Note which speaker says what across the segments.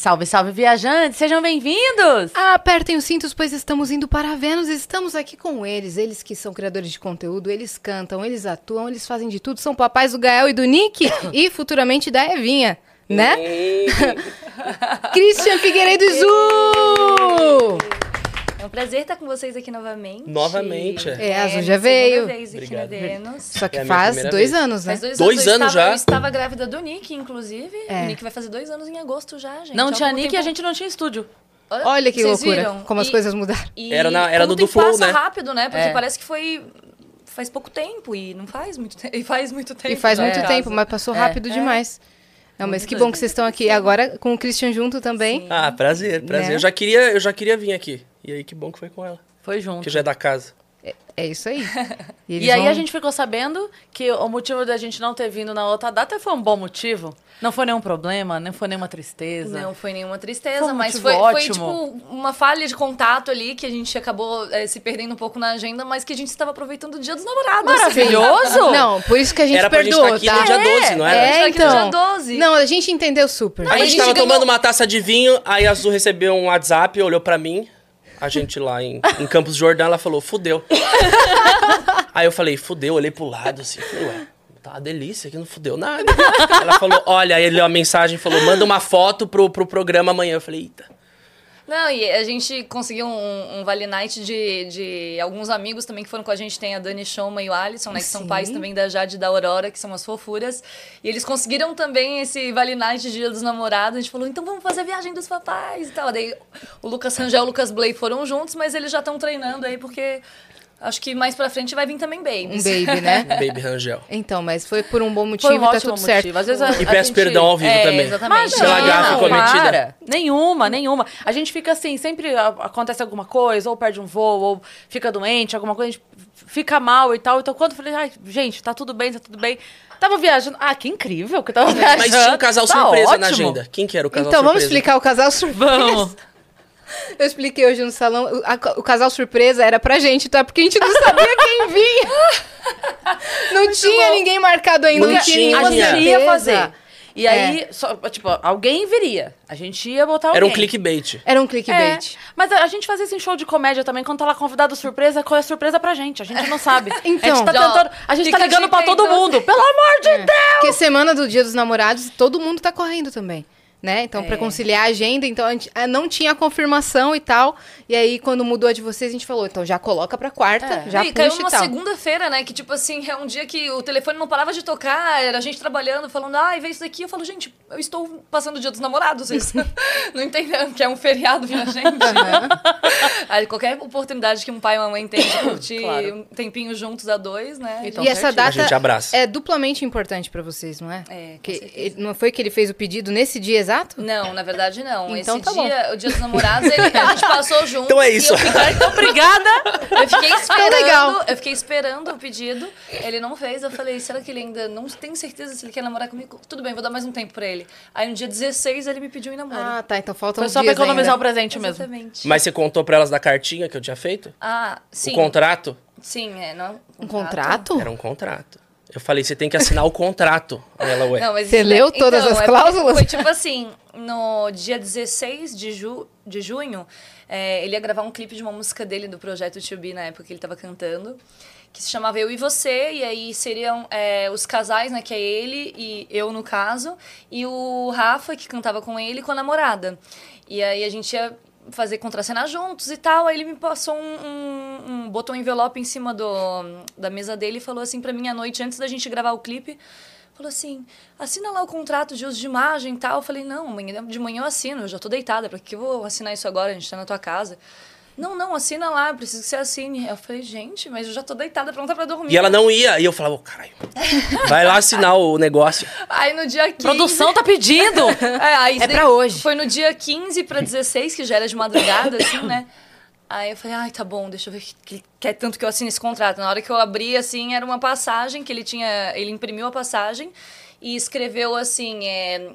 Speaker 1: Salve, salve, viajantes! Sejam bem-vindos!
Speaker 2: Apertem os cintos, pois estamos indo para a Vênus. Estamos aqui com eles. Eles que são criadores de conteúdo, eles cantam, eles atuam, eles fazem de tudo. São papais do Gael e do Nick e futuramente da Evinha, né? Christian Figueiredo Zu!
Speaker 3: É um prazer estar com vocês aqui novamente.
Speaker 4: Novamente, é.
Speaker 2: É, a Zu
Speaker 3: minha
Speaker 2: já veio.
Speaker 3: vez aqui
Speaker 4: Obrigado.
Speaker 3: na Vênus.
Speaker 2: Só que
Speaker 4: É
Speaker 2: faz dois
Speaker 4: vez.
Speaker 2: anos, né?
Speaker 3: Faz dois,
Speaker 4: Dois
Speaker 3: anos, eu
Speaker 4: anos
Speaker 3: estava,
Speaker 4: já?
Speaker 3: Eu estava grávida do Nick, inclusive.
Speaker 2: É.
Speaker 3: O Nick vai fazer dois anos em agosto já, gente.
Speaker 1: Não tinha Nick e a gente não tinha estúdio.
Speaker 2: Olha que
Speaker 3: Vocês
Speaker 2: loucura,
Speaker 3: viram?
Speaker 2: como as
Speaker 3: E-
Speaker 2: coisas mudaram.
Speaker 3: E
Speaker 4: Era na- era no do Flow, né?
Speaker 3: rápido, né? Porque
Speaker 1: É.
Speaker 3: parece que foi... Faz pouco tempo e não faz muito tempo. E faz muito tempo.
Speaker 2: E faz
Speaker 3: já,
Speaker 2: muito
Speaker 3: no
Speaker 2: tempo, mas passou
Speaker 1: É.
Speaker 2: rápido
Speaker 3: É.
Speaker 2: demais. Não, mas que bom que vocês estão aqui agora com o Christian junto também.
Speaker 4: Ah, prazer, prazer.
Speaker 2: Né?
Speaker 4: Eu, já queria, eu já queria vir aqui. E aí, que bom que foi com ela.
Speaker 1: Foi junto.
Speaker 4: Que já é da casa.
Speaker 2: É isso aí. eles
Speaker 1: E aí
Speaker 2: vão-
Speaker 1: a gente ficou sabendo que o motivo da gente não ter vindo na outra data foi um bom motivo. Não foi nenhum problema, nem foi nenhuma tristeza.
Speaker 3: Não foi nenhuma tristeza,
Speaker 1: Foi um
Speaker 3: mas foi, foi, tipo uma falha de contato ali que a gente acabou eh, se perdendo um pouco na agenda, mas que a gente estava aproveitando o dia dos namorados.
Speaker 1: Maravilhoso!
Speaker 2: Não, por isso que a gente
Speaker 4: Era pra gente
Speaker 2: perdoou,
Speaker 4: estar aqui
Speaker 2: tá?
Speaker 4: no dia 12, não era?
Speaker 3: A gente
Speaker 2: É,
Speaker 3: tá aqui no
Speaker 2: então.
Speaker 3: dia 12.
Speaker 2: Não, a gente entendeu super.
Speaker 4: a
Speaker 3: Aí
Speaker 4: gente tava
Speaker 3: ganhou-
Speaker 4: tomando uma taça de vinho, aí a Azul recebeu um WhatsApp, olhou pra mim, a gente lá em, em Campos Jordão, ela falou, fudeu. aí eu falei, fudeu, olhei pro lado assim, falei, ué, tá uma delícia aqui, não fudeu nada. ela falou, olha, aí ele leu a mensagem, falou, manda uma foto pro, pro programa amanhã. Eu falei, eita.
Speaker 3: Não, e a gente conseguiu um, um Vale Night de, de alguns amigos também que foram com a gente. Tem a Dani Shoma e o Alisson, né? Que são
Speaker 2: Sim.
Speaker 3: pais também da Jade e da Aurora, que são as fofuras. E eles conseguiram também esse Vale Night de Dia dos Namorados. A gente falou, então vamos fazer a viagem dos papais e tal. Daí o Lucas Rangel e o Lucas Blay foram juntos, mas eles já estão treinando aí, porque acho que mais pra frente vai vir também
Speaker 2: Um
Speaker 3: babies.
Speaker 2: baby, né?
Speaker 4: Baby Rangel.
Speaker 2: Então, mas foi por um bom motivo
Speaker 1: Foi um
Speaker 2: e tá
Speaker 1: ótimo
Speaker 2: tudo certo.
Speaker 1: motivo. Às vezes a,
Speaker 4: E
Speaker 1: a
Speaker 4: peço
Speaker 1: gente-
Speaker 4: perdão ao vivo
Speaker 3: É,
Speaker 4: também.
Speaker 3: exatamente.
Speaker 4: Pela
Speaker 1: Não,
Speaker 4: cometida.
Speaker 1: para. Nenhuma, nenhuma. A gente fica assim, sempre acontece alguma coisa, ou perde um voo, ou fica doente, alguma coisa, a gente fica mal e tal. Então, quando eu falei, ai, gente, tá tudo bem, tá tudo bem. Tava viajando. Ah, que incrível que eu tava viajando.
Speaker 4: Mas tinha um casal
Speaker 1: Tá
Speaker 4: surpresa na
Speaker 1: ótimo.
Speaker 4: agenda. Quem que era o casal
Speaker 2: Então,
Speaker 4: surpresa?
Speaker 2: vamos explicar o casal surpresa.
Speaker 1: Vamos.
Speaker 2: Eu expliquei hoje no salão. O, a- o casal surpresa era pra gente, tá? Porque a gente não sabia quem vinha. Não tinha
Speaker 3: bom.
Speaker 2: ninguém marcado ainda.
Speaker 4: Não
Speaker 2: Não
Speaker 4: tinha.
Speaker 1: A gente ia fazer. E aí, só, tipo, alguém viria. A gente ia botar alguém.
Speaker 4: Era um clickbait.
Speaker 2: Era um
Speaker 1: É,
Speaker 2: clickbait.
Speaker 1: mas a, a gente fazia esse show de comédia também, quando tá lá convidado surpresa, é surpresa pra gente. A gente não sabe. a
Speaker 2: Então.
Speaker 1: gente tá
Speaker 3: Ó,
Speaker 1: tentando. A gente tá
Speaker 3: a
Speaker 1: ligando pra todo mundo. Pelo amor de Deus!
Speaker 2: Porque semana do Dia dos Namorados, todo mundo tá correndo também. Né? Então,
Speaker 3: É.
Speaker 2: pra conciliar a agenda, então a gente ah, não tinha confirmação e tal. E aí, quando mudou a de vocês, a gente falou: então já coloca pra quarta,
Speaker 1: É.
Speaker 2: já
Speaker 3: e caiu
Speaker 2: puxa e tal.
Speaker 3: segunda-feira, né? Que, tipo assim, é um dia que o telefone não parava de tocar, era a gente trabalhando, falando, ai, vê isso daqui. Eu falo, gente, eu estou passando o dia dos namorados, vocês não entenderam que é um feriado pra gente. aí, qualquer oportunidade que um pai e uma mãe têm de curtir
Speaker 1: Claro.
Speaker 3: um tempinho juntos a dois, né?
Speaker 1: Então,
Speaker 2: e essa
Speaker 1: certinho.
Speaker 2: data
Speaker 4: A gente abraça.
Speaker 2: é duplamente importante pra vocês, não é?
Speaker 3: É, com
Speaker 2: Que não foi que ele fez o pedido nesse dia exato?
Speaker 3: Não, na verdade não.
Speaker 2: Então
Speaker 3: Esse
Speaker 2: tá bom.
Speaker 3: dia, o dia dos namorados, ele- a gente passou junto.
Speaker 4: Então é
Speaker 3: e
Speaker 4: isso.
Speaker 3: Eu fiquei,
Speaker 1: Obrigada!
Speaker 3: eu fiquei esperando.
Speaker 2: legal.
Speaker 3: Eu fiquei esperando o pedido. Ele não fez. Eu falei, será que ele ainda não tem certeza se ele quer namorar comigo? Tudo bem, vou dar mais um tempo pra ele. Aí no dia 16 ele me pediu em namoro.
Speaker 2: Ah, tá. Então faltam
Speaker 1: Foi
Speaker 2: uns
Speaker 1: só pra economizar o
Speaker 2: ainda.
Speaker 1: presente mesmo.
Speaker 3: Exatamente.
Speaker 4: Mas você contou pra elas da cartinha que eu tinha feito?
Speaker 3: Ah, sim.
Speaker 4: O contrato?
Speaker 3: Sim, é. Não,
Speaker 2: Um contrato?
Speaker 4: Era um contrato. Eu falei, você tem que assinar o contrato. Aí ela, ué.
Speaker 3: Não, mas
Speaker 2: Você leu todas as
Speaker 3: é
Speaker 2: cláusulas?
Speaker 3: Foi tipo assim, no dia 16 de, ju de junho, é, ele ia gravar um clipe de uma música dele do projeto To Be, na época que ele tava cantando, que se chamava Eu e Você, e aí seriam é, os casais, né, que é ele e eu no caso, e o Rafa, que cantava com ele, com a namorada. E aí a gente ia fazer contracenar juntos e tal. Aí ele me passou um, um, um- botou um envelope em cima do, da mesa dele e falou assim pra mim à noite, antes da gente gravar o clipe. Falou assim, assina lá o contrato de uso de imagem e tal. Eu falei, não, amanhã de manhã eu assino, eu já tô deitada, pra que eu vou assinar isso agora? A gente tá na tua casa. Não, não, assina lá, preciso que você assine. Eu falei, gente, mas eu já tô deitada, pronta pra dormir.
Speaker 4: E ela não ia. E eu falava, ô, caralho, vai lá assinar o negócio.
Speaker 3: Aí no dia 15...
Speaker 1: Produção tá pedindo!
Speaker 3: É, aí
Speaker 2: É pra hoje.
Speaker 3: Foi no dia 15 pra 16, que já era de madrugada, assim, né? Aí eu falei, ai, tá bom, deixa eu ver que ele quer tanto que eu assine esse contrato. Na hora que eu abri, assim, era uma passagem que ele tinha. Ele imprimiu a passagem e escreveu assim: é,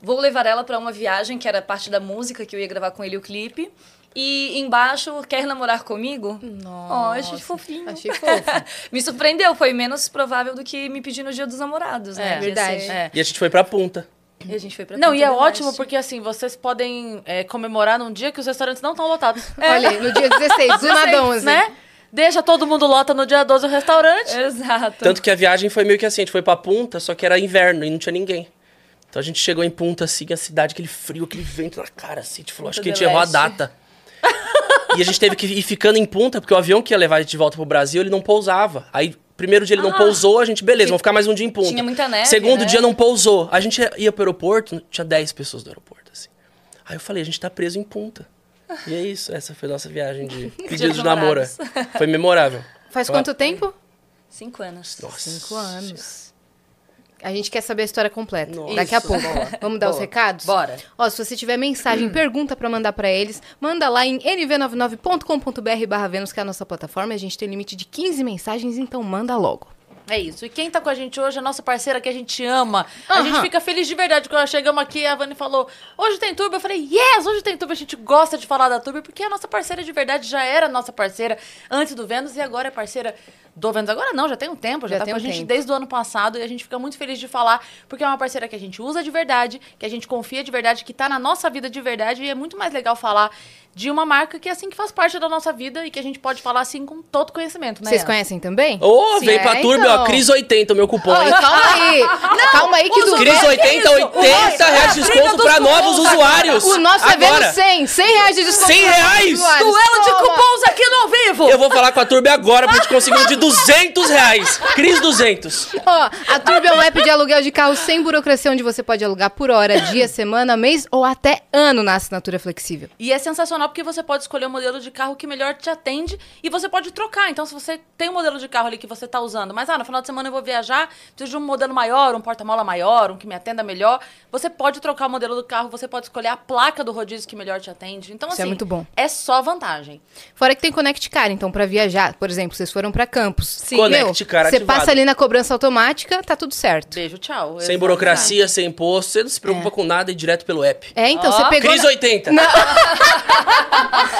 Speaker 3: vou levar ela pra uma viagem, que era parte da música que eu ia gravar com ele o clipe. E embaixo, quer namorar comigo?
Speaker 2: Nossa.
Speaker 3: Ó, achei fofinho.
Speaker 2: Achei fofo.
Speaker 3: me surpreendeu, foi menos provável do que me pedir no dia dos namorados, né?
Speaker 1: É,
Speaker 2: verdade.
Speaker 3: ser-
Speaker 1: É.
Speaker 4: E a gente foi pra punta.
Speaker 3: E a gente foi pra
Speaker 1: Não, e é ótimo porque assim, vocês podem é, comemorar num dia que os restaurantes não estão lotados.
Speaker 2: Olha aí, no dia 16, do nadão, assim.
Speaker 1: né? Deixa todo mundo lota no dia 12 o restaurante.
Speaker 3: Exato.
Speaker 4: Tanto que a viagem foi meio que assim, a gente foi pra Punta, só que era inverno e não tinha ninguém. Então a gente chegou em Punta, assim, a cidade, aquele frio, aquele vento na cara, assim, a gente falou, acho que a gente errou a data. e a gente teve que ir ficando em Punta, porque o avião que ia levar a gente de volta pro Brasil, ele não pousava. Aí, primeiro dia ele não pousou, a gente, beleza, vamos ficar mais um dia em Punta.
Speaker 3: Tinha muita neve,
Speaker 4: Segundo
Speaker 3: né?
Speaker 4: dia não pousou. A gente ia pro aeroporto, tinha 10 pessoas no aeroporto, assim. Aí eu falei, a gente tá preso em Punta. E é isso, essa foi a nossa viagem de pedido de namoro. Foi memorável.
Speaker 2: Faz quanto tempo?
Speaker 3: Cinco anos.
Speaker 4: Nossa.
Speaker 2: Cinco anos. A gente quer saber a história completa.
Speaker 4: Nossa.
Speaker 2: Daqui a pouco.
Speaker 1: boa.
Speaker 2: Vamos dar os
Speaker 1: Boa.
Speaker 2: recados?
Speaker 1: Bora.
Speaker 2: Ó, se você tiver mensagem, pergunta pra mandar pra eles, manda lá em nv99.com.br barra Vênus, que é a nossa plataforma. A gente tem limite de 15 mensagens, então manda logo.
Speaker 1: É isso. E quem tá com a gente hoje é a nossa parceira que a gente ama. A
Speaker 2: Aham.
Speaker 1: gente fica feliz de verdade. Quando nós chegamos aqui, a Vani falou: hoje tem turbo. Eu falei: yes, hoje tem turbo. A gente gosta de falar da turbo porque é a nossa parceira de verdade já era nossa parceira antes do Vênus e agora é parceira do Vênus. Agora não, já tem um tempo, já,
Speaker 2: Já
Speaker 1: tá
Speaker 2: tem
Speaker 1: com a
Speaker 2: um
Speaker 1: gente
Speaker 2: tempo.
Speaker 1: desde o ano passado e a gente fica muito feliz de falar porque é uma parceira que a gente usa de verdade, que a gente confia de verdade, que tá na nossa vida de verdade e é muito mais legal falar de uma marca que é assim que faz parte da nossa vida e que a gente pode falar assim com todo conhecimento, né?
Speaker 2: Vocês conhecem também?
Speaker 4: Ô,
Speaker 2: Sim,
Speaker 4: veio pra
Speaker 2: é,
Speaker 4: turma,
Speaker 2: então.
Speaker 4: ó, Cris 80, o meu cupom,
Speaker 2: calma aí. calma aí que do
Speaker 4: Cris 80, 80 reais de desconto pra novos usuários.
Speaker 2: O nosso é
Speaker 4: Agora.
Speaker 2: Vênus 100. 100 reais de desconto.
Speaker 4: 100
Speaker 2: pra novos
Speaker 4: reais?
Speaker 1: Duelo de cupons aqui no ao vivo!
Speaker 4: Eu vou falar com a Turbo agora pra gente conseguir um de 200 reais. Cris 200.
Speaker 2: Ó, a Turbo é um app de aluguel de carro sem burocracia, onde você pode alugar por hora, dia, semana, mês ou até ano na assinatura flexível.
Speaker 1: E é sensacional porque você pode escolher o modelo de carro que melhor te atende e você pode trocar. Então, se você tem um modelo de carro ali que você tá usando, mas ah, no final de semana eu vou viajar, preciso de um modelo maior, um porta-mala maior, um que me atenda melhor, você pode trocar o modelo do carro, você pode escolher a placa do rodízio que melhor te atende. Então,
Speaker 2: Isso é
Speaker 1: assim,
Speaker 2: muito bom.
Speaker 1: é só vantagem.
Speaker 2: Fora que tem Connect Car, então pra viajar, por exemplo, vocês foram pra Campos. Sim.
Speaker 4: Connect Car
Speaker 2: Você
Speaker 4: ativado.
Speaker 2: passa ali na cobrança automática, tá tudo certo.
Speaker 1: Beijo, tchau.
Speaker 4: Sem
Speaker 1: Exato.
Speaker 4: burocracia, sem imposto, você não se preocupa com nada e direto pelo app.
Speaker 2: É, então,
Speaker 1: Ó,
Speaker 2: você pegou
Speaker 4: Cris
Speaker 2: na-
Speaker 4: 80.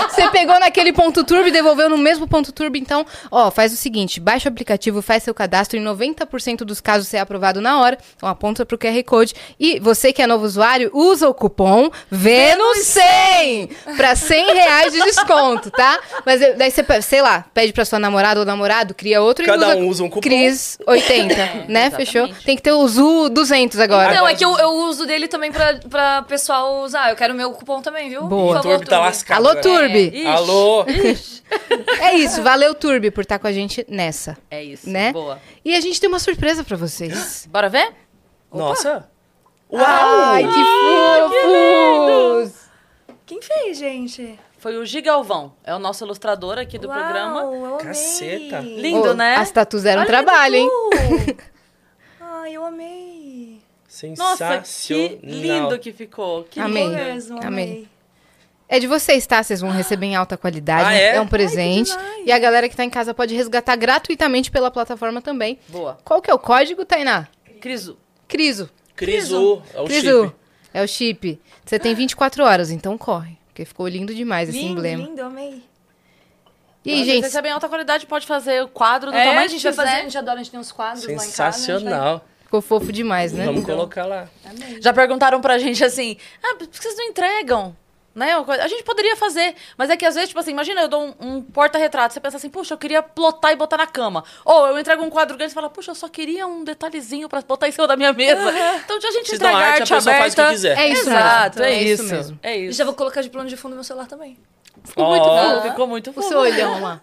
Speaker 2: Você pegou naquele ponto turbo e devolveu no mesmo ponto turbo, então, ó, faz o seguinte, baixa o aplicativo, faz seu cadastro, em 90% dos casos você é aprovado na hora, então aponta pro QR Code, e você que é novo usuário, usa o cupom VENUS100 pra 100 reais de desconto, tá? Mas eu- daí você, sei lá, pede pra sua namorada ou namorado, cria outro
Speaker 4: Cada
Speaker 2: e usa,
Speaker 4: um usa um cupom.
Speaker 2: Cris 80, né?
Speaker 1: exatamente.
Speaker 2: Fechou? Tem que ter o ZU 200 agora.
Speaker 3: Não, é que eu, eu uso dele também pra, pra pessoal usar. Eu quero o meu cupom também, viu?
Speaker 2: Boa.
Speaker 3: Por
Speaker 4: O
Speaker 3: favor,
Speaker 4: Turbo tá
Speaker 3: Turbi.
Speaker 4: lascado.
Speaker 2: Alô,
Speaker 4: né?
Speaker 2: Turbi!
Speaker 1: Ixi.
Speaker 4: Alô.
Speaker 2: É isso, valeu, Turbi, por estar com a gente nessa.
Speaker 1: É isso.
Speaker 2: Né?
Speaker 1: Boa.
Speaker 2: E a gente tem uma surpresa pra vocês.
Speaker 1: Bora ver?
Speaker 4: Nossa. Uau.
Speaker 2: Ai, que fofos!
Speaker 3: Quem fez, gente?
Speaker 1: Foi o Gigalvão. É o nosso ilustrador aqui do
Speaker 3: Uau,
Speaker 1: programa.
Speaker 3: Eu amei.
Speaker 4: Caceta.
Speaker 1: Lindo,
Speaker 2: Ô,
Speaker 1: né?
Speaker 2: As tatus eram um
Speaker 3: Olha
Speaker 2: trabalho, hein?
Speaker 3: Ai, eu amei.
Speaker 1: Nossa,
Speaker 4: Sensacional.
Speaker 1: que lindo que ficou. Que
Speaker 2: Amei.
Speaker 1: lindo.
Speaker 3: Mesmo,
Speaker 2: Amei.
Speaker 3: amei.
Speaker 2: É de vocês, tá? Vocês vão receber em alta qualidade.
Speaker 4: Ah, é?
Speaker 2: um presente.
Speaker 3: demais.
Speaker 2: e a galera que tá em casa pode resgatar gratuitamente pela plataforma também.
Speaker 1: Boa.
Speaker 2: Qual que é o código, Tainá?
Speaker 1: Criso.
Speaker 2: Criso.
Speaker 4: Crisu. É o
Speaker 2: Criso.
Speaker 4: chip.
Speaker 2: É o chip. Você tem 24 horas, então corre. Porque ficou lindo demais esse
Speaker 3: Lindo,
Speaker 2: emblema.
Speaker 3: lindo, amei.
Speaker 2: E aí,
Speaker 1: Se
Speaker 2: gente?
Speaker 1: receber em alta qualidade, pode fazer o quadro do
Speaker 3: É,
Speaker 1: tamanho
Speaker 3: a gente vai fazer, a gente adora, a gente tem uns quadros lá em casa.
Speaker 4: Sensacional.
Speaker 2: Ficou fofo demais, né?
Speaker 4: Vamos colocar lá.
Speaker 1: Já perguntaram pra gente assim, ah, por que vocês não entregam? Né? A gente poderia fazer, mas é que às vezes, tipo assim, imagina eu dou um, um porta-retrato, você pensa assim, puxa, eu queria plotar e botar na cama. Ou eu entrego um quadro grande e fala, puxa, eu só queria um detalhezinho pra botar em cima da minha mesa. Então, a gente
Speaker 4: Vocês
Speaker 1: entrega
Speaker 4: arte, a
Speaker 1: arte
Speaker 4: pessoa faz o que
Speaker 1: aberta.
Speaker 4: quiser.
Speaker 2: É isso
Speaker 1: Exato,
Speaker 2: mesmo.
Speaker 1: é,
Speaker 2: É isso
Speaker 1: isso.
Speaker 2: mesmo.
Speaker 1: É
Speaker 3: E
Speaker 1: isso.
Speaker 3: já vou colocar de plano de fundo no meu celular também.
Speaker 1: Ficou muito
Speaker 4: Ó.
Speaker 1: fofo, ficou muito
Speaker 2: O
Speaker 1: fofo.
Speaker 2: seu olhão lá.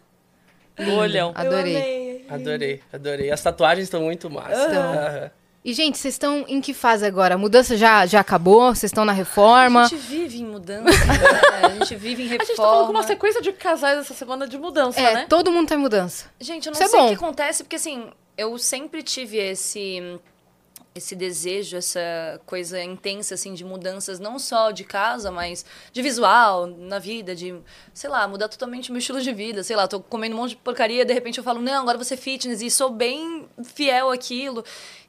Speaker 1: O olhão.
Speaker 2: Adorei.
Speaker 4: Adorei, adorei. As tatuagens estão muito massa.
Speaker 2: Estão.
Speaker 4: Aham.
Speaker 2: E, gente, vocês estão em que fase agora? A mudança já, já acabou? Vocês estão na reforma?
Speaker 3: A gente vive em mudança. né? A gente vive em
Speaker 1: A
Speaker 3: reforma.
Speaker 1: gente tá falando com uma sequência de casais essa semana de mudança,
Speaker 2: É,
Speaker 1: né?
Speaker 2: todo mundo tá em mudança.
Speaker 3: Gente, eu não
Speaker 2: Isso é
Speaker 3: sei
Speaker 2: bom.
Speaker 3: o que acontece, porque assim, eu sempre tive esse esse desejo, essa coisa intensa assim de mudanças, não só de casa, mas de visual, na vida, de, sei lá, mudar totalmente meu estilo de vida, sei lá, tô comendo um monte de porcaria, de repente eu falo: "Não, agora você fitness" e sou bem fiel àquilo.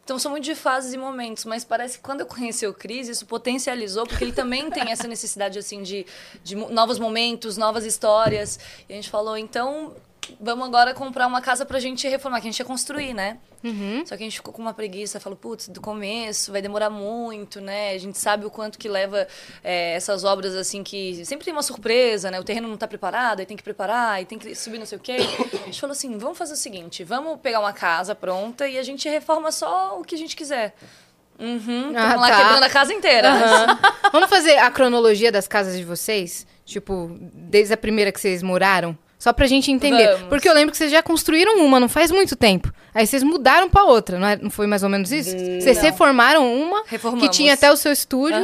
Speaker 3: Então são muito de fases e momentos, mas parece que quando eu conheci o Cris, isso potencializou, porque ele também tem essa necessidade assim de, de novos momentos, novas histórias. E a gente falou, então vamos agora comprar uma casa pra gente reformar, que a gente ia construir, né?
Speaker 2: Uhum.
Speaker 3: Só que a gente ficou com uma preguiça, falou, putz, do começo vai demorar muito, né? A gente sabe o quanto que leva é, essas obras, assim, que sempre tem uma surpresa, né? O terreno não tá preparado, aí tem que preparar, aí tem que subir não sei o quê. A gente falou assim, vamos fazer o seguinte, vamos pegar uma casa pronta e a gente reforma só o que a gente quiser. Uhum,
Speaker 2: Ah,
Speaker 3: lá
Speaker 2: tá.
Speaker 3: quebrando a casa inteira.
Speaker 2: Vamos fazer a cronologia das casas de vocês? Tipo, desde a primeira que vocês moraram? Só pra gente entender.
Speaker 3: Vamos.
Speaker 2: Porque eu lembro que vocês já construíram uma, não faz muito tempo. Aí vocês mudaram pra outra, não, é- não foi mais ou menos isso? Vocês
Speaker 3: não.
Speaker 2: reformaram uma, que
Speaker 3: Reformamos.
Speaker 2: tinha até o seu estúdio,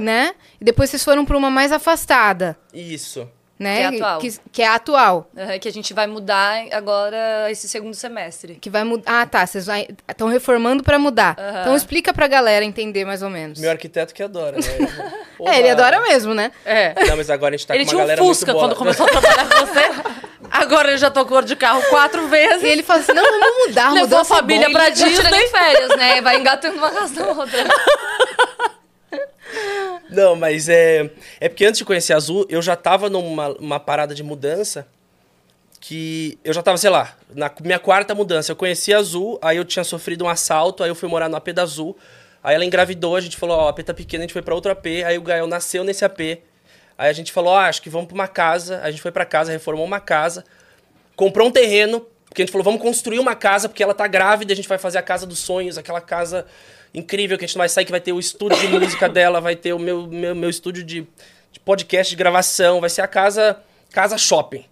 Speaker 2: né? E depois vocês foram pra uma mais afastada,
Speaker 4: Isso.
Speaker 2: Né?
Speaker 3: Que é atual.
Speaker 2: Que, que é a atual.
Speaker 3: Aham, que a gente vai mudar agora esse segundo semestre.
Speaker 2: Que vai mudar. Ah, tá. Vocês estão reformando pra mudar.
Speaker 3: Aham.
Speaker 2: Então explica pra galera entender mais ou menos.
Speaker 4: Meu arquiteto que adora, né?
Speaker 2: É, ele adora mesmo, né?
Speaker 1: É.
Speaker 4: Não, mas agora a gente tá
Speaker 1: ele
Speaker 4: com uma
Speaker 1: um
Speaker 4: galera
Speaker 1: Fusca
Speaker 4: muito boa.
Speaker 1: quando começou a trabalhar com você. Agora ele já tocou de carro quatro vezes.
Speaker 2: E ele fala assim: não, vamos mudar,
Speaker 1: Levou
Speaker 2: mudança
Speaker 1: a
Speaker 2: é
Speaker 1: família
Speaker 2: bom.
Speaker 1: pra
Speaker 3: Ele não tira
Speaker 1: Disney.
Speaker 3: nem férias, né? Vai engatando uma casa na outra.
Speaker 4: Não, mas é. É porque antes de conhecer Azul, eu já tava numa uma parada de mudança que eu já tava, sei lá, na minha quarta mudança. Eu conheci Azul, aí eu tinha sofrido um assalto, aí eu fui morar no AP da Azul. Aí ela engravidou, a gente falou, ó, o AP tá pequeno, a gente foi pra outro AP, aí o Gael nasceu nesse AP. Aí a gente falou, ó, acho que vamos pra uma casa. A gente foi pra casa, reformou uma casa, comprou um terreno, porque a gente falou, vamos construir uma casa, porque ela tá grávida, a gente vai fazer a casa dos sonhos, aquela casa incrível que a gente vai sair, que vai ter o estúdio de música dela, vai ter o meu, meu, meu estúdio de, de podcast, de gravação, vai ser a casa, casa shopping.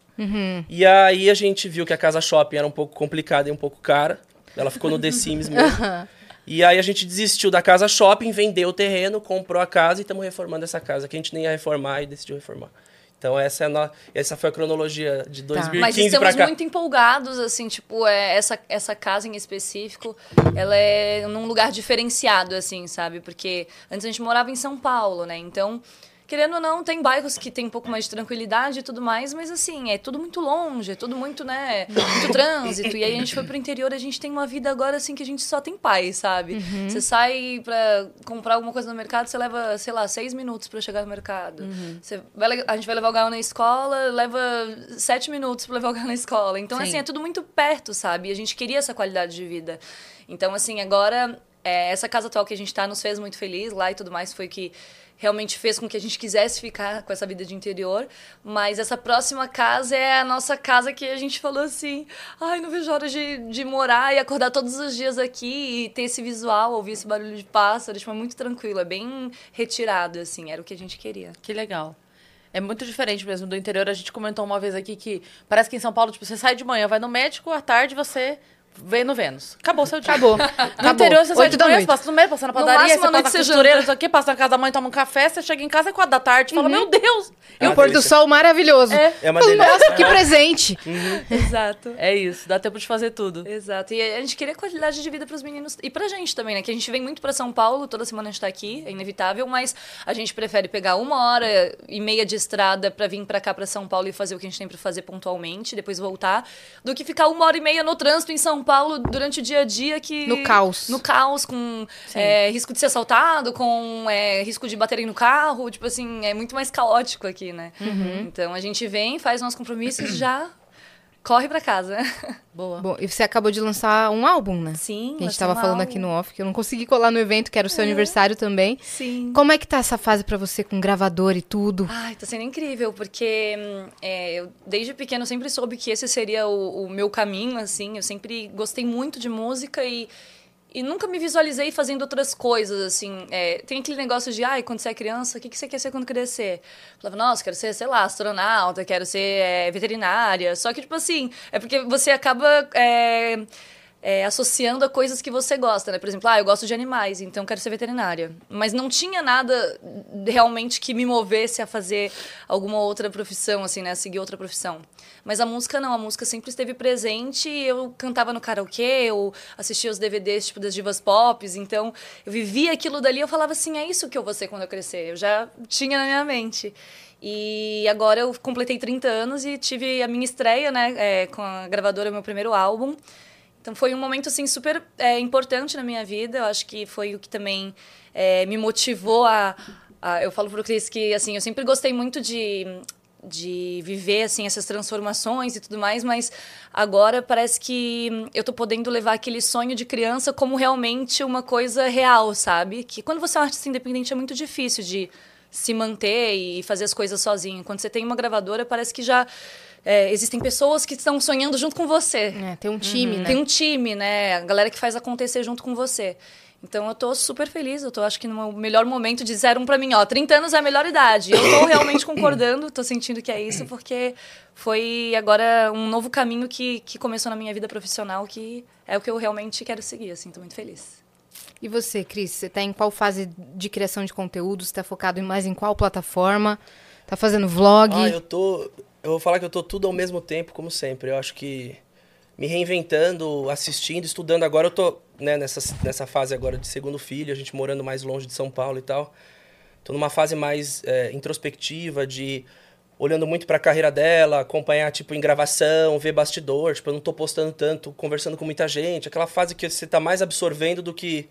Speaker 4: E aí a gente viu que a casa shopping era um pouco complicada e um pouco cara. Ela ficou no The Sims mesmo. E aí a gente desistiu da casa shopping, vendeu o terreno, comprou a casa e estamos reformando essa casa, que a gente nem ia reformar e decidiu reformar. Então essa, é no... essa foi a cronologia de 2015
Speaker 3: Mas
Speaker 4: pra
Speaker 3: estamos
Speaker 4: cá.
Speaker 3: muito empolgados, assim, tipo, é, essa, essa casa em específico, ela é num lugar diferenciado, assim, sabe? Porque antes a gente morava em São Paulo, né? Então, querendo ou não, tem bairros que tem um pouco mais de tranquilidade e tudo mais, mas assim, é tudo muito longe, é tudo muito, né, muito trânsito. E aí a gente foi pro interior, a gente tem uma vida agora, assim, que a gente só tem paz, sabe? Você sai pra comprar alguma coisa no mercado, você leva, sei lá, seis minutos pra chegar no mercado. Você vai a gente vai levar o Gael na escola, leva sete minutos pra levar o Gael na escola. Então,
Speaker 1: Sim.
Speaker 3: assim, é tudo muito perto, sabe? E a gente queria essa qualidade de vida. Então, assim, agora, é, essa casa atual que a gente tá nos fez muito feliz lá e tudo mais, foi que realmente fez com que a gente quisesse ficar com essa vida de interior. Mas essa próxima casa é a nossa casa que a gente falou assim: ai, não vejo hora de, de morar e acordar todos os dias aqui e ter esse visual, ouvir esse barulho de pássaro. Tipo, é muito tranquilo, é bem retirado, assim, era o que a gente queria.
Speaker 1: Que legal. É muito diferente mesmo do interior. A gente comentou uma vez aqui que parece que em São Paulo, tipo, você sai de manhã, vai no médico, à tarde você vem no Vênus. Acabou seu dia.
Speaker 2: Acabou.
Speaker 1: No
Speaker 2: Acabou.
Speaker 1: interior, você sai
Speaker 2: Oito
Speaker 1: de
Speaker 2: da
Speaker 1: manhã, passa no médico, passa na
Speaker 3: No
Speaker 1: padaria,
Speaker 3: máximo,
Speaker 1: você passa na costureira,
Speaker 3: janta.
Speaker 1: não sei o quê, passa na casa da mãe, toma um café, você chega em casa é quatro da tarde, fala, meu Deus!
Speaker 2: E
Speaker 4: É
Speaker 2: o pôr do sol maravilhoso.
Speaker 1: É.
Speaker 4: É uma delícia.
Speaker 2: Nossa, que presente.
Speaker 3: Exato.
Speaker 1: É isso, dá tempo de fazer tudo.
Speaker 3: Exato. E a gente queria qualidade de vida pros meninos e pra gente também, né? Que a gente vem muito pra São Paulo, toda semana a gente tá aqui, é inevitável, mas a gente prefere pegar uma hora e meia de estrada pra vir pra cá, pra São Paulo e fazer o que a gente tem pra fazer pontualmente, depois voltar, do que ficar uma hora e meia no trânsito em São Paulo durante o dia a dia que...
Speaker 2: No caos.
Speaker 3: No caos, com é, risco de ser assaltado, com é, risco de baterem no carro, tipo assim, é muito mais caótico aqui, né? Então a gente vem, faz nossos compromissos já corre pra casa.
Speaker 1: Boa.
Speaker 2: Bom, e você acabou de lançar um álbum, né?
Speaker 3: Sim,
Speaker 2: Que a gente tava
Speaker 3: um
Speaker 2: falando
Speaker 3: álbum.
Speaker 2: aqui no off, que eu não consegui colar no evento, que era o seu aniversário também.
Speaker 3: Sim.
Speaker 2: Como é que tá essa fase pra você com gravador e tudo?
Speaker 3: Ai, tá sendo incrível, porque hum, é, eu desde pequeno sempre soube que esse seria o, o meu caminho, assim. Eu sempre gostei muito de música e, e nunca me visualizei fazendo outras coisas, assim. É, tem aquele negócio de, ai, quando você é criança, o que, que você quer ser quando crescer? Eu falava, nossa, quero ser, sei lá, astronauta, quero ser é, veterinária. Só que, tipo assim, é porque você acaba... é, é, associando a coisas que você gosta, né? Por exemplo, ah, eu gosto de animais, então quero ser veterinária. Mas não tinha nada realmente que me movesse a fazer alguma outra profissão, assim, né? A seguir outra profissão. Mas a música não, a música sempre esteve presente eu cantava no karaokê, eu assistia os DVDs, tipo, das divas pop, então eu vivia aquilo dali eu falava assim, é isso que eu vou ser quando eu crescer. Eu já tinha na minha mente. E agora eu completei 30 anos e tive a minha estreia, né, é, com a gravadora, meu primeiro álbum. Então foi um momento assim super é, importante na minha vida. Eu acho que foi o que também é, me motivou a, a- Eu falo pro Cris que assim eu sempre gostei muito de de viver assim essas transformações e tudo mais, mas agora parece que eu tô podendo levar aquele sonho de criança como realmente uma coisa real, sabe? Que quando você é um artista independente é muito difícil de se manter e fazer as coisas sozinho. Quando você tem uma gravadora, parece que já é, existem pessoas que estão sonhando junto com você.
Speaker 2: É, tem um time, né?
Speaker 3: Tem um time, né? A galera que faz acontecer junto com você. Então eu tô super feliz, eu tô acho que no melhor momento disseram para mim, ó, 30 anos é a melhor idade. Eu tô realmente concordando, tô sentindo que é isso, porque foi agora um novo caminho que, que começou na minha vida profissional, que é o que eu realmente quero seguir, assim, tô muito feliz.
Speaker 2: E você, Cris, você tá em qual fase de criação de conteúdo? Você tá focado em mais em qual plataforma? Tá fazendo vlog?
Speaker 4: Ah, eu tô. Eu vou falar que eu tô tudo ao mesmo tempo, como sempre. Eu acho que me reinventando, assistindo, estudando. Agora eu tô né, nessa, nessa fase agora de segundo filho, a gente morando mais longe de São Paulo e tal. Tô numa fase mais é, introspectiva, de olhando muito para a carreira dela, acompanhar tipo em gravação, ver bastidor, tipo, eu não tô postando tanto, conversando com muita gente, aquela fase que você tá mais absorvendo do que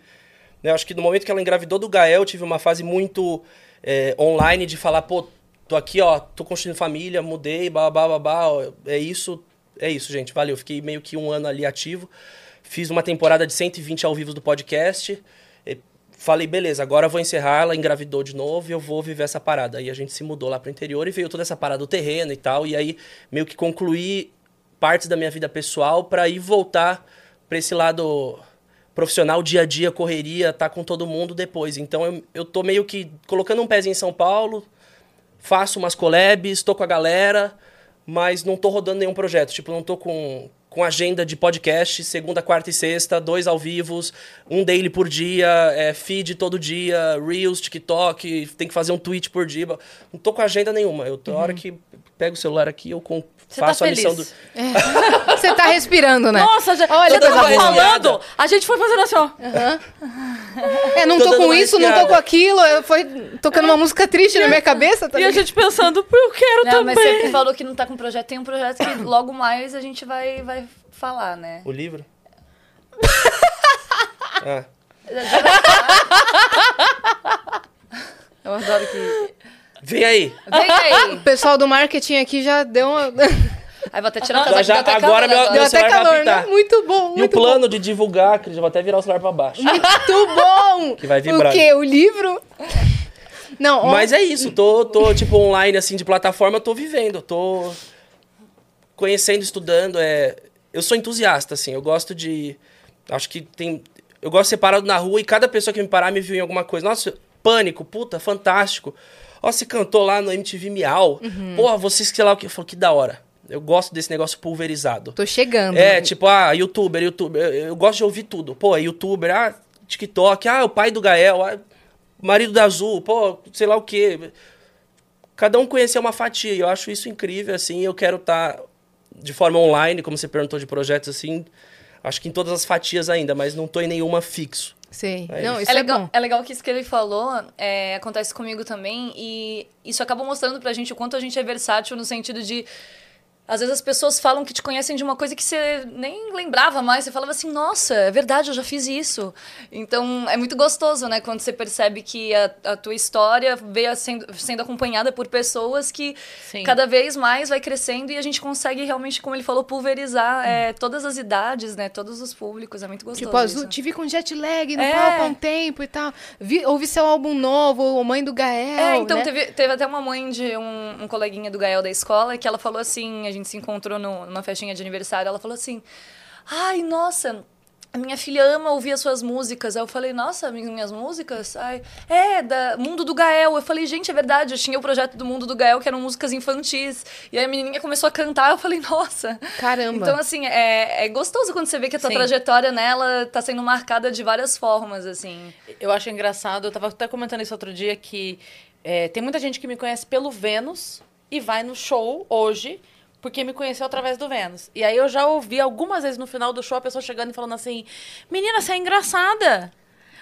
Speaker 4: né? Eu acho que no momento que ela engravidou do Gael, eu tive uma fase muito é, online de falar, pô, tô aqui, ó, tô construindo família, mudei, babá, babá, é isso, é isso, gente, valeu. Fiquei meio que um ano ali ativo. Fiz uma temporada de 120 ao vivo do podcast. Falei, beleza, agora vou encerrar. Ela engravidou de novo e eu vou viver essa parada. Aí a gente se mudou lá pro interior e veio toda essa parada do terreno e tal. E aí meio que concluí partes da minha vida pessoal para ir voltar para esse lado profissional, dia a dia, correria, tá com todo mundo depois. Então eu, eu tô meio que colocando um pezinho em São Paulo, faço umas collabs, tô com a galera, mas não tô rodando nenhum projeto. Tipo, não tô com, com agenda de podcast, segunda, quarta e sexta, dois ao vivos, um daily por dia, é, feed todo dia, Reels, TikTok, tem que fazer um tweet por dia. Não tô com agenda nenhuma. Eu tô uhum. hora que pego o celular aqui, eu com,
Speaker 1: você tá faço tá a lição do.
Speaker 2: É. Você tá respirando, né?
Speaker 1: Nossa, já, Olha, você tava falando, a gente foi fazendo assim, ó.
Speaker 2: Uhum. É, não tô, tô com isso, não tô com aquilo. Eu foi tocando uma música triste na minha cabeça.
Speaker 1: Tá e a gente pensando, eu quero não, também. Mas
Speaker 3: você falou que não tá com projeto, tem um projeto que logo mais a gente vai, vai falar, né?
Speaker 4: O livro?
Speaker 3: ah. Eu adoro que
Speaker 4: Vem aí.
Speaker 3: Vem aí.
Speaker 2: O pessoal do marketing aqui já deu uma.
Speaker 3: Aí vou até tirar o casaco.
Speaker 4: Já,
Speaker 3: até
Speaker 4: agora meu,
Speaker 2: deu até calor, né? Muito bom.
Speaker 4: Muito e o plano bom. de divulgar, Cris, eu vou até virar o celular pra baixo.
Speaker 2: Muito bom!
Speaker 4: que vai vibrar.
Speaker 2: O quê? O livro?
Speaker 4: Não, Mas é isso, tô, tô tipo online assim de plataforma, tô vivendo, tô conhecendo, estudando, é eu sou entusiasta assim, eu gosto de acho que tem eu gosto de ser parado na rua e cada pessoa que me parar me viu em alguma coisa. Nossa, pânico, puta, fantástico. Ó, você cantou lá no MTV Miau. Uhum. Porra, vocês sei lá o que. Eu falo, que da hora. Eu gosto desse negócio pulverizado.
Speaker 2: Tô chegando.
Speaker 4: É, tipo, ah, youtuber, youtuber. Eu, eu, gosto de ouvir tudo. Pô, youtuber, ah, TikTok, ah, o pai do Gael, ah, marido da Azul, pô, sei lá o quê. Cada um conhecer uma fatia. E eu acho isso incrível, assim. Eu quero estar tá de forma online, como você perguntou de projetos assim. Acho que em todas as fatias ainda, mas não tô em nenhuma fixo.
Speaker 2: Sim.
Speaker 3: É, não, isso é, é legal, é legal que isso que ele falou é, acontece comigo também e isso acaba mostrando pra gente o quanto a gente é versátil no sentido de às vezes as pessoas falam que te conhecem de uma coisa que você nem lembrava mais. Você falava assim, nossa, é verdade, eu já fiz isso. Então é muito gostoso, né? Quando você percebe que a, a tua história veio sendo, sendo acompanhada por pessoas que Sim. cada vez mais vai crescendo e a gente consegue realmente, como ele falou, pulverizar é, todas as idades, né? Todos os públicos. É muito gostoso.
Speaker 2: Tipo, Azul, te vi com jet lag no é. palco há um tempo e tal. Vi, ouvi seu álbum novo, Mãe do Gael.
Speaker 3: É, então
Speaker 2: né?
Speaker 3: teve, teve até uma mãe de um, um coleguinha do Gael da escola que ela falou assim gente se encontrou no, numa festinha de aniversário, ela falou assim: Ai, nossa, a minha filha ama ouvir as suas músicas. Aí eu falei, nossa, minhas músicas? Ai, é, da Mundo do Gael. Eu falei, gente, é verdade, eu tinha o projeto do Mundo do Gael, que eram músicas infantis. E aí a menininha começou a cantar, eu falei, nossa.
Speaker 2: Caramba.
Speaker 3: Então, assim, é, é gostoso quando você vê que a tua Sim. trajetória nela tá sendo marcada de várias formas, assim.
Speaker 1: Eu acho engraçado, eu tava até comentando isso outro dia, que é, tem muita gente que me conhece pelo Vênus e vai no show hoje porque me conheceu através do Vênus. E aí eu já ouvi algumas vezes no final do show a pessoa chegando e falando assim: Menina, você é engraçada.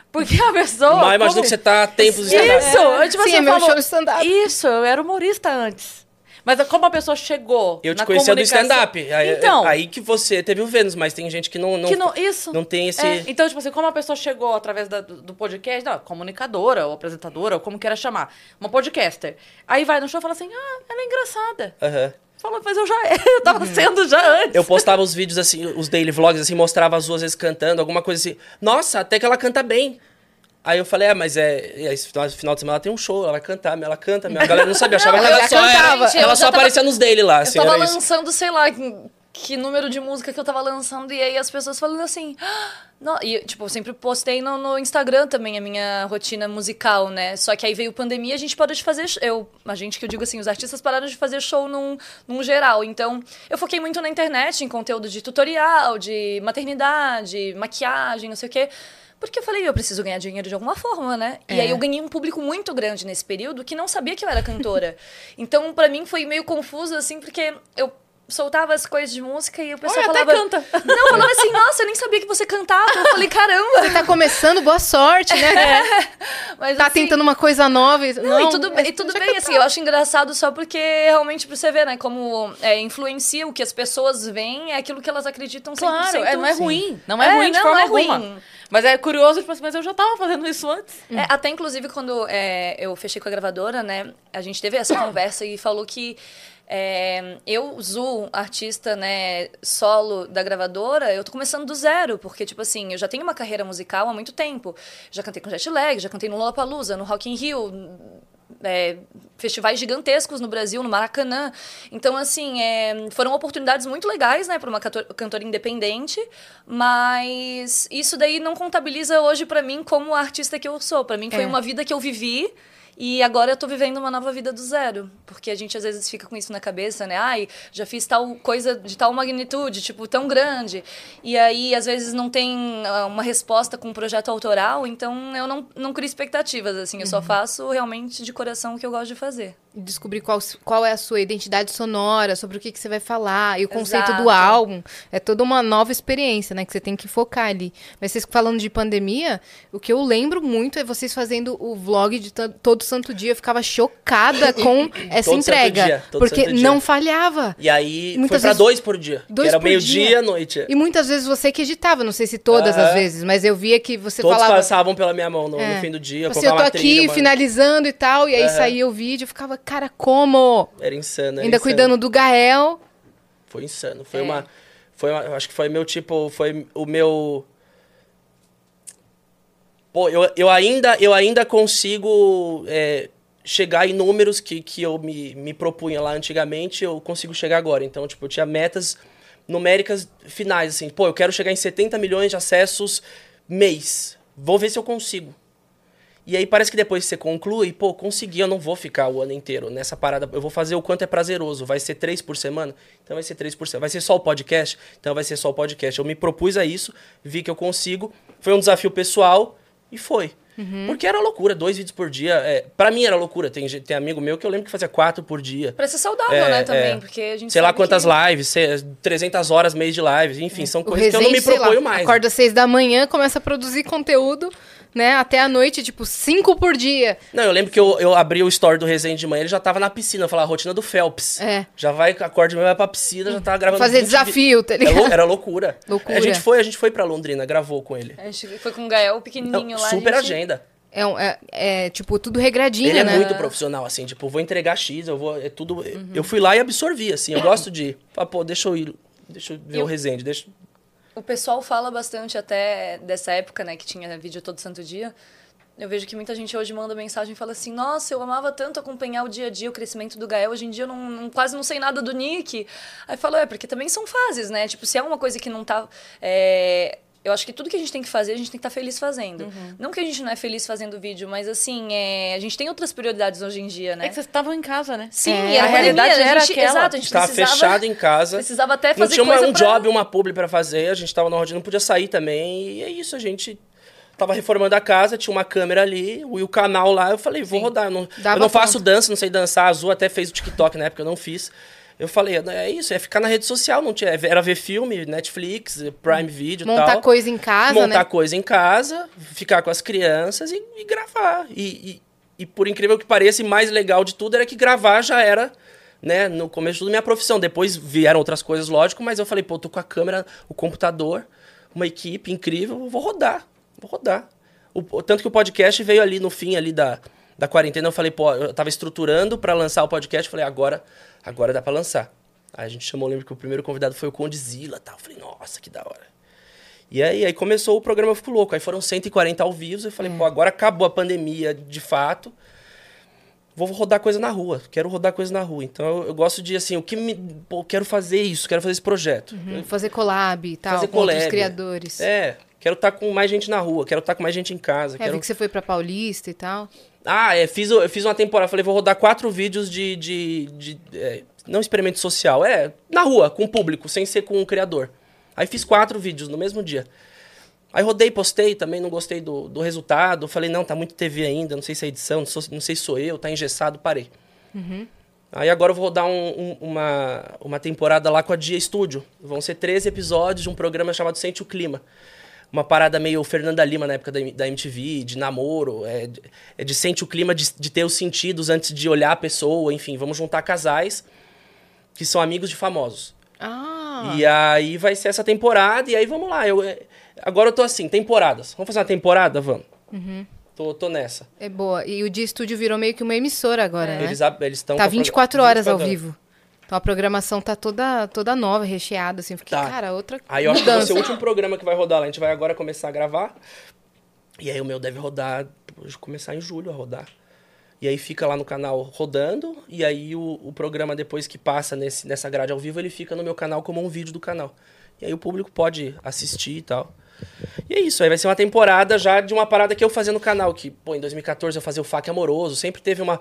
Speaker 1: Porque a pessoa.
Speaker 4: Mas imagina que você tá há tempos
Speaker 1: Isso! Eu, tipo
Speaker 2: Sim,
Speaker 1: assim,
Speaker 2: é meu show stand-up.
Speaker 1: Isso, eu era humorista antes. Mas é como a pessoa chegou
Speaker 4: Eu te
Speaker 1: na
Speaker 4: conhecia do stand-up. Aí,
Speaker 1: Então,
Speaker 4: aí que você teve o Vênus, mas tem gente que não, não,
Speaker 1: que não, isso.
Speaker 4: não tem esse.
Speaker 1: É, então, tipo assim, como a pessoa chegou através da- do, podcast, não, comunicadora ou apresentadora, ou como queira chamar, uma podcaster. Aí vai no show e fala assim, ah, ela é engraçada.
Speaker 4: Aham.
Speaker 1: Fala, mas eu já eu tava sendo já antes.
Speaker 4: Eu postava os vídeos assim, os daily vlogs, assim, mostrava as duas vezes cantando, alguma coisa assim. Nossa, até que ela canta bem. Aí eu falei, é, mas é. Esse final, de semana ela tem um show, ela vai cantar, ela canta. A galera não sabia, achava
Speaker 2: Não,
Speaker 4: que ela
Speaker 2: ela
Speaker 4: só, era-
Speaker 2: cantava.
Speaker 3: Gente, eu
Speaker 4: ela só
Speaker 3: tava-
Speaker 4: aparecia nos daily lá,
Speaker 3: Eu
Speaker 4: assim,
Speaker 3: tava
Speaker 4: era isso.
Speaker 3: lançando, sei lá, que, número de música que eu tava lançando, e aí as pessoas falando assim. "Ah, não", E, tipo, eu sempre postei no, no Instagram também a minha rotina musical, né? Só que aí veio pandemia, a gente parou de fazer. Eu, a gente que eu digo assim, os artistas pararam de fazer show num, num geral. Então, eu foquei muito na internet, em conteúdo de tutorial, de maternidade, maquiagem, não sei o quê. Porque eu falei, eu preciso ganhar dinheiro de alguma forma, né? E
Speaker 2: É.
Speaker 3: aí eu ganhei um público muito grande nesse período que não sabia que eu era cantora. então, pra mim, foi meio confuso, assim, porque eu soltava as coisas de música e o pessoal
Speaker 1: Olha, até
Speaker 3: falava...
Speaker 1: canta.
Speaker 3: Não, falava assim, nossa, eu nem sabia que você cantava. Eu falei, caramba.
Speaker 2: Tá começando, boa sorte, né?
Speaker 3: Mas,
Speaker 2: Tá
Speaker 3: assim,
Speaker 2: tentando uma coisa nova. e-
Speaker 3: Não, e tudo, bem-
Speaker 2: é-
Speaker 3: e tudo bem, assim, eu acho engraçado só porque realmente pra você ver, né, como é, influencia o que as pessoas veem, é aquilo que elas acreditam 100%.
Speaker 1: Claro, é, não é ruim. Não é,
Speaker 3: É,
Speaker 1: ruim de
Speaker 3: não,
Speaker 1: forma
Speaker 3: é
Speaker 1: alguma.
Speaker 3: ruim.
Speaker 1: Mas é curioso, tipo assim, mas eu já tava fazendo isso antes.
Speaker 3: É, até inclusive quando é, eu fechei com a gravadora, né? A gente teve essa conversa e falou que é, eu, Zu, artista, né, solo da gravadora, eu tô começando do zero, porque, tipo assim, eu já tenho uma carreira musical há muito tempo. Já cantei com Jetlag, já cantei no Lollapalooza, no Rock in Rio, é, festivais gigantescos no Brasil, no Maracanã. Então, assim, é, foram oportunidades muito legais, né, para uma cantor- cantora independente, mas isso daí não contabiliza hoje para mim como a artista que eu sou. Para mim foi
Speaker 2: É.
Speaker 3: uma vida que eu vivi. E agora eu tô vivendo uma nova vida do zero. Porque a gente às vezes fica com isso na cabeça, né? Ai, já fiz tal coisa de tal magnitude, tipo, tão grande. E aí, às vezes, não tem ah, uma resposta com um projeto autoral, então eu não, não crio expectativas, assim. Eu só faço realmente de coração o que eu gosto de fazer.
Speaker 2: descobrir qual, qual é a sua identidade sonora, sobre o que, que você vai falar, e o conceito
Speaker 3: Exato.
Speaker 2: do álbum. É toda uma nova experiência, né? Que você tem que focar ali. Mas vocês falando de pandemia, o que eu lembro muito é vocês fazendo o vlog de to- todo santo dia. Eu ficava chocada com essa
Speaker 4: Todo
Speaker 2: entrega.
Speaker 4: dia,
Speaker 2: porque não falhava.
Speaker 4: E aí
Speaker 2: Muitas
Speaker 4: foi pra
Speaker 2: vezes-
Speaker 4: dois por dia.
Speaker 2: Dois
Speaker 4: era meio-dia
Speaker 2: dia.
Speaker 4: à noite.
Speaker 2: E muitas vezes você que editava, não sei se todas as vezes, mas eu via que você
Speaker 4: Todos
Speaker 2: falava.
Speaker 4: passavam pela minha mão no, no
Speaker 2: É.
Speaker 4: fim do dia.
Speaker 2: Assim, eu tô aqui
Speaker 4: trilha,
Speaker 2: finalizando e tal, e aí
Speaker 4: Aham.
Speaker 2: saía o vídeo, eu ficava, cara, como?
Speaker 4: Era insano. era
Speaker 2: Ainda
Speaker 4: insano.
Speaker 2: cuidando do Gael.
Speaker 4: Foi insano. Foi
Speaker 2: É.
Speaker 4: uma. Foi uma, acho que foi meu tipo. Foi o meu. Pô, eu, eu, ainda, eu ainda consigo é, chegar em números que, que eu me, me propunha lá antigamente, eu consigo chegar agora. Então, tipo, eu tinha metas numéricas finais, assim. Pô, eu quero chegar em 70 milhões de acessos mês. Vou ver se eu consigo. E aí parece que depois que você conclui, pô, consegui, eu não vou ficar o ano inteiro nessa parada. Eu vou fazer o quanto é prazeroso. Vai ser três por semana? Então vai ser três por semana. Vai ser só o podcast? Então vai ser só o podcast. Eu me propus a isso, vi que eu consigo. Foi um desafio pessoal e foi. Porque era loucura, dois vídeos por dia. É, para mim era loucura. Tem, tem amigo meu que eu lembro que fazia quatro por dia.
Speaker 3: Pra ser saudável,
Speaker 4: É,
Speaker 3: né, também.
Speaker 4: é.
Speaker 3: Porque a gente
Speaker 4: Sei lá quantas
Speaker 3: que...
Speaker 4: lives, sei- 300 horas mês de lives. Enfim, são
Speaker 2: O
Speaker 4: coisas que eu não me
Speaker 2: sei lá,
Speaker 4: proponho mais.
Speaker 2: Acorda às seis da manhã, começa a produzir conteúdo, né? Até a noite, tipo, cinco por dia.
Speaker 4: Não, eu lembro que eu, eu abri o story do Resende de manhã, ele já tava na piscina, eu falava, a rotina do Phelps.
Speaker 2: É.
Speaker 4: Já vai, acorda de manhã, vai pra piscina, já tava gravando.
Speaker 2: Fazer
Speaker 4: 20
Speaker 2: desafio, tá
Speaker 4: vi- Era,
Speaker 2: ligado?
Speaker 4: lou- era loucura.
Speaker 2: Loucura.
Speaker 4: A gente foi, a gente foi pra Londrina, gravou com ele.
Speaker 3: A gente foi com o Gael pequenininho
Speaker 4: Não,
Speaker 3: lá. a
Speaker 4: super
Speaker 3: gente...
Speaker 4: agenda.
Speaker 2: É, um- é- é, tipo, tudo regradinho,
Speaker 4: Ele é
Speaker 2: né?
Speaker 4: muito profissional, assim, tipo, vou entregar X, eu vou. É tudo.
Speaker 2: Uhum.
Speaker 4: Eu fui lá e absorvi, assim. Eu gosto de. Falar, pô, deixa eu ir. Deixa eu ver
Speaker 3: Eu-
Speaker 4: o Resende, deixa.
Speaker 3: O pessoal fala bastante até dessa época, né, que tinha vídeo todo santo dia. Eu vejo que muita gente hoje manda mensagem e fala assim: Nossa, eu amava tanto acompanhar o dia a dia, o crescimento do Gael. Hoje em dia eu não, não- quase não sei nada do Nick. Aí falo: É, porque também são fases, né? Tipo, se é uma coisa que não tá. é, Eu acho que tudo que a gente tem que fazer, a gente tem que estar feliz fazendo.
Speaker 1: Uhum.
Speaker 3: Não que a gente não é feliz fazendo vídeo, mas assim, é, a gente tem outras prioridades hoje em dia, né?
Speaker 1: É que vocês estavam em casa, né?
Speaker 3: Sim,
Speaker 2: É,
Speaker 3: e era
Speaker 1: a realidade
Speaker 3: pandemia,
Speaker 1: era
Speaker 3: a gente,
Speaker 1: aquela.
Speaker 3: Exato, a gente
Speaker 4: Tava
Speaker 3: precisava,
Speaker 4: fechado em casa.
Speaker 3: precisava até
Speaker 4: Não
Speaker 3: fazer
Speaker 4: tinha uma-
Speaker 3: coisa
Speaker 4: um
Speaker 3: pra-
Speaker 4: job, uma publi pra fazer, a gente tava na rotina, não podia sair também. E é isso, a gente tava reformando a casa, tinha uma câmera ali, e o canal lá, eu falei, vou rodar. Eu não, eu não faço dança, não sei dançar. A Azul até fez o TikTok na época, eu não fiz. Eu falei, é isso, é ficar na rede social, não tinha, era ver filme, Netflix, Prime Video
Speaker 2: Montar
Speaker 4: tal.
Speaker 2: coisa em casa,
Speaker 4: montar
Speaker 2: né?
Speaker 4: coisa em casa, ficar com as crianças e, e gravar. E, e- e por incrível que pareça, mais legal de tudo era que gravar já era né, no começo tudo minha profissão. Depois vieram outras coisas, lógico, mas eu falei, pô, tô com a câmera, o computador, uma equipe incrível, vou rodar, vou rodar. O, tanto que o podcast veio ali no fim ali da, da quarentena, eu falei, pô, eu tava estruturando para lançar o podcast, falei, agora, agora dá para lançar. Aí a gente chamou, lembro que o primeiro convidado foi o Condizila, tal. Eu falei, nossa, que da hora. E aí, aí começou o programa Eu Fico Louco. Aí foram 140 ao vivo. Eu falei, é. pô, agora acabou a pandemia de fato. Vou rodar coisa na rua. Quero rodar coisa na rua. Então eu, eu gosto de, assim, o que me. Pô, quero fazer isso, quero fazer esse projeto.
Speaker 2: Uhum, fazer collab e tal, fazer com collab. outros criadores.
Speaker 4: É, quero estar tá com mais gente na rua, quero estar tá com mais gente em casa.
Speaker 2: É,
Speaker 4: quero...
Speaker 2: vi que você foi pra Paulista e tal.
Speaker 4: Ah, é, fiz, eu fiz uma temporada. Falei, vou rodar quatro vídeos de. de, de é, não experimento social, é na rua, com o público, sem ser com o criador. Aí fiz quatro vídeos no mesmo dia. Aí rodei, postei também, não gostei do, do resultado. Falei, não, tá muito TV ainda, não sei se é edição, não, sou, não sei se sou eu, tá engessado, parei. Uhum. Aí agora eu vou rodar um, um, uma, uma temporada lá com a Dia Studio. Vão ser 13 episódios de um programa chamado Sente o Clima. Uma parada meio Fernanda Lima na época da, da MTV, de namoro, é, é de sente o clima de, de ter os sentidos antes de olhar a pessoa, enfim, vamos juntar casais que são amigos de famosos.
Speaker 2: Ah.
Speaker 4: E aí vai ser essa temporada, e aí vamos lá. Eu, é, agora eu tô assim, temporadas. Vamos fazer uma temporada? Vamos. Uhum. Tô, tô nessa.
Speaker 2: É boa. E o Dia Estúdio virou meio que uma emissora agora, é. né?
Speaker 4: Eles estão.
Speaker 2: Tá 24 horas 24 ao vivo. Então a programação tá toda, toda nova, recheada, assim. Fiquei, tá. cara, outra.
Speaker 4: Aí eu acho que vai ser o último programa que vai rodar lá. A gente vai agora começar a gravar. E aí o meu deve rodar. Começar em julho a rodar. E aí fica lá no canal rodando, e aí o, o programa, depois que passa nesse, nessa grade ao vivo, ele fica no meu canal como um vídeo do canal. E aí o público pode assistir e tal. E é isso, aí vai ser uma temporada já de uma parada que eu fazia no canal, que, pô, em 2014 eu fazia o FAQ Amoroso, sempre teve uma,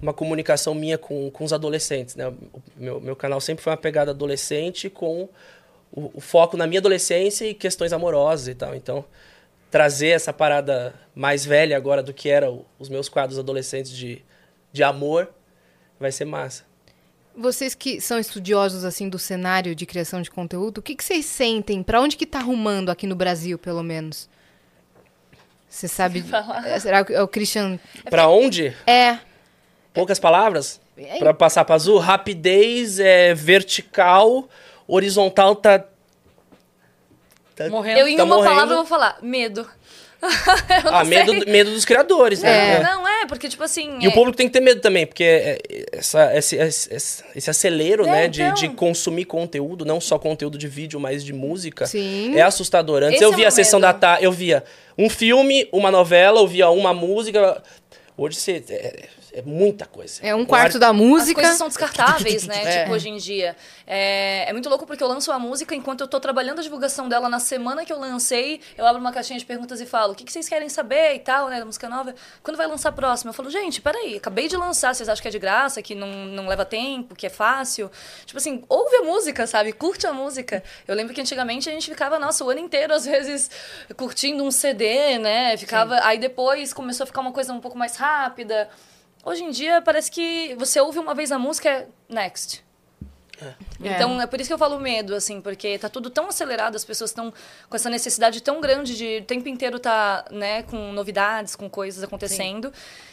Speaker 4: uma comunicação minha com, com os adolescentes, né? O meu, meu canal sempre foi uma pegada adolescente com o, o foco na minha adolescência e questões amorosas e tal. Então, trazer essa parada mais velha agora do que eram os meus quadros adolescentes de, de amor, vai ser massa.
Speaker 2: Vocês que são estudiosos assim do cenário de criação de conteúdo, o que, que vocês sentem? Para onde que tá arrumando aqui no Brasil, pelo menos? Você sabe? É, será que é o Christian?
Speaker 4: Para onde?
Speaker 2: É.
Speaker 4: Poucas palavras? É. Para passar para azul, rapidez é vertical, horizontal tá
Speaker 3: Tá, morrendo. Eu, em tá uma morrendo. palavra, vou falar: medo.
Speaker 4: ah, medo, medo dos criadores,
Speaker 3: né? É. Não, é, porque, tipo assim.
Speaker 4: E é... o público tem que ter medo também, porque é, essa, esse, esse, esse acelero, é, né, então... de, de consumir conteúdo, não só conteúdo de vídeo, mas de música,
Speaker 2: Sim.
Speaker 4: é assustador. Antes esse eu via a sessão medo. da tarde, eu via um filme, uma novela, eu via uma música. Hoje você. É, muita coisa.
Speaker 2: É um quarto da música.
Speaker 3: As coisas são descartáveis, né? É. Tipo, hoje em dia. É, é muito louco porque eu lanço a música enquanto eu tô trabalhando a divulgação dela na semana que eu lancei, eu abro uma caixinha de perguntas e falo: o que, que vocês querem saber e tal, né? Da música nova. Quando vai lançar a próxima? Eu falo: gente, peraí, acabei de lançar, vocês acham que é de graça, que não, não leva tempo, que é fácil? Tipo assim, ouve a música, sabe? Curte a música. Eu lembro que antigamente a gente ficava, nossa, o ano inteiro, às vezes, curtindo um CD, né? Ficava. Sim. Aí depois começou a ficar uma coisa um pouco mais rápida. Hoje em dia parece que você ouve uma vez a música, é next. É. Então, é. é por isso que eu falo medo, assim, porque tá tudo tão acelerado, as pessoas estão com essa necessidade tão grande de o tempo inteiro tá, né, com novidades, com coisas acontecendo. Sim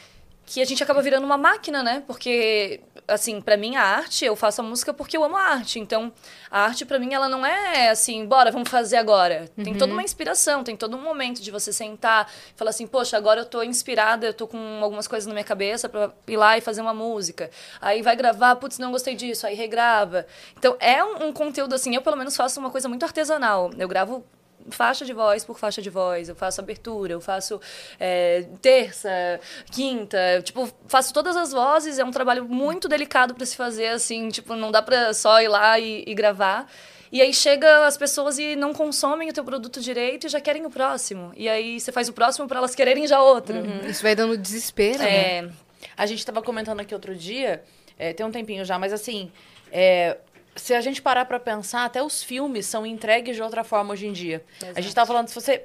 Speaker 3: que a gente acaba virando uma máquina, né? Porque, assim, para mim a arte, eu faço a música porque eu amo a arte. Então, a arte para mim ela não é assim, bora, vamos fazer agora. Uhum. Tem toda uma inspiração, tem todo um momento de você sentar e falar assim, poxa, agora eu tô inspirada, eu tô com algumas coisas na minha cabeça para ir lá e fazer uma música. Aí vai gravar, putz, não gostei disso, aí regrava. Então, é um, um conteúdo assim, eu pelo menos faço uma coisa muito artesanal. Eu gravo faixa de voz por faixa de voz. Eu faço abertura, eu faço é, terça, quinta. Tipo, faço todas as vozes. É um trabalho muito delicado para se fazer, assim. Tipo, não dá para só ir lá e, e gravar. E aí chega as pessoas e não consomem o teu produto direito e já querem o próximo. E aí você faz o próximo para elas quererem já outro.
Speaker 2: Uhum. Isso vai dando desespero, é... né?
Speaker 1: A gente estava comentando aqui outro dia, é, tem um tempinho já, mas assim, é, se a gente parar para pensar, até os filmes são entregues de outra forma hoje em dia. Exato. A gente tá falando, se você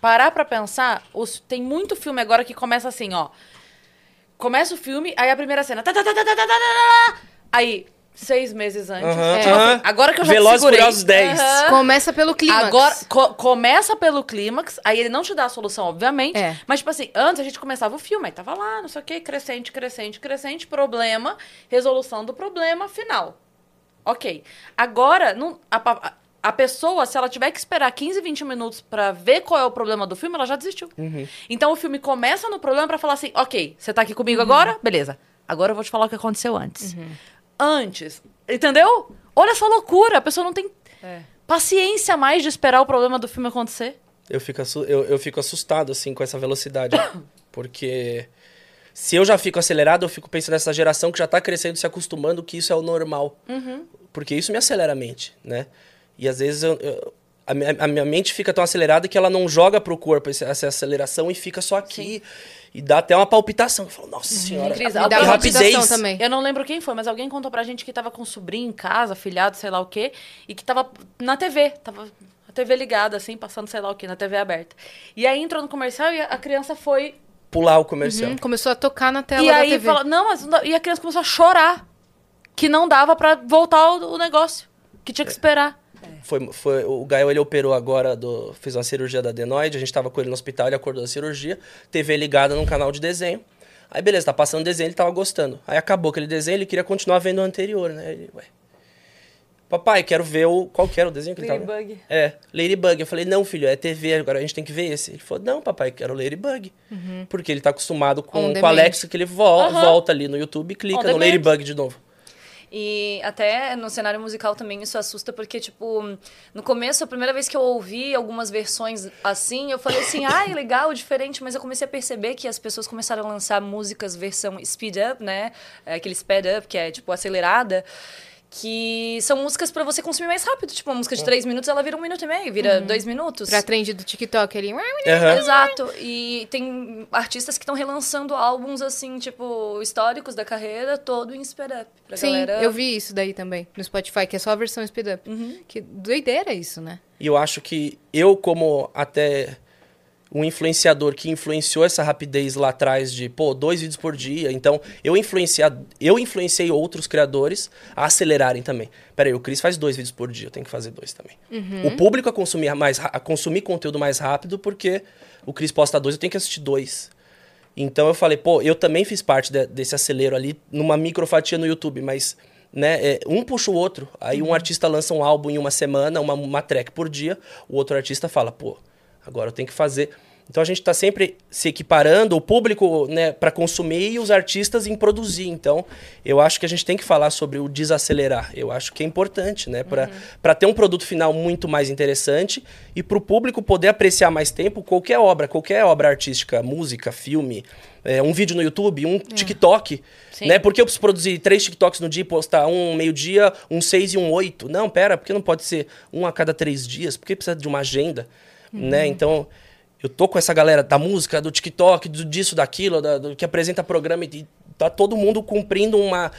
Speaker 1: parar para pensar, os, tem muito filme agora que começa assim, ó. Começa o filme, aí a primeira cena. Tá, tá, tá, tá, tá, tá, tá, aí seis meses antes. Tipo assim, agora que eu já
Speaker 4: Velozes
Speaker 1: segurei.
Speaker 4: Furiosos 10.
Speaker 1: Aham.
Speaker 2: Começa pelo clímax.
Speaker 1: Agora, co- começa pelo clímax, aí ele não te dá a solução, obviamente.
Speaker 2: É.
Speaker 1: Mas, tipo assim, antes a gente começava o filme, aí tava lá, não sei o quê, crescente, crescente, crescente, problema, resolução do problema, final. Ok. Agora, não, a, a pessoa, se ela tiver que esperar 15, 20 minutos pra ver qual é o problema do filme, ela já desistiu. Então o filme começa no problema pra falar assim: ok, você tá aqui comigo agora? Beleza. Agora eu vou te falar o que aconteceu antes. Antes. Entendeu? Olha essa loucura. A pessoa não tem paciência mais de esperar o problema do filme acontecer.
Speaker 4: Eu fico, eu, eu fico assustado, assim, com essa velocidade. porque se eu já fico acelerado, eu fico pensando nessa geração que já tá crescendo, se acostumando que isso é o normal. Porque isso me acelera a mente, né? E às vezes eu- eu- a, minha, a minha mente fica tão acelerada que ela não joga pro corpo esse- essa aceleração e fica só aqui. E dá até uma palpitação. Eu falo, nossa senhora,
Speaker 1: Cris,
Speaker 2: dá uma
Speaker 4: rapidez.
Speaker 2: palpitação também.
Speaker 1: Eu não lembro quem foi, mas alguém contou pra gente que tava com um sobrinho em casa, filhado, sei lá o quê, e que tava na TV. Tava a TV ligada, assim, passando sei lá o quê, na TV aberta. E aí entrou no comercial e a criança foi.
Speaker 4: Pular o comercial.
Speaker 2: Hum, começou a tocar na tela
Speaker 1: e
Speaker 2: da
Speaker 1: aí
Speaker 2: TV.
Speaker 1: fala, não, mas não e a criança começou a chorar. Que não dava pra voltar o, o negócio. Que tinha que esperar.
Speaker 4: Foi, foi, o Gael, ele operou agora, do, fez uma cirurgia da adenoide, a gente tava com ele no hospital, ele acordou da cirurgia, TV ligada num canal de desenho. Aí beleza, tá passando desenho, ele tava gostando. Aí acabou aquele desenho, ele queria continuar vendo o anterior, né? Ele, ué. Papai, quero ver o. Qual que era o desenho que ele tava?
Speaker 1: Ladybug.
Speaker 4: É, Ladybug. Eu falei, não, filho, é TV, agora a gente tem que ver esse. Ele falou, não, papai, quero Ladybug. Porque ele tá acostumado com, com o. Alexa, que ele vo- volta ali no YouTube e clica
Speaker 1: On
Speaker 4: no
Speaker 1: demand.
Speaker 4: Ladybug de novo.
Speaker 3: E até no cenário musical também isso assusta, porque, tipo, no começo, a primeira vez que eu ouvi algumas versões assim, eu falei assim, ai, legal, diferente, mas eu comecei a perceber que as pessoas começaram a lançar músicas versão speed up, né? É, Aquele speed up, que é, tipo, acelerada. Que são músicas pra você consumir mais rápido. Tipo, uma música de três minutos, ela vira um minuto e meio, vira dois minutos.
Speaker 2: Pra trend do TikTok ali.
Speaker 4: Aham.
Speaker 3: Exato. E tem artistas que estão relançando álbuns, assim, tipo, históricos da carreira, todo em speed up. Pra
Speaker 2: Sim,
Speaker 3: galera...
Speaker 2: eu vi isso daí também no Spotify, que é só a versão speed up.
Speaker 1: Uhum.
Speaker 2: Que doideira isso, né?
Speaker 4: E eu acho que eu, como até um influenciador que influenciou essa rapidez lá atrás de, pô, dois vídeos por dia. Então, eu, influencia, eu influenciei outros criadores a acelerarem também. Peraí, o Cris faz dois vídeos por dia, eu tenho que fazer dois também. O público a consumir, mais, a consumir conteúdo mais rápido, porque o Cris posta dois, eu tenho que assistir dois. Então eu falei, pô, eu também fiz parte de- desse acelero ali, numa microfatia no YouTube, mas né, é, um puxa o outro. Aí um artista lança um álbum em uma semana, uma, uma track por dia, o outro artista fala, pô, agora eu tenho que fazer. Então a gente está sempre se equiparando, o público né, para consumir e os artistas em produzir. Então eu acho que a gente tem que falar sobre o desacelerar. Eu acho que é importante, né? Para ter um produto final muito mais interessante e para o público poder apreciar mais tempo qualquer obra, qualquer obra artística, música, filme, é, um vídeo no YouTube, um TikTok.
Speaker 1: Sim.
Speaker 4: Né? Por que eu preciso produzir três TikToks no dia e postar um meio-dia, um seis e um oito? Não, pera, por que não pode ser um a cada três dias? Por que precisa de uma agenda? Né? Então, eu tô com essa galera da música, do TikTok, do, disso, daquilo, da- do, que apresenta programa e tá todo mundo cumprindo uma,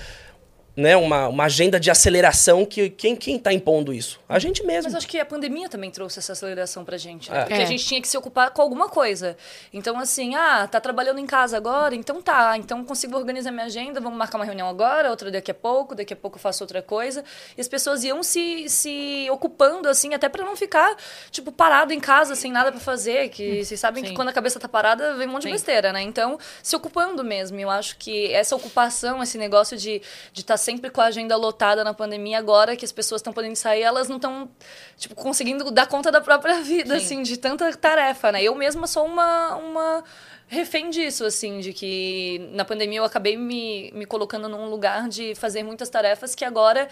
Speaker 4: né, uma, uma agenda de aceleração que quem, quem tá impondo isso? A gente mesmo.
Speaker 3: Mas acho que a pandemia também trouxe essa aceleração pra gente, né?
Speaker 4: É.
Speaker 3: Porque
Speaker 2: É.
Speaker 3: a gente tinha que se ocupar com alguma coisa. Então, assim, ah, tá trabalhando em casa agora? Então tá. Então consigo organizar minha agenda, vamos marcar uma reunião agora, outra daqui a pouco, daqui a pouco eu faço outra coisa. E as pessoas iam se, se ocupando, assim, até pra não ficar, tipo, parado em casa, sem nada pra fazer. Que vocês sabem
Speaker 1: Sim.
Speaker 3: que quando a cabeça tá parada, vem um monte
Speaker 1: Sim.
Speaker 3: de besteira, né? Então, se ocupando mesmo. Eu acho que essa ocupação, esse negócio de estar sempre com a agenda lotada na pandemia, agora que as pessoas estão podendo sair, elas não estão, tipo, conseguindo dar conta da própria vida,
Speaker 1: Sim.
Speaker 3: assim, de tanta tarefa, né? Eu mesma sou uma, uma refém disso, assim, de que na pandemia eu acabei me, me colocando num lugar de fazer muitas tarefas que agora.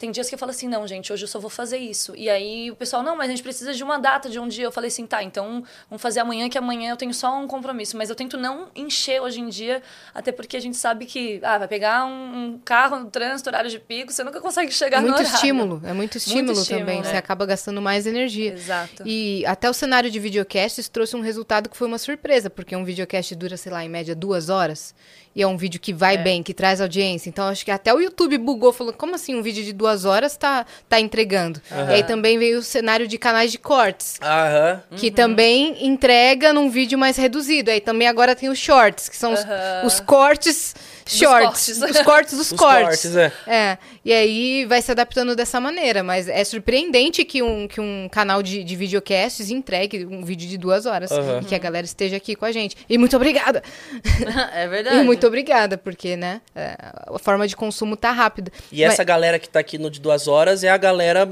Speaker 3: Tem dias que eu falo assim, não, gente, hoje eu só vou fazer isso. E aí o pessoal, não, mas a gente precisa de uma data, de um dia. Eu falei assim, tá, então vamos fazer amanhã, que amanhã eu tenho só um compromisso. Mas eu tento não encher hoje em dia, até porque a gente sabe que, ah, vai pegar um, um carro no trânsito, horário de pico, você nunca consegue chegar no
Speaker 2: muito
Speaker 3: horário.
Speaker 2: estímulo, é muito estímulo,
Speaker 3: estímulo,
Speaker 2: também.
Speaker 3: né?
Speaker 2: Você acaba gastando mais energia.
Speaker 3: Exato.
Speaker 2: E até o cenário de videocasts trouxe um resultado que foi uma surpresa, porque um videocast dura, sei lá, em média duas horas. E é um vídeo que vai bem, que traz audiência. Então acho que até o YouTube bugou, falou: como assim um vídeo de duas horas tá, tá entregando? E aí também veio o cenário de canais de cortes.
Speaker 4: Aham.
Speaker 2: Que também entrega num vídeo mais reduzido. Aí também agora tem os shorts, que são os, os cortes shorts.
Speaker 3: cortes.
Speaker 2: Os cortes dos
Speaker 4: Os
Speaker 2: cortes.
Speaker 4: cortes, é.
Speaker 2: É, e aí vai se adaptando dessa maneira, mas é surpreendente que um, que um canal de, de videocasts entregue um vídeo de duas horas
Speaker 4: Aham.
Speaker 2: e que a galera esteja aqui com a gente. E muito obrigada!
Speaker 1: é verdade.
Speaker 2: E muito obrigada, porque, né, é, a forma de consumo tá rápida.
Speaker 4: E essa galera que tá aqui no de duas horas é a galera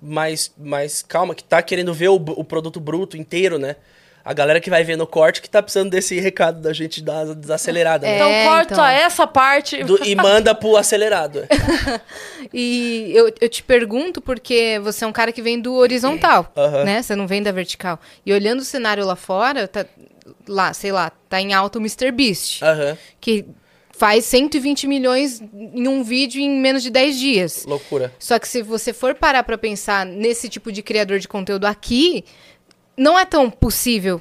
Speaker 4: mais, mais calma, que tá querendo ver o, o produto bruto inteiro, né? A galera que vai ver no corte que tá precisando desse recado da gente dar uma desacelerada, né?
Speaker 2: É,
Speaker 1: Então corta
Speaker 2: então.
Speaker 1: essa parte.
Speaker 4: Do- e manda pro acelerado.
Speaker 2: E eu, eu te pergunto porque você é um cara que vem do horizontal,
Speaker 4: Aham.
Speaker 2: né? Você não vem da vertical. E olhando o cenário lá fora, tá lá, sei lá, tá em alta o Mr. Beast,
Speaker 4: Aham.
Speaker 2: que faz 120 milhões em um vídeo em menos de 10 dias.
Speaker 4: Loucura.
Speaker 2: Só que se você for parar pra pensar nesse tipo de criador de conteúdo aqui, não é tão possível,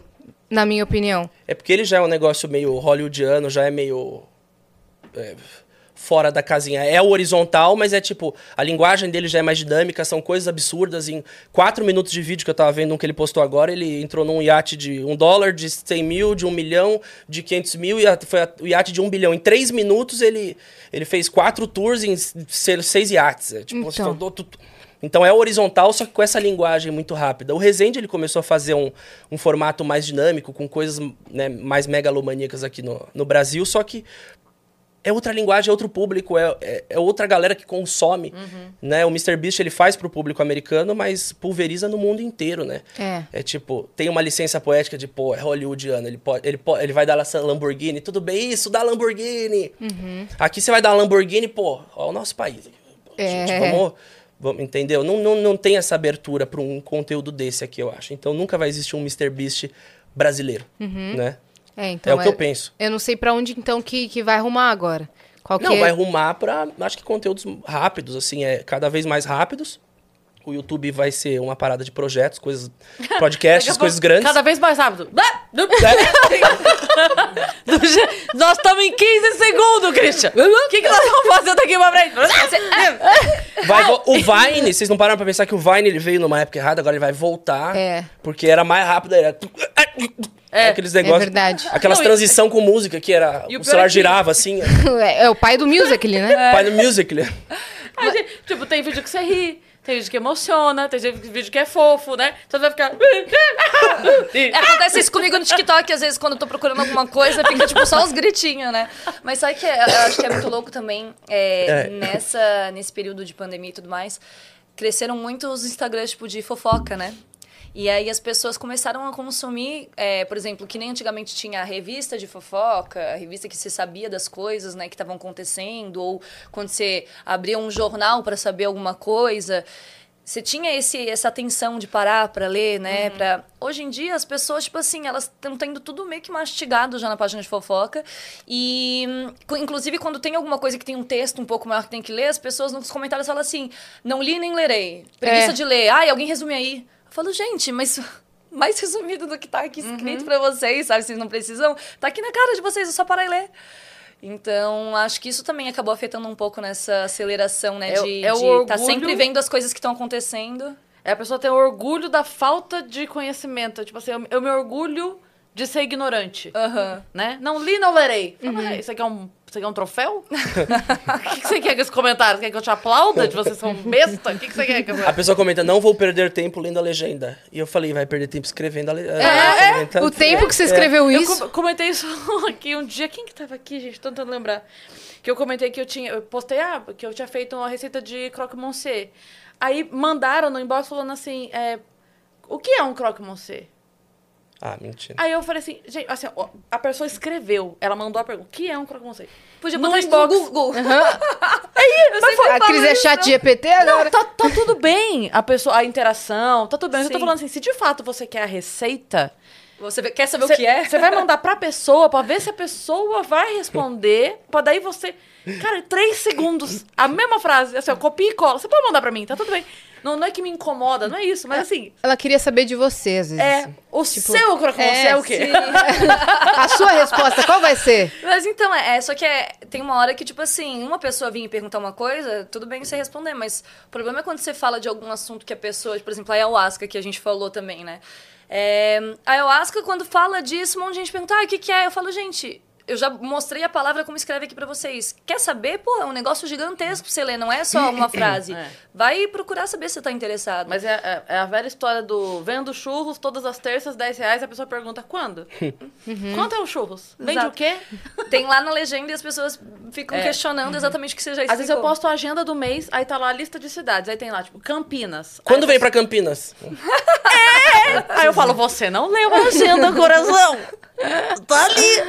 Speaker 2: na minha opinião.
Speaker 4: É porque ele já é um negócio meio hollywoodiano, já é meio. é, fora da casinha. É o horizontal, mas é tipo. A linguagem dele já é mais dinâmica, são coisas absurdas. Em quatro minutos de vídeo que eu tava vendo um que ele postou agora, ele entrou num iate de um dólar, de 100 mil, de um milhão, de 500 mil, e foi o iate de um bilhão. Em três minutos ele, ele fez quatro tours em se- seis iates. É, tipo,
Speaker 2: Então.
Speaker 4: do- então é horizontal, só que com essa linguagem muito rápida. O Resende ele começou a fazer um, um formato mais dinâmico, com coisas né, mais megalomaníacas aqui no, no Brasil, só que é outra linguagem, é outro público, é, é, é outra galera que consome. Né? O MrBeast ele faz pro público americano, mas pulveriza no mundo inteiro, né?
Speaker 2: É.
Speaker 4: É tipo, tem uma licença poética de, pô, é hollywoodiano, ele, pode, ele, pode, ele vai dar Lamborghini, tudo bem, isso, dá Lamborghini. Aqui você vai dar Lamborghini, pô, ó o nosso país.
Speaker 2: É.
Speaker 4: Gente, vamos, vamos- entendeu? Não, não, não tem essa abertura para um conteúdo desse aqui, eu acho. Então nunca vai existir um MrBeast brasileiro, né?
Speaker 2: É, então
Speaker 4: é o que eu penso.
Speaker 2: Eu não sei pra onde então que, que vai arrumar agora. Qual
Speaker 4: Não,
Speaker 2: é?
Speaker 4: vai rumar pra, acho que conteúdos rápidos, assim, é cada vez mais rápidos. O YouTube vai ser uma parada de projetos, coisas, podcasts,
Speaker 1: pouco,
Speaker 4: coisas grandes.
Speaker 1: Cada vez mais rápido. Do je- nós estamos em 15 segundos, Christian. O que, que nós vamos fazer daqui pra frente?
Speaker 4: Vai o Vine, vocês não pararam pra pensar que o Vine ele veio numa época errada, agora ele vai voltar.
Speaker 2: É.
Speaker 4: Porque era mais rápido, era.
Speaker 1: É,
Speaker 4: aqueles negócios.
Speaker 2: verdade.
Speaker 4: Aquelas
Speaker 1: Não, e-
Speaker 4: transição com música que era.
Speaker 1: E o
Speaker 4: celular
Speaker 1: é que-
Speaker 4: girava assim.
Speaker 2: É, é o pai do Musical.ly, né?
Speaker 4: Pai do Music, né?
Speaker 1: A gente- tipo, tem vídeo que você ri, tem vídeo que emociona, tem vídeo que é fofo, né? Então vai ficar.
Speaker 3: Acontece isso comigo no TikTok, às vezes, quando eu tô procurando alguma coisa, fica, tipo, só uns gritinhos, né? Mas sabe que é- eu acho que é muito louco também, é,
Speaker 4: É.
Speaker 3: Nessa, nesse período de pandemia e tudo mais, cresceram muito os Instagrams, tipo, de fofoca, né? E aí as pessoas começaram a consumir, é, por exemplo, que nem antigamente tinha a revista de fofoca, a revista que você sabia das coisas, né, que estavam acontecendo, ou quando você abria um jornal para saber alguma coisa. Você tinha esse, essa atenção de parar para ler, né? Pra... Hoje em dia, as pessoas, tipo assim, elas estão tendo tudo meio que mastigado já na página de fofoca. E, inclusive, quando tem alguma coisa que tem um texto um pouco maior que tem que ler, as pessoas nos comentários falam assim: não li nem lerei. Preguiça
Speaker 2: É.
Speaker 3: de ler. Ai, alguém resume aí. Eu falo, gente, mas mais resumido do que tá aqui escrito pra vocês, sabe? Vocês não precisam. Tá aqui na cara de vocês, é só parar e ler. Então, acho que isso também acabou afetando um pouco nessa aceleração, né?
Speaker 1: É o-
Speaker 3: de
Speaker 1: é o
Speaker 3: estar
Speaker 1: orgulho-
Speaker 3: sempre vendo as coisas que estão acontecendo.
Speaker 1: É a pessoa tem orgulho da falta de conhecimento. Tipo assim, eu, eu me orgulho de ser ignorante.
Speaker 3: Aham.
Speaker 1: Né? Não li, não lerei. Fala, "Ah, isso aqui é um. Isso aqui é um troféu? O que, que você quer com esse comentário? Quer que eu te aplauda de vocês são besta? O que, que você quer que eu...
Speaker 4: A pessoa comenta, não vou perder tempo lendo a legenda. E eu falei, vai perder tempo escrevendo a legenda.
Speaker 2: É, o tempo que você escreveu
Speaker 1: Eu
Speaker 2: isso.
Speaker 1: com- comentei isso aqui um dia. Quem que tava aqui, gente? Tô tentando lembrar. Que eu comentei que eu tinha. Eu postei, ah, que eu tinha feito uma receita de croque monsieur. Aí mandaram no inbox falando assim: é, o que é um croque monsieur?
Speaker 4: Ah, mentira.
Speaker 1: Aí eu falei assim, gente, assim, ó, a pessoa escreveu, ela mandou a pergunta: o que é um monsieur?
Speaker 3: Podia
Speaker 1: No
Speaker 3: botar isso no
Speaker 1: inbox.
Speaker 3: Google.
Speaker 2: A Cris é chat GPT agora.
Speaker 1: Não, tá, tá tudo bem a pessoa, a interação, tá tudo bem. Eu tô falando assim, se de fato você quer a receita,
Speaker 3: Você quer saber
Speaker 1: Cê-
Speaker 3: o que é?
Speaker 1: Você vai mandar pra pessoa pra ver se a pessoa vai responder. pra daí você. Cara, três segundos. A mesma frase. Assim, ó, copia e cola. Você pode mandar pra mim, tá tudo bem. Não, não é que me incomoda, não é isso. Mas assim,
Speaker 2: Ela queria saber de você, às vezes.
Speaker 1: é. O seu crocodilo
Speaker 2: é,
Speaker 1: é, o quê?
Speaker 2: A sua resposta, qual vai ser?
Speaker 3: Mas então, é, é, só que é, tem uma hora que, tipo assim, uma pessoa vir e perguntar uma coisa, tudo bem você responder, mas o problema é quando você fala de algum assunto que a pessoa, por exemplo, a ayahuasca, que a gente falou também, né? É, a ayahuasca, quando fala disso, um monte de gente pergunta, ah, o que, que é? Eu falo, gente, eu já mostrei a palavra como escreve aqui pra vocês. Quer saber? Pô, é um negócio gigantesco pra você ler, não é só uma frase.
Speaker 1: É.
Speaker 3: Vai procurar saber se você tá interessado.
Speaker 1: Mas é, é- é a velha história do vendo churros todas as terças, 10 reais, a pessoa pergunta quando? Quanto é o churros? Vende
Speaker 3: Exato.
Speaker 1: o quê?
Speaker 3: Tem lá na legenda e as pessoas ficam
Speaker 1: É.
Speaker 3: questionando exatamente o que você já explicou.
Speaker 1: Às vezes eu posto a agenda do mês, aí tá lá a lista de cidades. Aí tem lá, tipo, Campinas.
Speaker 4: Quando
Speaker 1: aí
Speaker 4: vem
Speaker 1: eu
Speaker 4: pra Campinas?
Speaker 1: Aí eu falo, você não leu a agenda, coração. Tá ali.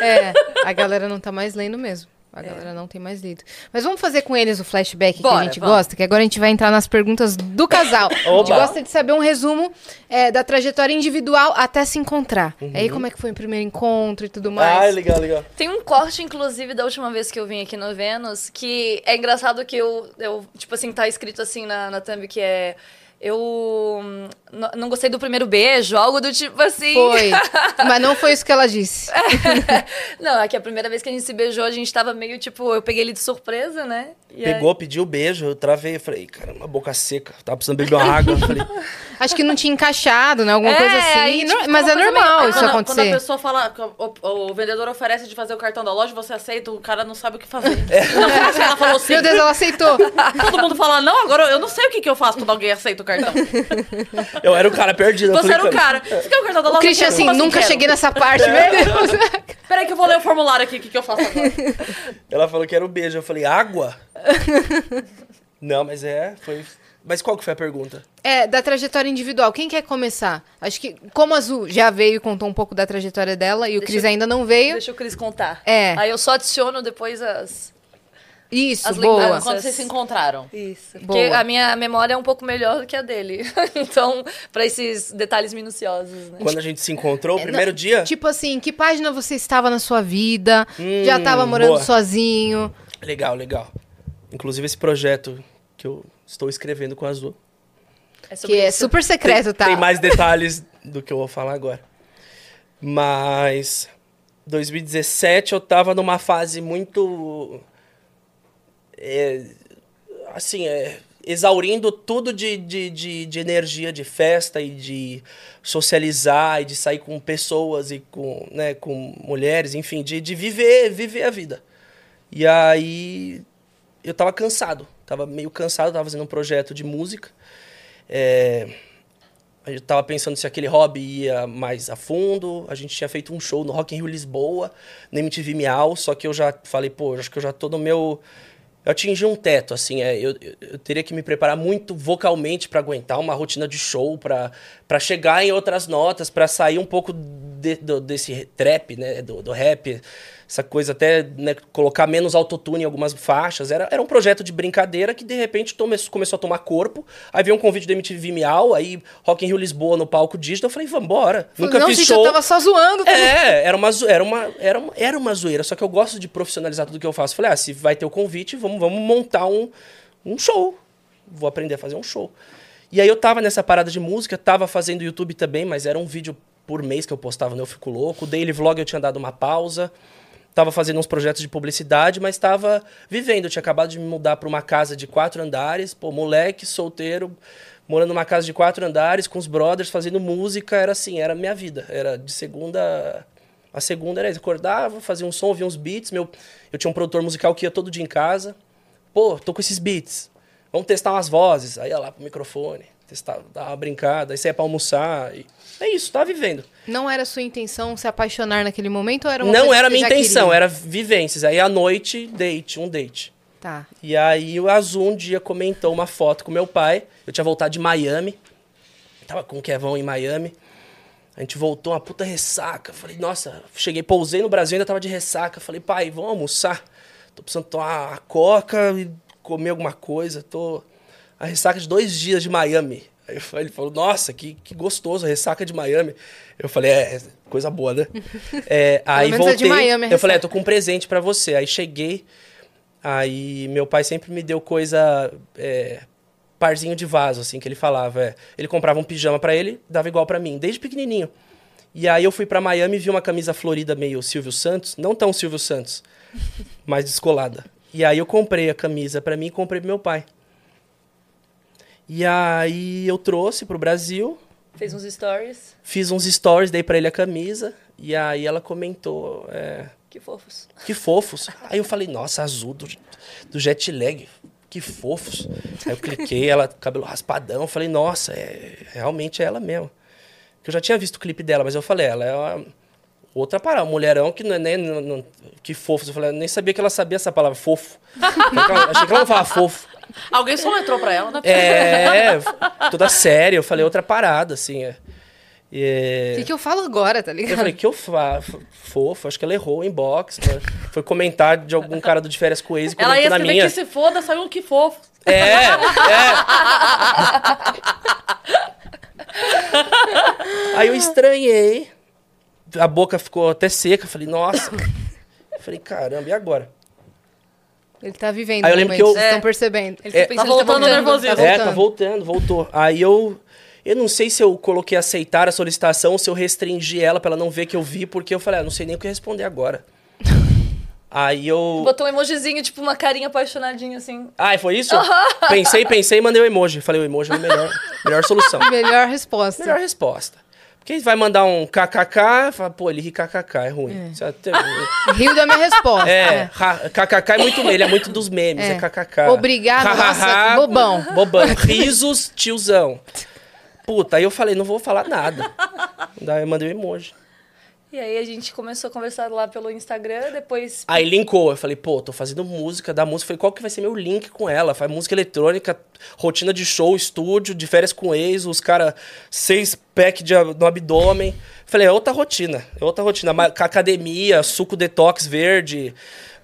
Speaker 2: É, a galera não tá mais lendo mesmo. A galera não tem mais lido. Mas vamos fazer com eles o flashback que a
Speaker 1: Bora,
Speaker 2: gente
Speaker 1: vamos.
Speaker 2: gosta, que agora a gente vai entrar nas perguntas do casal. A gente
Speaker 4: Oba.
Speaker 2: gosta de saber um resumo é, da trajetória individual até se encontrar. Aí como é que foi o primeiro encontro e tudo mais.
Speaker 4: Ai, legal, legal.
Speaker 3: Tem um corte, inclusive, da última vez que eu vim aqui no Vênus, que é engraçado que eu, eu tipo assim, tá escrito assim na, na thumb que é. Eu hum, não gostei do primeiro beijo, algo do tipo assim.
Speaker 2: Foi. Mas não foi isso que ela disse.
Speaker 3: não, é que a primeira vez que a gente se beijou, a gente tava meio tipo, eu peguei ele de surpresa, né? E aí-
Speaker 4: Pegou, pediu beijo, eu travei, eu falei, cara, uma boca seca, tava precisando beber uma água. Eu falei,
Speaker 2: Acho que não tinha encaixado, né? Alguma
Speaker 3: É,
Speaker 2: coisa assim.
Speaker 3: aí,
Speaker 2: Não-
Speaker 3: tipo,
Speaker 2: mas é normal
Speaker 3: meio-
Speaker 2: isso
Speaker 1: quando, a-
Speaker 2: acontecer.
Speaker 1: Quando a pessoa fala, o, o- o vendedor oferece de fazer o cartão da loja, você aceita, o cara não sabe o que fazer. Não foi assim, ela falou sim.
Speaker 2: Meu Deus, ela aceitou.
Speaker 1: Todo mundo fala, não, agora eu não sei o que, que eu faço quando alguém aceita o cartão.
Speaker 4: eu era o cara perdido.
Speaker 1: Você era o cara. Você quer o cartão da
Speaker 2: O
Speaker 1: loja?
Speaker 2: Christian, assim,
Speaker 1: Como
Speaker 2: nunca
Speaker 1: quero?
Speaker 2: cheguei nessa parte, meu Deus.
Speaker 1: Peraí que eu vou ler o formulário aqui, o que, que eu faço agora?
Speaker 4: Ela falou que era o beijo. Eu falei, água? Não, mas é, foi. Mas qual que foi a pergunta?
Speaker 2: É, da trajetória individual. Quem quer começar? Acho que, como a Azul já veio e contou um pouco da trajetória dela, e o
Speaker 3: Deixa
Speaker 2: Cris
Speaker 3: eu-
Speaker 2: ainda não veio.
Speaker 3: Deixa o Cris contar.
Speaker 2: É.
Speaker 3: Aí eu só adiciono depois as.
Speaker 2: Isso,
Speaker 3: As
Speaker 2: boa.
Speaker 1: Quando vocês se encontraram.
Speaker 3: Isso.
Speaker 2: Boa.
Speaker 3: Porque a minha memória é um pouco melhor do que a dele. então, pra esses detalhes minuciosos, né?
Speaker 4: Quando a gente se encontrou, o
Speaker 2: É,
Speaker 4: primeiro dia?
Speaker 2: Tipo assim, que página você estava na sua vida?
Speaker 4: Hum,
Speaker 2: já estava morando
Speaker 4: boa.
Speaker 2: sozinho?
Speaker 4: Legal, legal. Inclusive esse projeto que eu estou escrevendo com a Azul.
Speaker 3: É
Speaker 2: Que é
Speaker 3: isso.
Speaker 2: super secreto, tá?
Speaker 4: Tem mais detalhes do que eu vou falar agora. Mas 2017 eu tava numa fase muito é, assim, é, exaurindo tudo de, de, de, de energia de festa e de socializar e de sair com pessoas e com, né, com mulheres, enfim, de, de viver, viver a vida. E aí eu tava cansado, tava meio cansado, tava fazendo um projeto de música. É, a gente tava pensando se aquele hobby ia mais a fundo. A gente tinha feito um show no Rock in Rio Lisboa, no MTV Miau, só que eu já falei, pô, acho que eu já tô no meu eu atingi um teto, assim, é, eu, eu, teria que me preparar muito vocalmente para aguentar uma rotina de show, para chegar em outras notas, para sair um pouco de, do, desse trap, né, do, do rap, essa coisa até, né, colocar menos autotune em algumas faixas. Era, era um projeto de brincadeira que, de repente, tome, começou a tomar corpo. Aí veio um convite do MTV Miau, aí Rock in Rio Lisboa no palco digital, eu falei, vambora. Nunca
Speaker 2: não,
Speaker 4: fiz
Speaker 2: gente,
Speaker 4: show.
Speaker 2: eu tava só zoando. tá?
Speaker 4: É, era uma, era, uma, era, uma, era uma zoeira, só que eu gosto de profissionalizar tudo que eu faço. Falei, ah, se vai ter o convite, vamos, vamos montar um, um show. Vou aprender a fazer um show. E aí eu tava nessa parada de música, tava fazendo YouTube também, mas era um vídeo por mês que eu postava no Eu Fico Louco. O Daily Vlog eu tinha dado uma pausa. Tava fazendo uns projetos de publicidade, mas tava vivendo. Eu tinha acabado de me mudar para uma casa de quatro andares, pô, moleque, solteiro, morando numa casa de quatro andares, com os brothers, fazendo música. Era assim, era minha vida. Era de segunda. A segunda era isso. Acordava, fazia um som, ouvia uns beats. Meu, eu tinha um produtor musical que ia todo dia em casa. Pô, tô com esses beats. Vamos testar umas vozes. Aí ia lá pro microfone, testar, dar uma brincada, aí saía pra almoçar. E... É isso, tava vivendo.
Speaker 2: Não era sua intenção se apaixonar naquele momento ou era uma
Speaker 4: Não era minha intenção,
Speaker 2: queria?
Speaker 4: era vivências. Aí à noite, date, um date.
Speaker 2: Tá.
Speaker 4: E aí o Azul um dia comentou uma foto com meu pai. Eu tinha voltado de Miami. Tava com o Kevão em Miami. A gente voltou uma puta ressaca. Falei, nossa, cheguei, pousei no Brasil, ainda tava de ressaca. Falei, pai, vamos almoçar? Tô precisando tomar a coca e comer alguma coisa. Tô. A ressaca de dois dias de Miami. Aí ele falou, nossa, que, que gostoso, ressaca de Miami. Eu falei, é, é coisa boa, né? É, aí
Speaker 2: de
Speaker 4: voltei.
Speaker 2: Miami, a
Speaker 4: eu falei, é, tô com um presente pra você. Aí cheguei. Aí meu pai sempre me deu coisa. é, parzinho de vaso, assim, que ele falava. é. Ele comprava um pijama pra ele, dava igual pra mim, desde pequenininho. E aí eu fui pra Miami e vi uma camisa florida meio Silvio Santos, não tão Silvio Santos, mais descolada. E aí eu comprei a camisa pra mim e comprei pro meu pai. E aí eu trouxe pro Brasil,
Speaker 3: Fez uns stories.
Speaker 4: fiz uns stories, dei pra ele a camisa, e aí ela comentou, é,
Speaker 3: Que fofos.
Speaker 4: Que fofos. Aí eu falei, nossa, azul do, do jet lag. Que fofos. Aí eu cliquei, ela, cabelo raspadão. Eu falei, nossa, é, realmente é ela mesmo. Que eu já tinha visto o clipe dela, mas eu falei, ela é uma, outra parada, um mulherão que não é nem. não- não- que fofos. Eu falei, eu nem sabia que ela sabia essa palavra, fofo. Achei que ela, achei que ela não falava fofo.
Speaker 1: Alguém soletrou pra ela, né?
Speaker 4: É, toda séria. Eu falei outra parada, assim. É. E, é,
Speaker 2: O que, que eu falo agora, tá
Speaker 4: eu
Speaker 2: ligado?
Speaker 4: falei, que eu faço? Fofo, acho que ela errou o inbox. né? Foi comentar de algum cara do de férias com o ex e
Speaker 1: Ela ia
Speaker 4: na
Speaker 1: escrever
Speaker 4: minha.
Speaker 1: que se foda, saiu um que fofo.
Speaker 4: É, é. Aí eu estranhei. A boca ficou até seca. Falei, nossa. Falei, caramba, e agora?
Speaker 2: Ele tá vivendo
Speaker 4: Aí eu lembro que eu-
Speaker 2: vocês estão percebendo.
Speaker 3: Ele
Speaker 4: É,
Speaker 3: tá pensando
Speaker 1: tá voltando o nervosismo.
Speaker 2: Tá
Speaker 4: É, tá
Speaker 2: voltando.
Speaker 4: voltou. Aí eu. Eu não sei se eu coloquei aceitar a solicitação ou se eu restringi ela pra ela não ver que eu vi, porque eu falei, ah, não sei nem o que responder agora. Aí eu.
Speaker 3: Botou um emojizinho, tipo uma carinha apaixonadinha assim.
Speaker 4: Ai, foi isso? Pensei, pensei e mandei o emoji. Falei, o emoji é a melhor, melhor solução.
Speaker 2: Melhor resposta.
Speaker 4: Melhor resposta. Porque vai mandar um kkk, fala, pô, ele ri kkk, é ruim. É até-
Speaker 2: Rio da minha resposta.
Speaker 4: É, kkk é muito ele é muito dos memes, é,
Speaker 2: É.
Speaker 4: kkk.
Speaker 2: Obrigado,
Speaker 4: Ha, ha,
Speaker 2: nossa,
Speaker 4: ha,
Speaker 2: bobão.
Speaker 4: Bobão. Risos, tiozão. Puta, aí eu falei, não vou falar nada. Daí eu mandei um emoji.
Speaker 3: E aí a gente começou a conversar lá pelo Instagram, depois.
Speaker 4: Aí linkou, eu falei, pô, tô fazendo música, da música, falei, qual que vai ser meu link com ela? Faz música eletrônica, rotina de show, estúdio, de férias com ex, os caras, seis pack de, no abdômen. Falei, é outra rotina, é outra rotina, academia, suco detox verde,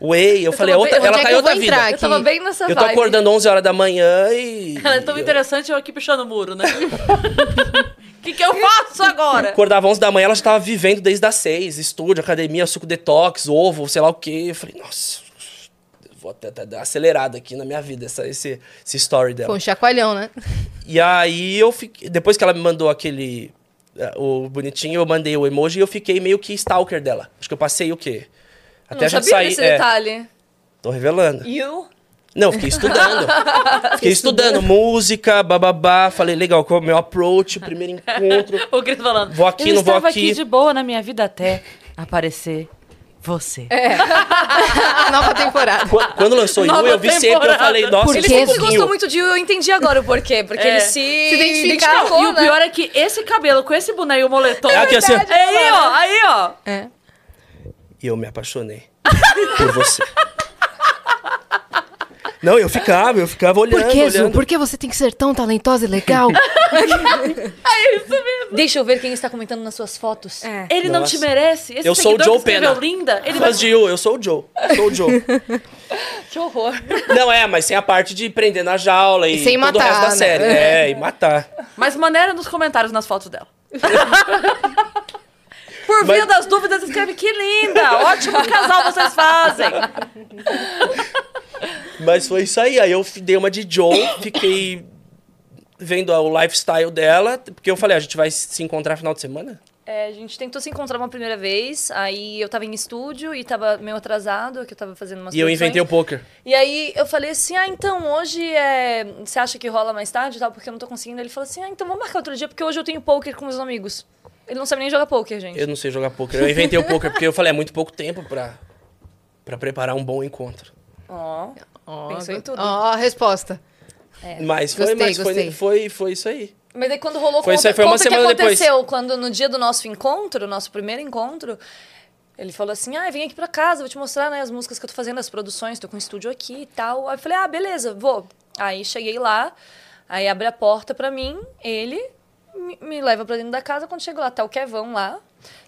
Speaker 4: whey, eu, falei, é outra,
Speaker 3: bem-
Speaker 4: ela
Speaker 2: é
Speaker 4: tá em
Speaker 2: eu
Speaker 4: outra vida.
Speaker 2: entrar
Speaker 3: Eu tava
Speaker 2: aqui.
Speaker 3: bem nessa
Speaker 4: Eu tô
Speaker 3: vibe.
Speaker 4: acordando 11 horas da manhã e...
Speaker 1: Ela é tão
Speaker 4: eu
Speaker 1: interessante, eu aqui puxando o muro, né? O que, que eu faço agora?
Speaker 4: Acordava 11 da manhã, ela já tava vivendo desde as 6, estúdio, academia, suco detox, ovo, sei lá o quê. Eu falei, nossa, vou até, até dar uma acelerada aqui na minha vida, essa, esse, esse story dela.
Speaker 2: Foi um chacoalhão, né?
Speaker 4: E aí eu fiquei. Depois que ela me mandou aquele. eh, O bonitinho, eu mandei o emoji e eu fiquei meio que stalker dela. Acho que eu passei o quê?
Speaker 3: Eu
Speaker 4: Até
Speaker 3: não
Speaker 4: a gente
Speaker 3: sabia
Speaker 4: sair.
Speaker 3: desse
Speaker 4: é,
Speaker 3: detalhe.
Speaker 4: tô revelando.
Speaker 3: You?
Speaker 4: Não, fiquei estudando. fiquei estudando música, bababá. Falei, legal, qual é o meu approach, primeiro encontro.
Speaker 1: O Cris falando.
Speaker 4: Vou aqui,
Speaker 1: eu
Speaker 4: não vou
Speaker 1: estava
Speaker 4: aqui."
Speaker 1: de boa na minha vida até aparecer você.
Speaker 2: Nova temporada.
Speaker 4: Qu- Quando lançou Yu,
Speaker 1: Nova
Speaker 4: eu vi sempre, eu
Speaker 1: temporada.
Speaker 4: falei, nossa,
Speaker 2: Por
Speaker 3: Ele sempre
Speaker 2: Sim.
Speaker 3: gostou muito de You, eu entendi agora o porquê. Porque
Speaker 1: É.
Speaker 3: ele se,
Speaker 2: Se identificava.
Speaker 3: identificou,
Speaker 1: e o
Speaker 3: né?
Speaker 1: pior é que esse cabelo com esse boné e o moletom.
Speaker 4: É aqui, assim, ó.
Speaker 1: É aí, ó, aí, ó.
Speaker 2: É.
Speaker 4: E eu me apaixonei por você. Não, eu ficava, eu ficava olhando,
Speaker 2: Por que, Zu? Por que você tem que ser tão talentosa e legal?
Speaker 3: Deixa eu ver quem está comentando nas suas fotos.
Speaker 2: É.
Speaker 1: Ele não
Speaker 4: Nossa.
Speaker 1: te merece. Esse
Speaker 4: Eu sou o Joe Pena.
Speaker 1: linda, ele vai...
Speaker 4: De Yu, eu sou o Joe. Eu sou o Joe.
Speaker 3: Que horror.
Speaker 4: Não, é, mas sem a parte de prender na jaula e,
Speaker 2: E sem
Speaker 4: todo o
Speaker 2: matar,
Speaker 4: resto da
Speaker 2: né?
Speaker 4: série. É, e matar.
Speaker 1: Mas maneira nos comentários nas fotos dela. Por via
Speaker 4: Mas-
Speaker 1: das dúvidas, escreve que linda! Ótimo casal vocês fazem!
Speaker 4: Mas foi isso aí. Aí eu dei uma de Joe, fiquei vendo o lifestyle dela, porque eu falei, a gente vai se encontrar no final de semana?
Speaker 3: É, a gente tentou se encontrar uma primeira vez, aí eu tava em estúdio e tava meio atrasado, que eu tava fazendo umas
Speaker 4: E eu inventei o poker.
Speaker 3: E aí eu falei assim, ah, então hoje é... Você acha que rola mais tarde e tal, porque eu não tô conseguindo? Ele falou assim, ah, então vamos marcar outro dia, porque hoje eu tenho poker com meus amigos. Ele não sabe nem jogar poker, gente.
Speaker 4: Eu não sei jogar poker. Eu inventei o poker porque eu falei, é muito pouco tempo pra, pra preparar um bom encontro.
Speaker 3: Ó, pensou em tudo.
Speaker 2: Ó, a resposta.
Speaker 4: Mas foi,
Speaker 2: Gostei,
Speaker 4: mas foi,
Speaker 2: gostei.
Speaker 4: foi, foi isso aí.
Speaker 3: Mas aí quando rolou,
Speaker 4: Foi
Speaker 3: conta,
Speaker 4: isso aí, foi uma
Speaker 3: o que
Speaker 4: semana depois.
Speaker 3: aconteceu. Quando no dia do nosso encontro, nosso primeiro encontro, ele falou assim, ah, vem aqui pra casa, vou te mostrar né, as músicas que eu tô fazendo, as produções, tô com um estúdio aqui e tal. Aí eu falei, ah, beleza, vou. Aí cheguei lá, aí abre a porta pra mim, ele me, me leva pra dentro da casa, quando chego lá, tá o Kevão lá,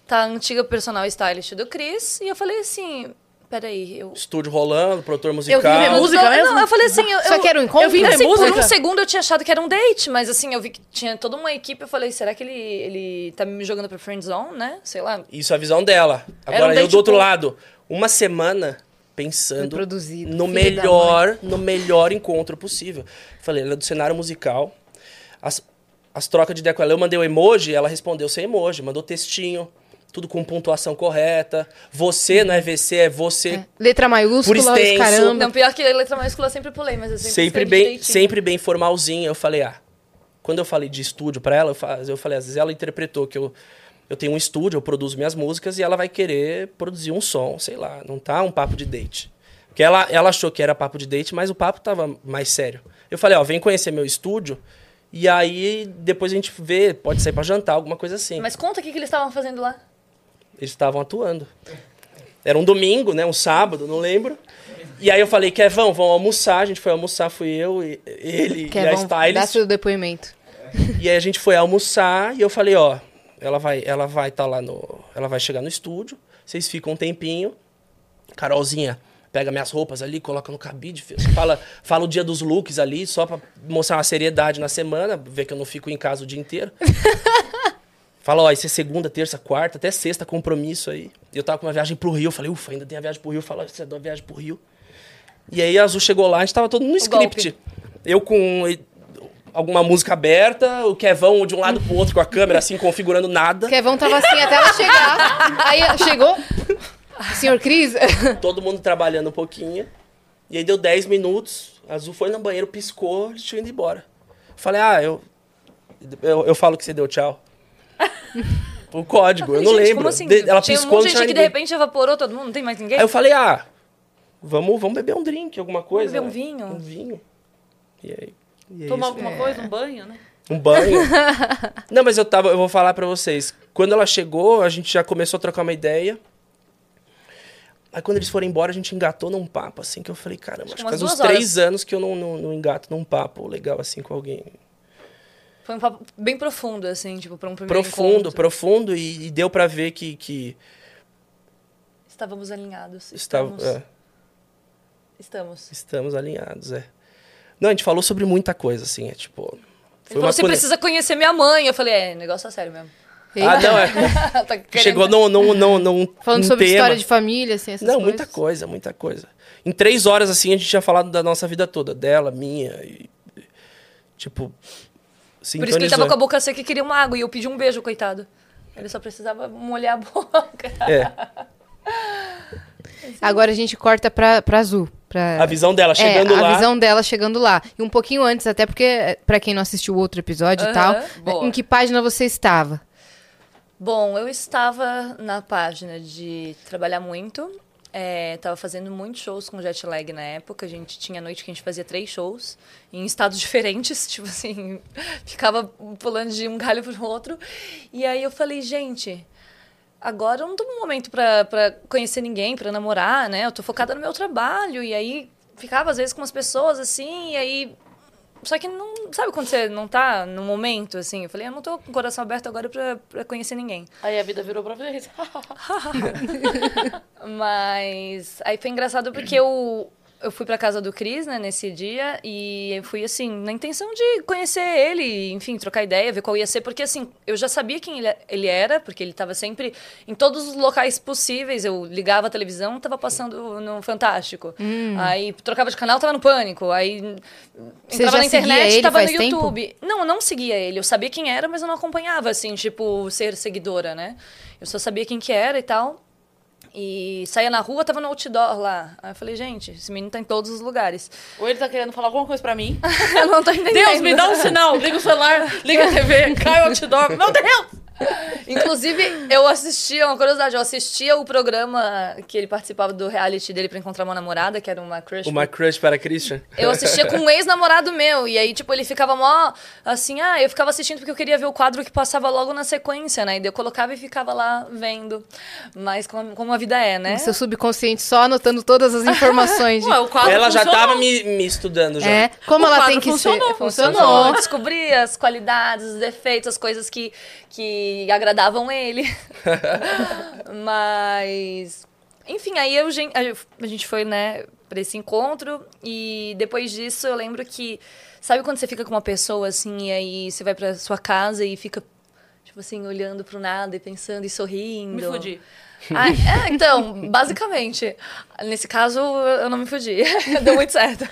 Speaker 3: tá a antiga personal stylist do Chris, e eu falei assim, peraí, eu...
Speaker 4: Estúdio rolando, produtor
Speaker 3: Eu
Speaker 4: musical.
Speaker 3: vi
Speaker 1: É música
Speaker 3: não,
Speaker 1: mesmo?
Speaker 3: Não, eu falei assim... Eu,
Speaker 2: Só
Speaker 3: eu-
Speaker 2: que era um encontro?
Speaker 3: Eu vi
Speaker 1: É
Speaker 3: assim, por
Speaker 1: música?
Speaker 3: um segundo eu tinha achado que era um date, mas assim, eu vi que tinha toda uma equipe, eu falei, será que ele, ele tá me jogando pra friend zone, né? Sei lá.
Speaker 4: Isso é a visão dela. Agora
Speaker 1: um
Speaker 4: eu do outro lado, uma semana pensando
Speaker 2: produzido,
Speaker 4: no melhor, no melhor encontro possível. Falei, ela é do cenário musical. As, as trocas de ideia com ela, eu mandei o emoji, ela respondeu sem emoji, mandou textinho, tudo com pontuação correta. Você não é VC, é você.
Speaker 2: Letra maiúscula,
Speaker 4: Por extenso.
Speaker 2: caramba.
Speaker 3: Não, pior que letra maiúscula eu sempre pulei, mas eu sempre
Speaker 4: Sempre bem,
Speaker 3: direitinho.
Speaker 4: sempre bem formalzinha. Eu falei, ah, quando eu falei de estúdio pra ela, eu fa- eu falei, às vezes ela interpretou que eu eu tenho um estúdio, eu produzo minhas músicas e ela vai querer produzir um som, sei lá, não tá um papo de date. Porque ela, ela achou que era papo de date, mas o papo tava mais sério. Eu falei, ó, vem conhecer meu estúdio e aí depois a gente vê, pode sair pra jantar, alguma coisa assim.
Speaker 3: Mas conta o que, que eles estavam fazendo lá.
Speaker 4: Eles estavam atuando. Era um domingo, né? Um sábado, não lembro. E aí eu falei, Kevão, vamos almoçar. A gente foi almoçar, fui eu, e- ele
Speaker 2: Que
Speaker 4: e a
Speaker 2: bom, dá seu depoimento.
Speaker 4: E aí a gente foi almoçar e eu falei, ó, ela vai, ela vai estar lá no, ela vai chegar no estúdio, vocês ficam um tempinho. Carolzinha, pega minhas roupas ali, coloca no cabide, fala, fala o dia dos looks ali, só pra mostrar uma seriedade na semana, ver que eu não fico em casa o dia inteiro. Fala, ó, isso é segunda, terça, quarta, até sexta compromisso aí. Eu tava com uma viagem pro Rio, eu falei, ufa, ainda tem a viagem pro Rio. Fala, você é uma viagem pro Rio. E aí a Azul chegou lá, a gente tava todo no script. Eu com alguma música aberta, o Kevão de um lado pro outro com a câmera assim, configurando nada.
Speaker 2: Kevão tava assim até ela chegar. Aí chegou. Senhor Cris?
Speaker 4: Todo mundo trabalhando um pouquinho. E aí deu 10 minutos, a Azul foi no banheiro, piscou, eles tinham ido embora. Falei, ah, eu, eu, eu falo que você deu tchau. O código, eu não
Speaker 3: Gente,
Speaker 4: lembro.
Speaker 3: Como assim?
Speaker 4: De- ela
Speaker 3: Tinha um
Speaker 4: piscou,
Speaker 3: monte
Speaker 4: não
Speaker 3: de gente que de repente evaporou todo mundo, não tem mais ninguém?
Speaker 4: Aí eu falei, ah, vamos, vamos beber um drink, alguma coisa.
Speaker 3: beber um vinho?
Speaker 4: Um vinho. E aí? E é
Speaker 1: Tomar
Speaker 4: isso.
Speaker 1: alguma coisa, um banho, né?
Speaker 4: Um banho. Não, mas eu tava, eu vou falar pra vocês. Quando ela chegou, a gente já começou a trocar uma ideia. Aí quando eles foram embora, a gente engatou num papo, assim, que eu falei, caramba, acho que faz uns
Speaker 3: horas.
Speaker 4: três anos que eu não, não, não engato num papo legal, assim, com alguém.
Speaker 3: Foi um papo bem profundo, assim, tipo, pra um primeiro
Speaker 4: Profundo,
Speaker 3: encontro.
Speaker 4: profundo, e, e deu pra ver que, que
Speaker 3: Estávamos alinhados.
Speaker 4: estava,
Speaker 3: Estamos.
Speaker 4: é,
Speaker 3: Estamos.
Speaker 4: estamos alinhados, é. Não, a gente falou sobre muita coisa, assim, é tipo...
Speaker 3: Ele falou, você precisa conhecer minha mãe. Eu falei, é, negócio é sério mesmo.
Speaker 4: Ah, não, é.
Speaker 3: Tá querendo-
Speaker 4: Chegou num, num, num, num
Speaker 2: Falando
Speaker 4: num
Speaker 2: sobre
Speaker 4: tema.
Speaker 2: história de família, assim, essas
Speaker 4: Não,
Speaker 2: coisas.
Speaker 4: muita coisa, muita coisa. Em três horas, assim, a gente tinha falado da nossa vida toda. Dela, minha e... Tipo...
Speaker 3: Por isso que ele tava com a boca seca e queria uma água. E eu pedi um beijo, coitado. Ele só precisava molhar a boca.
Speaker 4: É,
Speaker 2: Agora a gente corta pra, pra Azul. Pra...
Speaker 4: a visão dela chegando
Speaker 2: é, a
Speaker 4: lá.
Speaker 2: visão dela chegando lá. E um pouquinho antes, até porque, pra quem não assistiu o outro episódio e
Speaker 3: Aham,
Speaker 2: tal,
Speaker 3: boa.
Speaker 2: em que página você estava?
Speaker 3: Bom, eu estava na página de trabalhar muito. É, tava fazendo muitos shows com jet lag na época. A gente tinha noite que a gente fazia três shows em estados diferentes, tipo assim, ficava pulando de um galho pro outro. E aí eu falei, gente, agora eu não tô no momento pra conhecer ninguém, pra namorar, né? Eu tô focada no meu trabalho. E aí ficava às vezes com umas pessoas assim, e aí só que não. Sabe quando você não tá no momento, assim? Eu falei, eu não tô com o coração aberto agora pra, pra conhecer ninguém.
Speaker 1: Aí a vida virou pra vez.
Speaker 3: Mas aí foi engraçado porque eu, eu fui pra casa do Cris, né, nesse dia, e eu fui, assim, na intenção de conhecer ele, enfim, trocar ideia, ver qual ia ser, porque, assim, eu já sabia quem ele, era, porque ele tava sempre em todos os locais possíveis. Eu ligava a televisão, tava passando no Fantástico. Aí trocava de canal, tava no Pânico. Aí
Speaker 2: Você
Speaker 3: entrava na internet,
Speaker 2: ele
Speaker 3: tava no
Speaker 2: faz tempo?
Speaker 3: YouTube. Não, eu não seguia ele. Eu sabia quem era, mas eu não acompanhava, assim, tipo, ser seguidora, né? Eu só sabia quem que era e tal. E saía na rua, tava no outdoor lá. Aí eu falei, gente, esse menino tá em todos os lugares.
Speaker 1: Ou ele tá querendo falar alguma coisa pra mim.
Speaker 3: eu não tô entendendo.
Speaker 1: Deus, me dá um sinal. Liga o celular, liga a TV, cai o outdoor. Meu Deus!
Speaker 3: Inclusive, eu assistia, uma curiosidade, eu assistia o programa que ele participava do reality dele pra encontrar uma namorada, que era uma crush.
Speaker 4: Uma crush para Christian.
Speaker 3: Eu assistia com um ex-namorado meu, e aí, tipo, ele ficava mó, assim, ah, eu ficava assistindo porque eu queria ver o quadro que passava logo na sequência, né? E daí eu colocava e ficava lá vendo. Mas como, como a vida é, né?
Speaker 2: O seu subconsciente só anotando todas as informações. de-
Speaker 1: Ué, o quadro
Speaker 4: Ela já
Speaker 1: funcionou.
Speaker 4: tava me, me estudando já.
Speaker 2: É, como
Speaker 1: O
Speaker 2: ela tem que
Speaker 1: funcionou,
Speaker 2: ser.
Speaker 3: Funcionou. Eu descobri as qualidades, os defeitos, as coisas que, que agradavam ele. Mas. Enfim, aí eu, a gente foi, né, pra esse encontro. E depois disso eu lembro que. Sabe quando você fica com uma pessoa assim, e aí você vai pra sua casa e fica, tipo assim, olhando pro nada e pensando e sorrindo?
Speaker 1: Me fudi.
Speaker 3: Ah, é, então, basicamente. Nesse caso, eu não me fudi. Deu muito certo.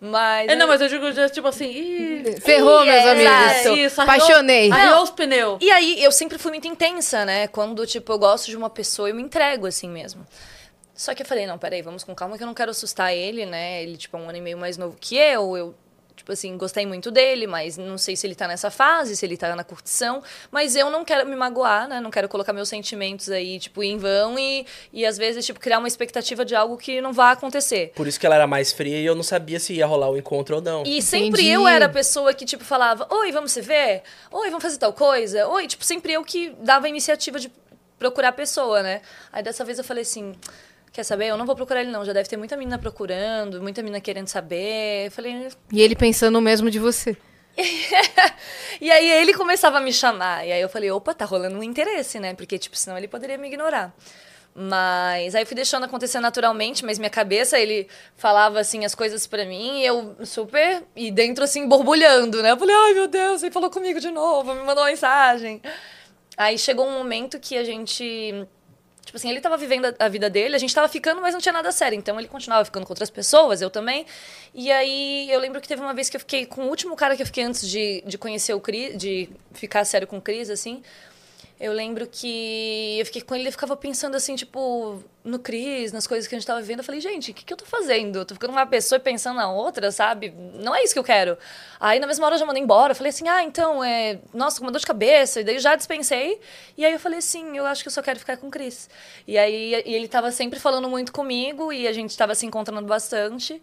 Speaker 3: Mas.
Speaker 1: É, não, mas eu digo, já, tipo assim, ih,
Speaker 2: Ferrou, meus
Speaker 3: é,
Speaker 2: amigos.
Speaker 3: exato.
Speaker 1: isso,
Speaker 2: Apaixonei.
Speaker 1: Arriou os pneus.
Speaker 3: E aí, eu sempre fui muito intensa, né? Quando, tipo, eu gosto de uma pessoa, eu me entrego assim mesmo. Só que eu falei, não, peraí, vamos com calma que eu não quero assustar ele, né? Ele, tipo, é um ano e meio mais novo que eu. Eu Tipo assim, gostei muito dele, mas não sei se ele tá nessa fase, se ele tá na curtição. Mas eu não quero me magoar, né? Não quero colocar meus sentimentos aí, tipo, em vão e, e às vezes, tipo, criar uma expectativa de algo que não vai acontecer.
Speaker 4: Por isso que ela era mais fria e eu não sabia se ia rolar o encontro ou não.
Speaker 3: E sempre
Speaker 2: Entendi.
Speaker 3: eu era a pessoa que, tipo, falava, oi, vamos se ver? Oi, vamos fazer tal coisa? Oi, tipo, sempre eu que dava a iniciativa de procurar a pessoa, né? Aí dessa vez eu falei assim, quer saber? Eu não vou procurar ele não, já deve ter muita menina procurando, muita menina querendo saber. Eu falei,
Speaker 2: E ele pensando o mesmo de você.
Speaker 3: E aí ele começava a me chamar. E aí eu falei, opa, tá rolando um interesse, né? Porque, tipo, senão ele poderia me ignorar. Mas aí eu fui deixando acontecer naturalmente, mas minha cabeça, ele falava, assim, as coisas pra mim e eu super... E dentro, assim, borbulhando, né? Eu falei, ai, meu Deus, ele falou comigo de novo, me mandou uma mensagem. Aí chegou um momento que a gente... Tipo assim, ele tava vivendo a- vida dele, a gente tava ficando, mas não tinha nada sério. Então ele continuava ficando com outras pessoas, eu também. E aí eu lembro que teve uma vez que eu fiquei com o último cara que eu fiquei antes de, de conhecer o Cris, de ficar sério com o Cris, assim. Eu lembro que eu fiquei com ele e ficava pensando assim, tipo, no Cris, nas coisas que a gente tava vivendo. Eu falei, gente, o que, que eu tô fazendo? Eu tô ficando uma pessoa e pensando na outra, sabe? Não é isso que eu quero. Aí na mesma hora eu já mandei embora. Eu falei assim, ah, então, é. Nossa, com uma dor de cabeça. E daí eu já dispensei. E aí eu falei assim, eu acho que eu só quero ficar com o Cris. E aí e ele tava sempre falando muito comigo e a gente tava se encontrando bastante.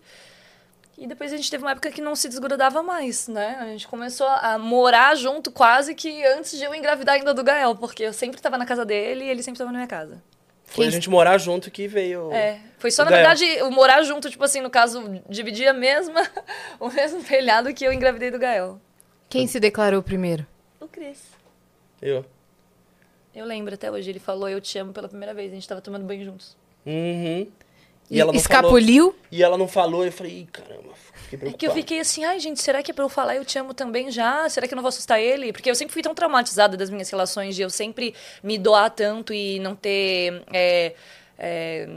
Speaker 3: E depois a gente teve uma época que não se desgrudava mais, né? A gente começou a morar junto quase que antes de eu engravidar ainda do Gael, porque eu sempre estava na casa dele e ele sempre estava na minha casa.
Speaker 4: Foi a gente morar junto que veio.
Speaker 3: É, foi só,
Speaker 4: o
Speaker 3: na
Speaker 4: Gael.
Speaker 3: verdade, o morar junto, tipo assim, no caso, dividir a mesma, o mesmo telhado que eu engravidei do Gael.
Speaker 2: Quem se declarou primeiro?
Speaker 3: O Cris.
Speaker 4: Eu.
Speaker 3: Eu lembro até hoje, ele falou eu te amo pela primeira vez, a gente tava tomando banho juntos.
Speaker 4: Uhum.
Speaker 2: E
Speaker 4: E ela não falou.
Speaker 2: escapuliu?
Speaker 4: E ela não falou, eu falei, caramba, fiquei
Speaker 3: É que eu fiquei assim, ai gente, será que é pra eu falar eu te amo também já? Será que eu não vou assustar ele? Porque eu sempre fui tão traumatizada das minhas relações, de eu sempre me doar tanto e não ter. é, é,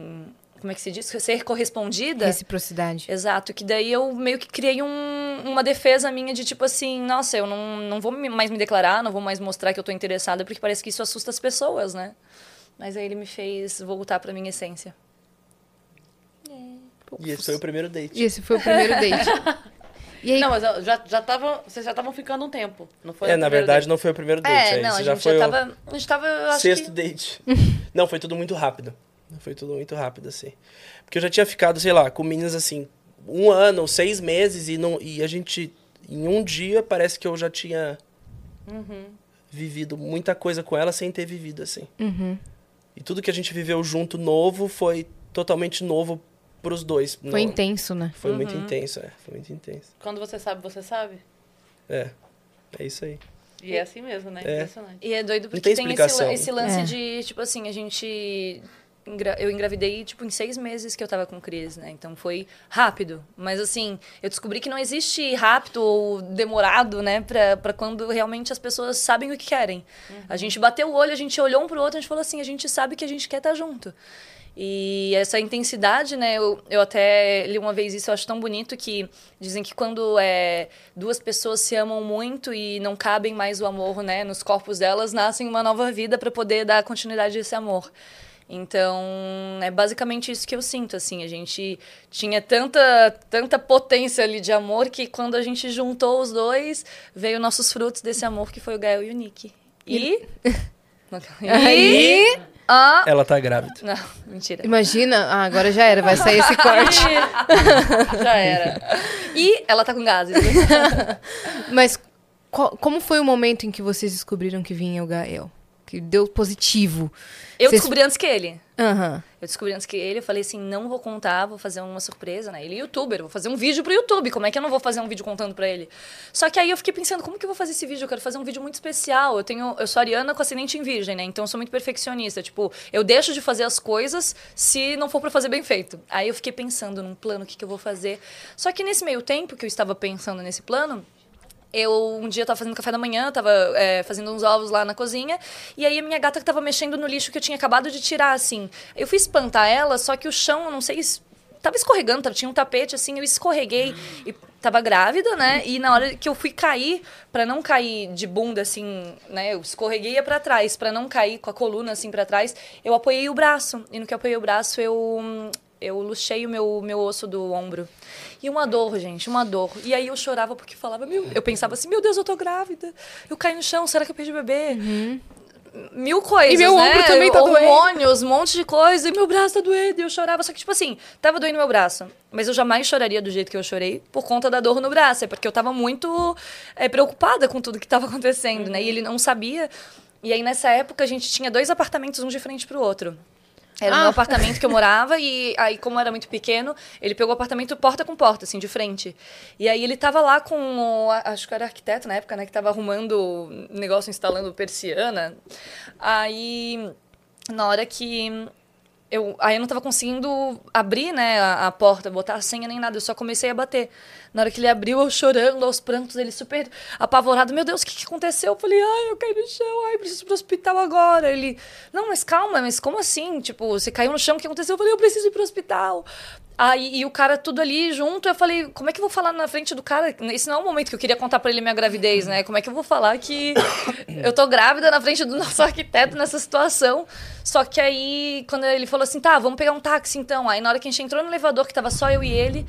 Speaker 3: como é que se diz? Ser correspondida.
Speaker 2: Reciprocidade.
Speaker 3: Exato, que daí eu meio que criei um- uma defesa minha de tipo assim, nossa, eu não, não vou mais me declarar, não vou mais mostrar que eu tô interessada, porque parece que isso assusta as pessoas, né? Mas aí ele me fez voltar pra minha essência.
Speaker 4: E esse foi o primeiro date.
Speaker 2: E esse foi o primeiro date. E aí,
Speaker 1: Não, mas já, já tava, vocês já estavam ficando um tempo. Não foi
Speaker 4: É,
Speaker 1: o
Speaker 4: na verdade
Speaker 1: date.
Speaker 4: não foi o primeiro date.
Speaker 3: É,
Speaker 4: aí
Speaker 3: não, a
Speaker 4: já
Speaker 3: gente
Speaker 4: foi
Speaker 3: já
Speaker 4: o
Speaker 3: tava. A gente tava, eu acho
Speaker 4: sexto
Speaker 3: que...
Speaker 4: date. não, foi tudo muito rápido. Foi tudo muito rápido, assim. Porque eu já tinha ficado, sei lá, com meninas assim, um ano, seis meses, e, não, e a gente, em um dia, parece que eu já tinha
Speaker 3: Uhum.
Speaker 4: vivido muita coisa com ela sem ter vivido, assim.
Speaker 2: Uhum.
Speaker 4: E tudo que a gente viveu junto novo foi totalmente novo pros dois.
Speaker 2: foi
Speaker 4: Não-
Speaker 2: intenso, né?
Speaker 4: Foi muito
Speaker 3: Uhum.
Speaker 4: intenso, é. Foi muito intenso.
Speaker 1: Quando você sabe, você sabe.
Speaker 4: É. É isso aí.
Speaker 1: E é assim mesmo, né?
Speaker 4: É.
Speaker 1: Impressionante.
Speaker 3: E é doido porque
Speaker 4: tem
Speaker 3: tem, esse, esse lance
Speaker 2: É.
Speaker 3: de, tipo assim, a gente. Eu engravidei, tipo, em seis meses que eu tava com o Cris, né? Então foi rápido. Mas, assim, eu descobri que não existe rápido ou demorado, né? Pra, pra quando realmente as pessoas sabem o que querem. A gente bateu o olho, a gente olhou um pro outro, a gente falou assim: a gente sabe que a gente quer estar junto. E essa intensidade, né? Eu, eu até li uma vez isso, eu acho tão bonito que dizem que quando é, duas pessoas se amam muito e não cabem mais o amor, né, nos corpos delas, nascem uma nova vida para poder dar continuidade a esse amor. Então, é basicamente isso que eu sinto, assim, a gente tinha tanta, tanta potência ali de amor que quando a gente juntou os dois, veio nossos frutos desse amor que foi o Gael e o Nick. E... e...
Speaker 2: Aí,
Speaker 3: Ah...
Speaker 4: Ela tá grávida.
Speaker 3: Não, mentira.
Speaker 2: imagina, ah, agora já era, vai sair esse corte.
Speaker 1: Já era.
Speaker 3: E ela tá com gases.
Speaker 2: Mas qual- como foi o momento em que vocês descobriram que vinha o Gael? Que deu positivo?
Speaker 3: Eu
Speaker 2: Vocês-
Speaker 3: descobri antes que ele.
Speaker 2: Aham.
Speaker 3: Eu descobri antes que ele, eu falei assim, não vou contar, vou fazer uma surpresa, né? Ele é youtuber, vou fazer um vídeo pro YouTube, como é que eu não vou fazer um vídeo contando pra ele? Só que aí eu fiquei pensando, como que eu vou fazer esse vídeo? Eu quero fazer um vídeo muito especial. Eu tenho, eu sou ariana com ascendente em virgem, né? Então eu sou muito perfeccionista, tipo, eu deixo de fazer as coisas se não for pra fazer bem feito. Aí eu fiquei pensando num plano, o que que eu vou fazer. Só que nesse meio tempo que eu estava pensando nesse plano, eu um dia tava fazendo café da manhã, tava é, fazendo uns ovos lá na cozinha, e aí a minha gata tava mexendo no lixo que eu tinha acabado de tirar, assim. Eu fui espantar ela, só que o chão, eu não sei, es- tava escorregando, tinha um tapete, assim, eu escorreguei e tava grávida, né? E na hora que eu fui cair, pra não cair de bunda, assim, né? Eu escorreguei ia pra trás, pra não cair com a coluna, assim, pra trás, eu apoiei o braço. E no que eu apoiei o braço, eu eu luxei o meu, meu osso do ombro. E uma dor, gente, uma dor. E aí eu chorava porque falava, meu, eu pensava assim, meu Deus, eu tô grávida. Eu caí no chão, será que eu perdi o bebê? Mil coisas,
Speaker 2: E meu
Speaker 3: né?
Speaker 2: ombro também tá doendo.
Speaker 3: Hormônios, um monte de coisa. E meu braço tá doendo. E eu chorava. Só que, tipo assim, tava doendo meu braço. Mas eu jamais choraria do jeito que eu chorei por conta da dor no braço. É porque eu tava muito é, preocupada com tudo que tava acontecendo, né? E ele não sabia. E aí, nessa época, a gente tinha dois apartamentos, um de frente pro outro. Era
Speaker 2: Ah.
Speaker 3: meu apartamento que eu morava e aí, como era muito pequeno, ele pegou o apartamento porta com porta, assim, de frente. E aí ele tava lá com, o- acho que era arquiteto na época, né, que tava arrumando o negócio, instalando persiana. Aí, na hora que eu, aí eu não tava conseguindo abrir, né, a, a porta, botar a senha nem nada, eu só comecei a bater. Na hora que ele abriu, eu chorando aos prantos, ele super apavorado. Meu Deus, o que, que aconteceu? Eu falei, ai, eu caí no chão, ai, preciso ir pro hospital agora. Ele, não, mas calma, mas como assim? Tipo, você caiu no chão, o que aconteceu? Eu falei, eu preciso ir pro hospital. Aí, e o cara tudo ali junto, eu falei, como é que eu vou falar na frente do cara? Esse não é o momento que eu queria contar pra ele minha gravidez, né? Como é que eu vou falar que eu tô grávida na frente do nosso arquiteto nessa situação? Só que aí, quando ele falou assim, tá, vamos pegar um táxi então. Aí na hora que a gente entrou no elevador, que tava só eu e ele,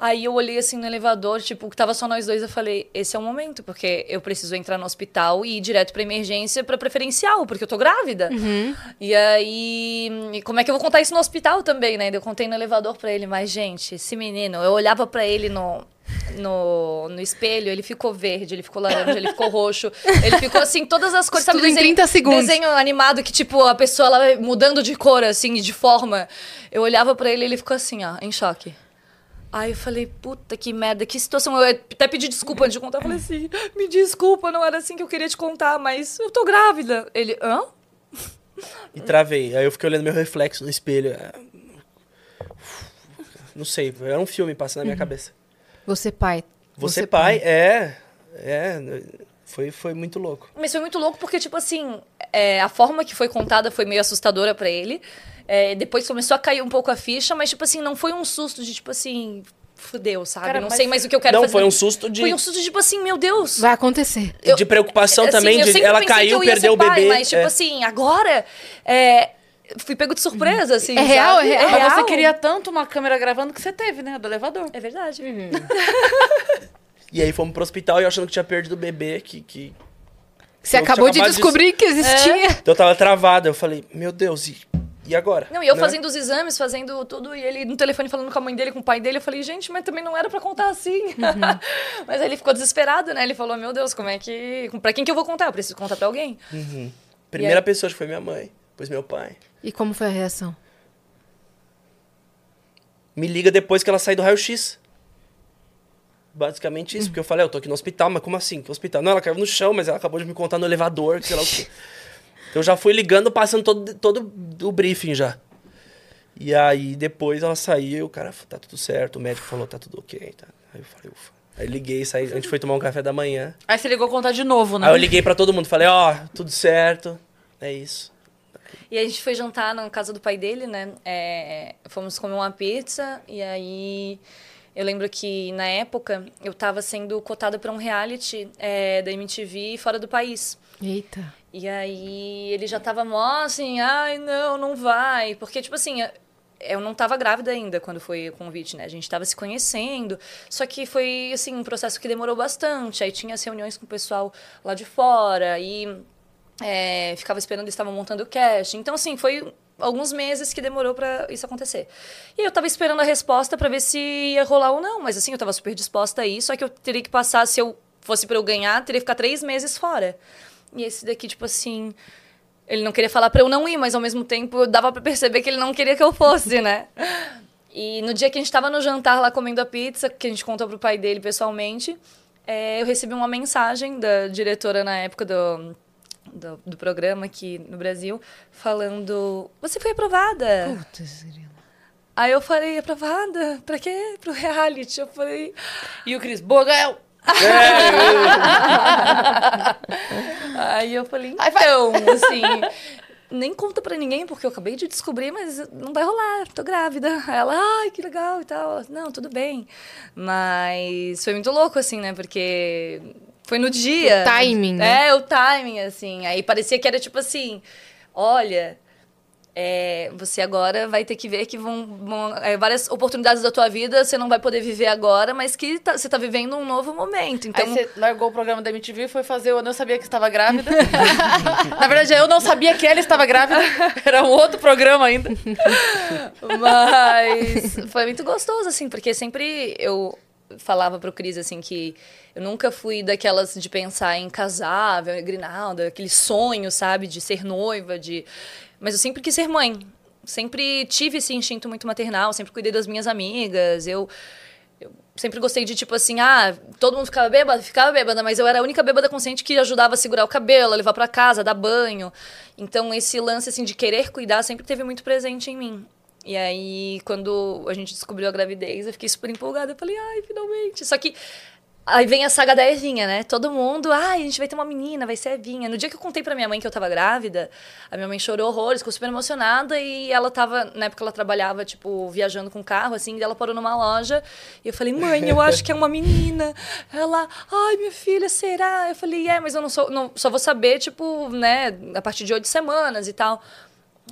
Speaker 3: aí eu olhei assim no elevador, tipo, que tava só nós dois, eu falei, esse é o momento, porque eu preciso entrar no hospital e ir direto pra emergência pra preferencial, porque eu tô grávida. E aí, e como é que eu vou contar isso no hospital também, né? Eu contei no elevador pra ele, mas gente, esse menino, eu olhava pra ele no no, no espelho, ele ficou verde, ele ficou laranja, ele ficou roxo, ele ficou assim, todas as cores, sabe,
Speaker 2: Tudo em
Speaker 3: desenho,
Speaker 2: 30 segundos.
Speaker 3: desenho animado que tipo a pessoa ela mudando de cor assim, de forma. Eu olhava pra ele e ele ficou assim, ó, em choque. Aí eu falei, puta que merda, que situação. Eu até pedi desculpa antes de contar. Eu falei assim, me desculpa, não era assim que eu queria te contar, mas eu tô grávida. Ele, hã?
Speaker 4: E travei. Aí eu fiquei olhando meu reflexo no espelho. É, Não sei, era um filme passando na minha cabeça.
Speaker 2: Você pai.
Speaker 4: Você, pai, é. É. Foi, foi muito louco.
Speaker 3: Mas foi muito louco porque, tipo assim, é, a forma que foi contada foi meio assustadora pra ele. É, depois começou a cair um pouco a ficha, mas, tipo assim, não foi um susto de, tipo assim, fudeu, sabe?
Speaker 1: Cara,
Speaker 3: não
Speaker 1: mas-
Speaker 3: sei mais o que eu quero
Speaker 4: Não,
Speaker 3: fazer.
Speaker 4: foi um susto de,
Speaker 3: Foi um susto de, tipo assim, meu Deus.
Speaker 2: Vai acontecer.
Speaker 3: Eu-
Speaker 4: de preocupação
Speaker 3: Assim,
Speaker 4: também.
Speaker 3: eu
Speaker 4: De, ela caiu,
Speaker 3: que eu ia
Speaker 4: perdeu
Speaker 3: ser
Speaker 4: o
Speaker 3: pai,
Speaker 4: bebê.
Speaker 3: Mas, tipo
Speaker 4: é.
Speaker 3: assim, agora. É, fui pego de surpresa, assim.
Speaker 2: É real,
Speaker 3: sabe?
Speaker 2: é real.
Speaker 1: Mas você queria tanto uma câmera gravando que você teve, né? Do elevador.
Speaker 3: É verdade.
Speaker 4: E aí fomos pro hospital e eu achando que tinha perdido o bebê, que, que...
Speaker 2: Você
Speaker 4: Eu
Speaker 2: acabou de
Speaker 4: acabado de-
Speaker 2: descobrir que existia.
Speaker 4: Então eu tava travado. Eu falei, meu Deus, e, e agora?
Speaker 3: Não, e eu
Speaker 4: Né?
Speaker 3: fazendo os exames, fazendo tudo, e ele no telefone falando com a mãe dele, com o pai dele. Eu falei, gente, mas também não era pra contar assim. mas aí ele ficou desesperado, né? Ele falou, meu Deus, como é que. Pra quem que eu vou contar? Eu preciso contar pra alguém.
Speaker 4: Primeira
Speaker 3: E aí?
Speaker 4: pessoa acho que foi minha mãe, depois meu pai.
Speaker 2: E como foi a reação?
Speaker 4: Me liga depois que ela sai do raio-x. Basicamente isso, porque eu falei, "Ah, eu tô aqui no hospital, mas como assim? Que hospital? Não, ela caiu no chão, mas ela acabou de me contar no elevador, que sei lá o quê. Então eu já fui ligando, passando todo, todo o briefing já. E aí depois ela saiu, o cara falou, tá tudo certo, o médico falou, tá tudo ok. Tá. Aí eu falei, ufa. Aí liguei, saí, a gente foi tomar um café da manhã.
Speaker 1: Aí você ligou contar de novo, né?
Speaker 4: Aí eu liguei pra todo mundo, falei, ó, tudo certo, é isso.
Speaker 3: E a gente foi jantar na casa do pai dele, né? É, fomos comer uma pizza e aí eu lembro que na época eu tava sendo cotada pra um reality é, da MTV fora do país.
Speaker 2: Eita.
Speaker 3: E aí ele já tava mó assim, ai, não, não vai. Porque, tipo assim, eu não tava grávida ainda quando foi o convite, né? A gente tava se conhecendo. Só que foi, assim, um processo que demorou bastante. Aí tinha as reuniões com o pessoal lá de fora e é, ficava esperando, eles estavam montando o cast. Então, assim, foi alguns meses que demorou pra isso acontecer. E eu tava esperando a resposta pra ver se ia rolar ou não. Mas, assim, eu tava super disposta a ir. Só que eu teria que passar, se eu fosse pra eu ganhar, teria que ficar três meses fora. E esse daqui, tipo assim, ele não queria falar pra eu não ir, mas ao mesmo tempo dava pra perceber que ele não queria que eu fosse, né? E no dia que a gente tava no jantar lá comendo a pizza, que a gente contou pro pai dele pessoalmente, é, eu recebi uma mensagem da diretora na época do, do, do programa aqui no Brasil, falando: Você foi aprovada.
Speaker 2: Putz.
Speaker 3: Aí eu falei: Aprovada? Pra quê? Pro reality. Eu falei.
Speaker 1: E o Cris, boa, Gael!
Speaker 3: Aí eu falei, então, assim, nem conta pra ninguém, porque eu acabei de descobrir, mas não vai rolar, tô grávida. Aí ela, ai, que legal e tal. Não, tudo bem. Mas foi muito louco, assim, né? Porque foi no dia.
Speaker 2: O timing, né?
Speaker 3: É, o timing, assim. Aí parecia que era tipo assim, olha, é, você agora vai ter que ver que vão, vão é, várias oportunidades da tua vida você não vai poder viver agora, mas que tá- você tá vivendo um novo momento. Então,
Speaker 1: Aí você largou o programa da MTV e foi fazer o Eu Não Sabia Que Estava Grávida. Na verdade, eu não sabia que ela estava grávida. Era um outro programa ainda.
Speaker 3: Mas foi muito gostoso, assim, porque sempre eu falava pro Cris, assim, que eu nunca fui daquelas de pensar em casar, ver Grinalda, aquele sonho, sabe, de ser noiva, de... Mas eu sempre quis ser mãe. Sempre tive esse instinto muito maternal, sempre cuidei das minhas amigas, eu... eu sempre gostei de, tipo assim, ah, todo mundo ficava bêbada, ficava bêbada, mas eu era a única bêbada consciente que ajudava a segurar o cabelo, a levar pra casa, dar banho. Então, esse lance, assim, de querer cuidar sempre teve muito presente em mim. E aí, quando a gente descobriu a gravidez, eu fiquei super empolgada. Eu falei, ai, finalmente. Só que aí vem a saga da Evinha, né? Todo mundo, ai, a gente vai ter uma menina, vai ser a Evinha. No dia que eu contei pra minha mãe que eu tava grávida, a minha mãe chorou horrores, ficou super emocionada. E ela tava, na época ela trabalhava, tipo, viajando com carro, assim, e ela parou numa loja. E eu falei, mãe, eu acho que é uma menina. Ela, ai, minha filha, será? Eu falei, é, mas eu não sou, não, só vou saber, tipo, né, a partir de oito semanas e tal.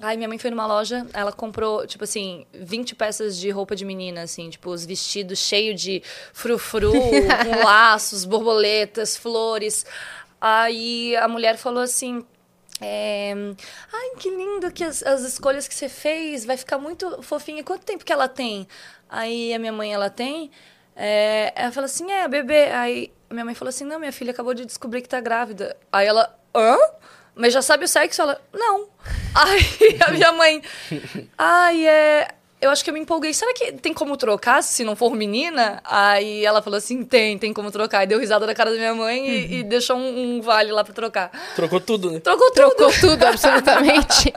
Speaker 3: Aí minha mãe foi numa loja, ela comprou, tipo assim, 20 peças de roupa de menina, assim, tipo, os vestidos cheios de frufru, com laços, borboletas, flores. Aí a mulher falou assim. é, Ai, que lindo que as, as escolhas que você fez, vai ficar muito fofinha. Quanto tempo que ela tem? Aí a minha mãe, ela tem. é, ela falou assim: é, bebê. Aí minha mãe falou assim: não, minha filha acabou de descobrir que tá grávida. Aí ela, hã? Mas já sabe o sexo? Ela, não. Aí a minha mãe, ai, é. Eu acho que eu me empolguei. Será que tem como trocar se não for menina? Aí ela falou assim: tem, tem como trocar. E deu risada na cara da minha mãe e, e deixou um, um vale lá pra trocar.
Speaker 4: Trocou tudo, né?
Speaker 3: Trocou tudo.
Speaker 2: Trocou tudo, absolutamente.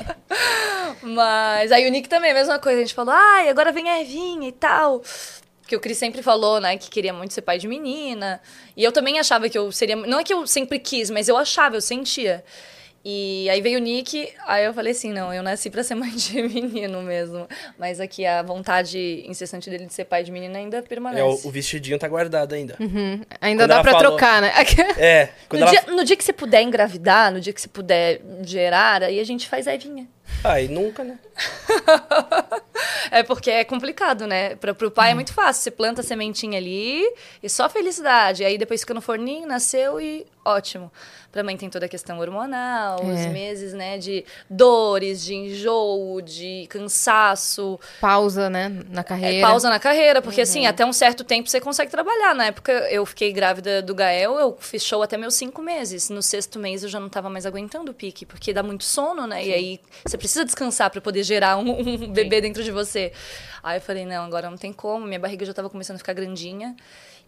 Speaker 3: Mas aí o Nick também, a mesma coisa. A gente falou, ai, agora vem a Evinha e tal. Que o Cris sempre falou, né, que queria muito ser pai de menina. E eu também achava que eu seria. Não é que eu sempre quis, mas eu achava, eu sentia. E aí veio o Nick, aí eu falei assim, não, eu nasci pra ser mãe de menino mesmo. Mas aqui a vontade incessante dele de ser pai de menina ainda permanece.
Speaker 4: É, o, o vestidinho tá guardado ainda.
Speaker 2: Ainda
Speaker 4: Quando
Speaker 2: dá pra
Speaker 4: falou-
Speaker 2: trocar, né?
Speaker 4: É,
Speaker 3: No,
Speaker 4: ela...
Speaker 3: dia, no dia que você puder engravidar, no dia que você puder gerar, aí a gente faz a Evinha.
Speaker 4: Ai, nunca, né?
Speaker 3: É porque é complicado, né? Pra, pro pai é muito fácil. Você planta a sementinha ali e só felicidade. Aí depois fica no forninho, nasceu e ótimo. Pra mãe tem toda a questão hormonal, os
Speaker 2: É.
Speaker 3: meses, né? De dores, de enjoo, de cansaço.
Speaker 2: Pausa, né? Na
Speaker 3: É,
Speaker 2: carreira.
Speaker 3: pausa na carreira, porque assim, até um certo tempo você consegue trabalhar. Na época eu fiquei grávida do Gael, eu fiz show até meus cinco meses. No sexto mês eu já não tava mais aguentando o pique, porque dá muito sono, né? E aí você precisa descansar pra poder gerar um, um bebê dentro de você. Aí eu falei, não, agora não tem como, minha barriga já tava começando a ficar grandinha.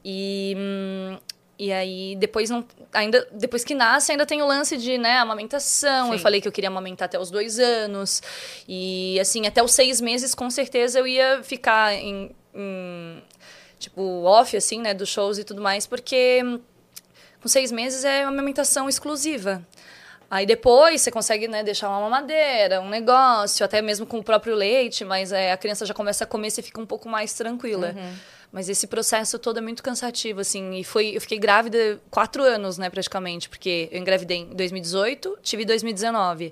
Speaker 3: E. hum, e aí, depois não. Ainda, depois que nasce, ainda tem o lance de, né, amamentação. Eu
Speaker 2: Sim.
Speaker 3: falei que eu queria amamentar até os dois anos. E assim, até os seis meses, com certeza, eu ia ficar em. em, tipo, off, assim, né, dos shows e tudo mais, porque hum, com seis meses é uma amamentação exclusiva. Aí depois você consegue né, deixar uma mamadeira, um negócio, até mesmo com o próprio leite, mas é, a criança já começa a comer, você fica um pouco mais tranquila. Mas esse processo todo é muito cansativo, assim. E foi, eu fiquei grávida quatro anos, né, praticamente, porque eu engravidei em 2018, tive em 2019.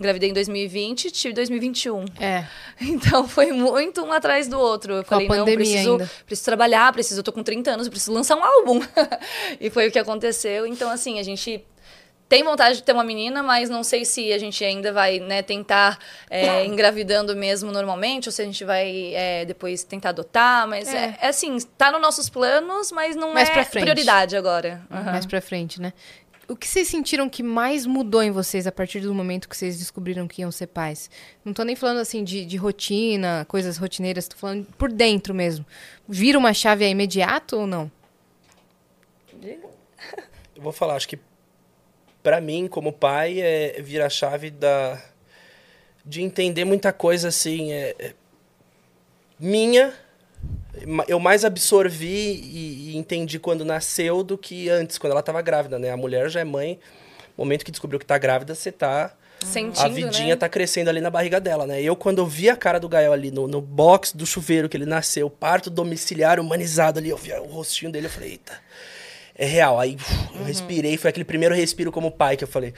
Speaker 3: Engravidei em 2020, tive em 2021.
Speaker 2: É.
Speaker 3: Então foi muito um atrás do outro. Eu
Speaker 2: Com
Speaker 3: falei, não, preciso,
Speaker 2: ainda.
Speaker 3: preciso trabalhar, preciso, eu tô com 30 anos, eu preciso lançar um álbum. e foi o que aconteceu. Então, assim, a gente tem vontade de ter uma menina, mas não sei se a gente ainda vai né, tentar é, engravidando mesmo normalmente, ou se a gente vai é, depois tentar adotar. Mas é. é assim, tá nos nossos planos, mas não
Speaker 2: Mais
Speaker 3: é prioridade agora. Aham.
Speaker 2: Mais pra frente, né? O que vocês sentiram que mais mudou em vocês a partir do momento que vocês descobriram que iam ser pais? Não tô nem falando assim de, de rotina, coisas rotineiras, tô falando por dentro mesmo. Vira uma chave aí imediato ou não?
Speaker 4: Eu vou falar, acho que pra mim, como pai, é virar a chave da de entender muita coisa assim, é, é minha, eu mais absorvi e, e entendi quando nasceu do que antes, quando ela estava grávida, né? A mulher já é mãe, no momento que descobriu que tá grávida, você tá
Speaker 3: Sentindo,
Speaker 4: a vidinha
Speaker 3: né?
Speaker 4: tá crescendo ali na barriga dela, né? Eu, quando eu vi a cara do Gael ali no, no box do chuveiro que ele nasceu, parto domiciliar humanizado ali, eu vi o rostinho dele, eu falei, eita, é real. Aí uf,
Speaker 3: Uhum.
Speaker 4: eu respirei, foi aquele primeiro respiro como pai que eu falei,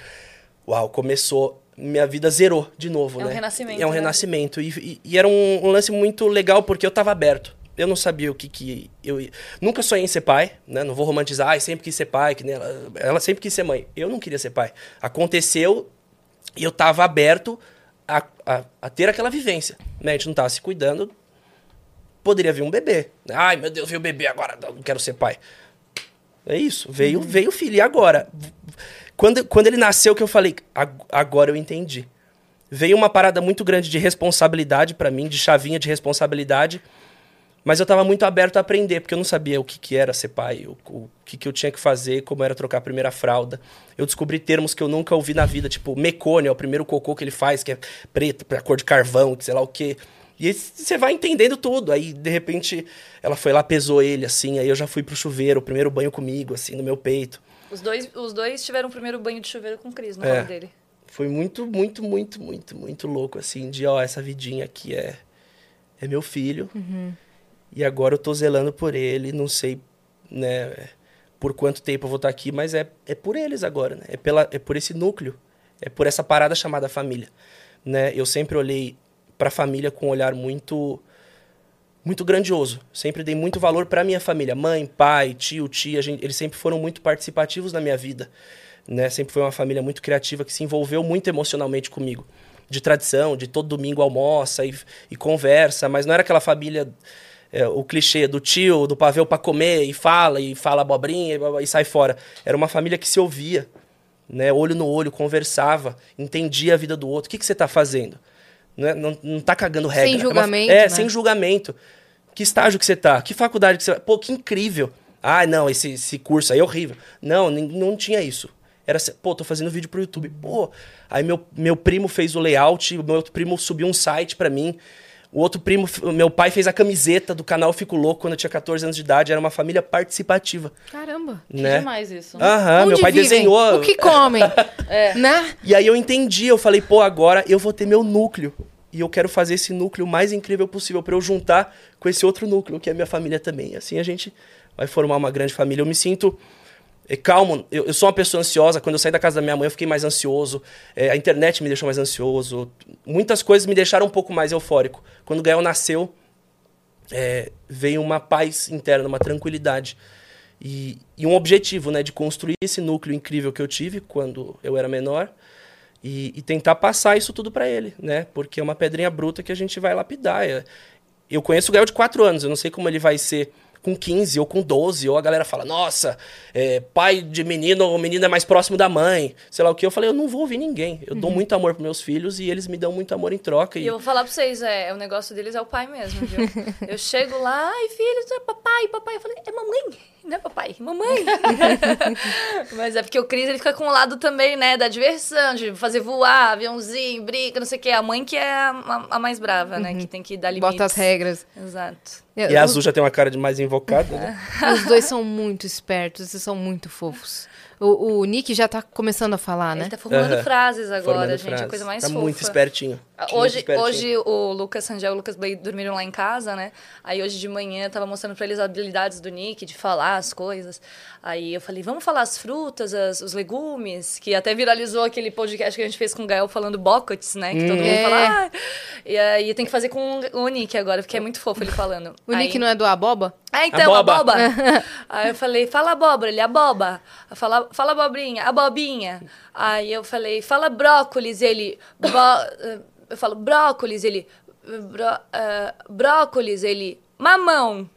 Speaker 4: uau, começou minha vida zerou de novo,
Speaker 3: É um
Speaker 4: né?
Speaker 3: renascimento,
Speaker 4: É um
Speaker 3: né?
Speaker 4: renascimento. E, e- e era um, um lance muito legal porque eu tava aberto. Eu não sabia o que que eu. Nunca sonhei em ser pai, né? Não vou romantizar, ai, sempre quis ser pai, que nem ela, ela sempre quis ser mãe. Eu não queria ser pai. Aconteceu e eu tava aberto a, a, a ter aquela vivência, né? A gente não tava se cuidando, poderia vir um bebê. Ai, meu Deus, veio o bebê agora, não quero ser pai. É isso, veio, veio o filho. E agora? Quando, quando ele nasceu, que eu falei, "Ag- agora eu entendi. Veio uma parada muito grande de responsabilidade pra mim, de chavinha de responsabilidade. Mas eu tava muito aberto a aprender, porque eu não sabia o que, que era ser pai, o, o que, que eu tinha que fazer, como era trocar a primeira fralda. Eu descobri termos que eu nunca ouvi na vida, tipo mecônio, é o primeiro cocô que ele faz, que é preto, pra cor de carvão, que sei lá o quê. E aí você vai entendendo tudo. Aí, de repente, ela foi lá, pesou ele, assim. Aí eu já fui pro chuveiro, o primeiro banho comigo, assim, no meu peito.
Speaker 3: Os dois, os dois tiveram o primeiro banho de chuveiro com o Cris no
Speaker 4: É.
Speaker 3: colo dele.
Speaker 4: Foi muito, muito, muito, muito, muito louco, assim, de, ó, essa vidinha aqui é, é meu filho. E agora eu tô zelando por ele, não sei, né, por quanto tempo eu vou estar aqui, mas é, é por eles agora, né? É, pela, é por esse núcleo, é por essa parada chamada família, né? Eu sempre olhei pra família com um olhar muito muito grandioso. Sempre dei muito valor pra minha família, mãe, pai, tio, tia, gente, eles sempre foram muito participativos na minha vida, né? Sempre foi uma família muito criativa que se envolveu muito emocionalmente comigo. De tradição, de todo domingo almoça e, e conversa, mas não era aquela família é, o clichê do tio, do pavê pra comer e fala e fala abobrinha e, e sai fora. Era uma família que se ouvia, né? Olho no olho, conversava, entendia a vida do outro. O que, que você tá fazendo? Não, é- não, não tá cagando regra.
Speaker 2: Sem
Speaker 4: É uma-
Speaker 2: julgamento,
Speaker 4: É,
Speaker 2: né?
Speaker 4: sem julgamento. Que estágio que você tá? Que faculdade que você vai? Pô, que incrível. Ah, não, esse, esse curso aí é horrível. Não, não tinha isso. Era assim, pô, tô fazendo vídeo pro YouTube. Pô, aí meu, meu primo fez o layout, o meu outro primo subiu um site pra mim. O outro primo, meu pai fez a camiseta do canal Fico Louco quando eu tinha 14 anos de idade. Era uma família participativa,
Speaker 2: Caramba.
Speaker 1: Que
Speaker 4: né?
Speaker 1: demais isso.
Speaker 4: Aham,
Speaker 2: Onde
Speaker 4: meu pai
Speaker 2: vivem?
Speaker 4: desenhou.
Speaker 2: O que comem? Né?
Speaker 4: E aí eu entendi, eu falei, pô, agora eu vou ter meu núcleo. E eu quero fazer esse núcleo o mais incrível possível pra eu juntar com esse outro núcleo, que é a minha família também. E assim a gente vai formar uma grande família. Eu me sinto é, calmo. Eu, eu sou uma pessoa ansiosa. Quando eu saí da casa da minha mãe, eu fiquei mais ansioso. É, a internet me deixou mais ansioso. Muitas coisas me deixaram um pouco mais eufórico. Quando o Gael nasceu, é, veio uma paz interna, uma tranquilidade. E, e um objetivo, né, de construir esse núcleo incrível que eu tive quando eu era menor e, e tentar passar isso tudo para ele, né? Porque é uma pedrinha bruta que a gente vai lapidar. É- Eu conheço o Gael de 4 anos, eu não sei como ele vai ser com 15 ou com 12, ou a galera fala, nossa, é, pai de menino, o menino é mais próximo da mãe, sei lá o que. Eu falei, eu não vou ouvir ninguém. Eu dou muito amor pros meus filhos e eles me dão muito amor em troca.
Speaker 3: E
Speaker 4: E,
Speaker 3: eu vou falar pra vocês, é, o negócio deles é o pai mesmo, viu? Eu chego lá, ai, filho, tu é papai, papai. Eu falei, é mamãe, não é papai, mamãe. Mas é porque o Cris, ele fica com o lado também, né, da diversão, de fazer voar, aviãozinho, brinca, não sei o quê. A mãe que é a, a mais brava, né, que tem que dar limites.
Speaker 2: Bota as regras.
Speaker 3: Exato.
Speaker 4: E a Azul já tem uma cara de mais invocada, né?
Speaker 2: Os dois são muito espertos e são muito fofos. O, o Nick já tá começando a falar, né?
Speaker 3: Ele tá formulando
Speaker 4: Aham.
Speaker 3: frases agora,
Speaker 4: Formando
Speaker 3: gente, a
Speaker 4: frases.
Speaker 3: coisa mais
Speaker 4: Tá
Speaker 3: fofa.
Speaker 4: muito espertinho. muito
Speaker 3: Hoje,
Speaker 4: espertinho.
Speaker 3: hoje o Lucas Rangel e o Lucas Blay dormiram lá em casa, né? Aí hoje de manhã eu tava mostrando pra eles as habilidades do Nick, de falar as coisas. Aí eu falei, vamos falar as frutas, as- os legumes, que até viralizou aquele podcast que a gente fez com o Gael falando bocotes, né? Que todo mundo
Speaker 2: É.
Speaker 3: fala. "Ah!" E aí tem que fazer com o Nick agora, porque é muito fofo ele falando.
Speaker 2: O Nick
Speaker 3: Aí-
Speaker 2: não é do Aboba?
Speaker 3: ah, então,
Speaker 4: Aboba.
Speaker 3: aboba. Aí eu falei, fala abóbora, ele, aboba. Fala, fala abobrinha, abobinha. Aí eu falei, fala brócolis, ele, eu falo, brócolis, ele, bró- eh, brócolis, ele, mamão.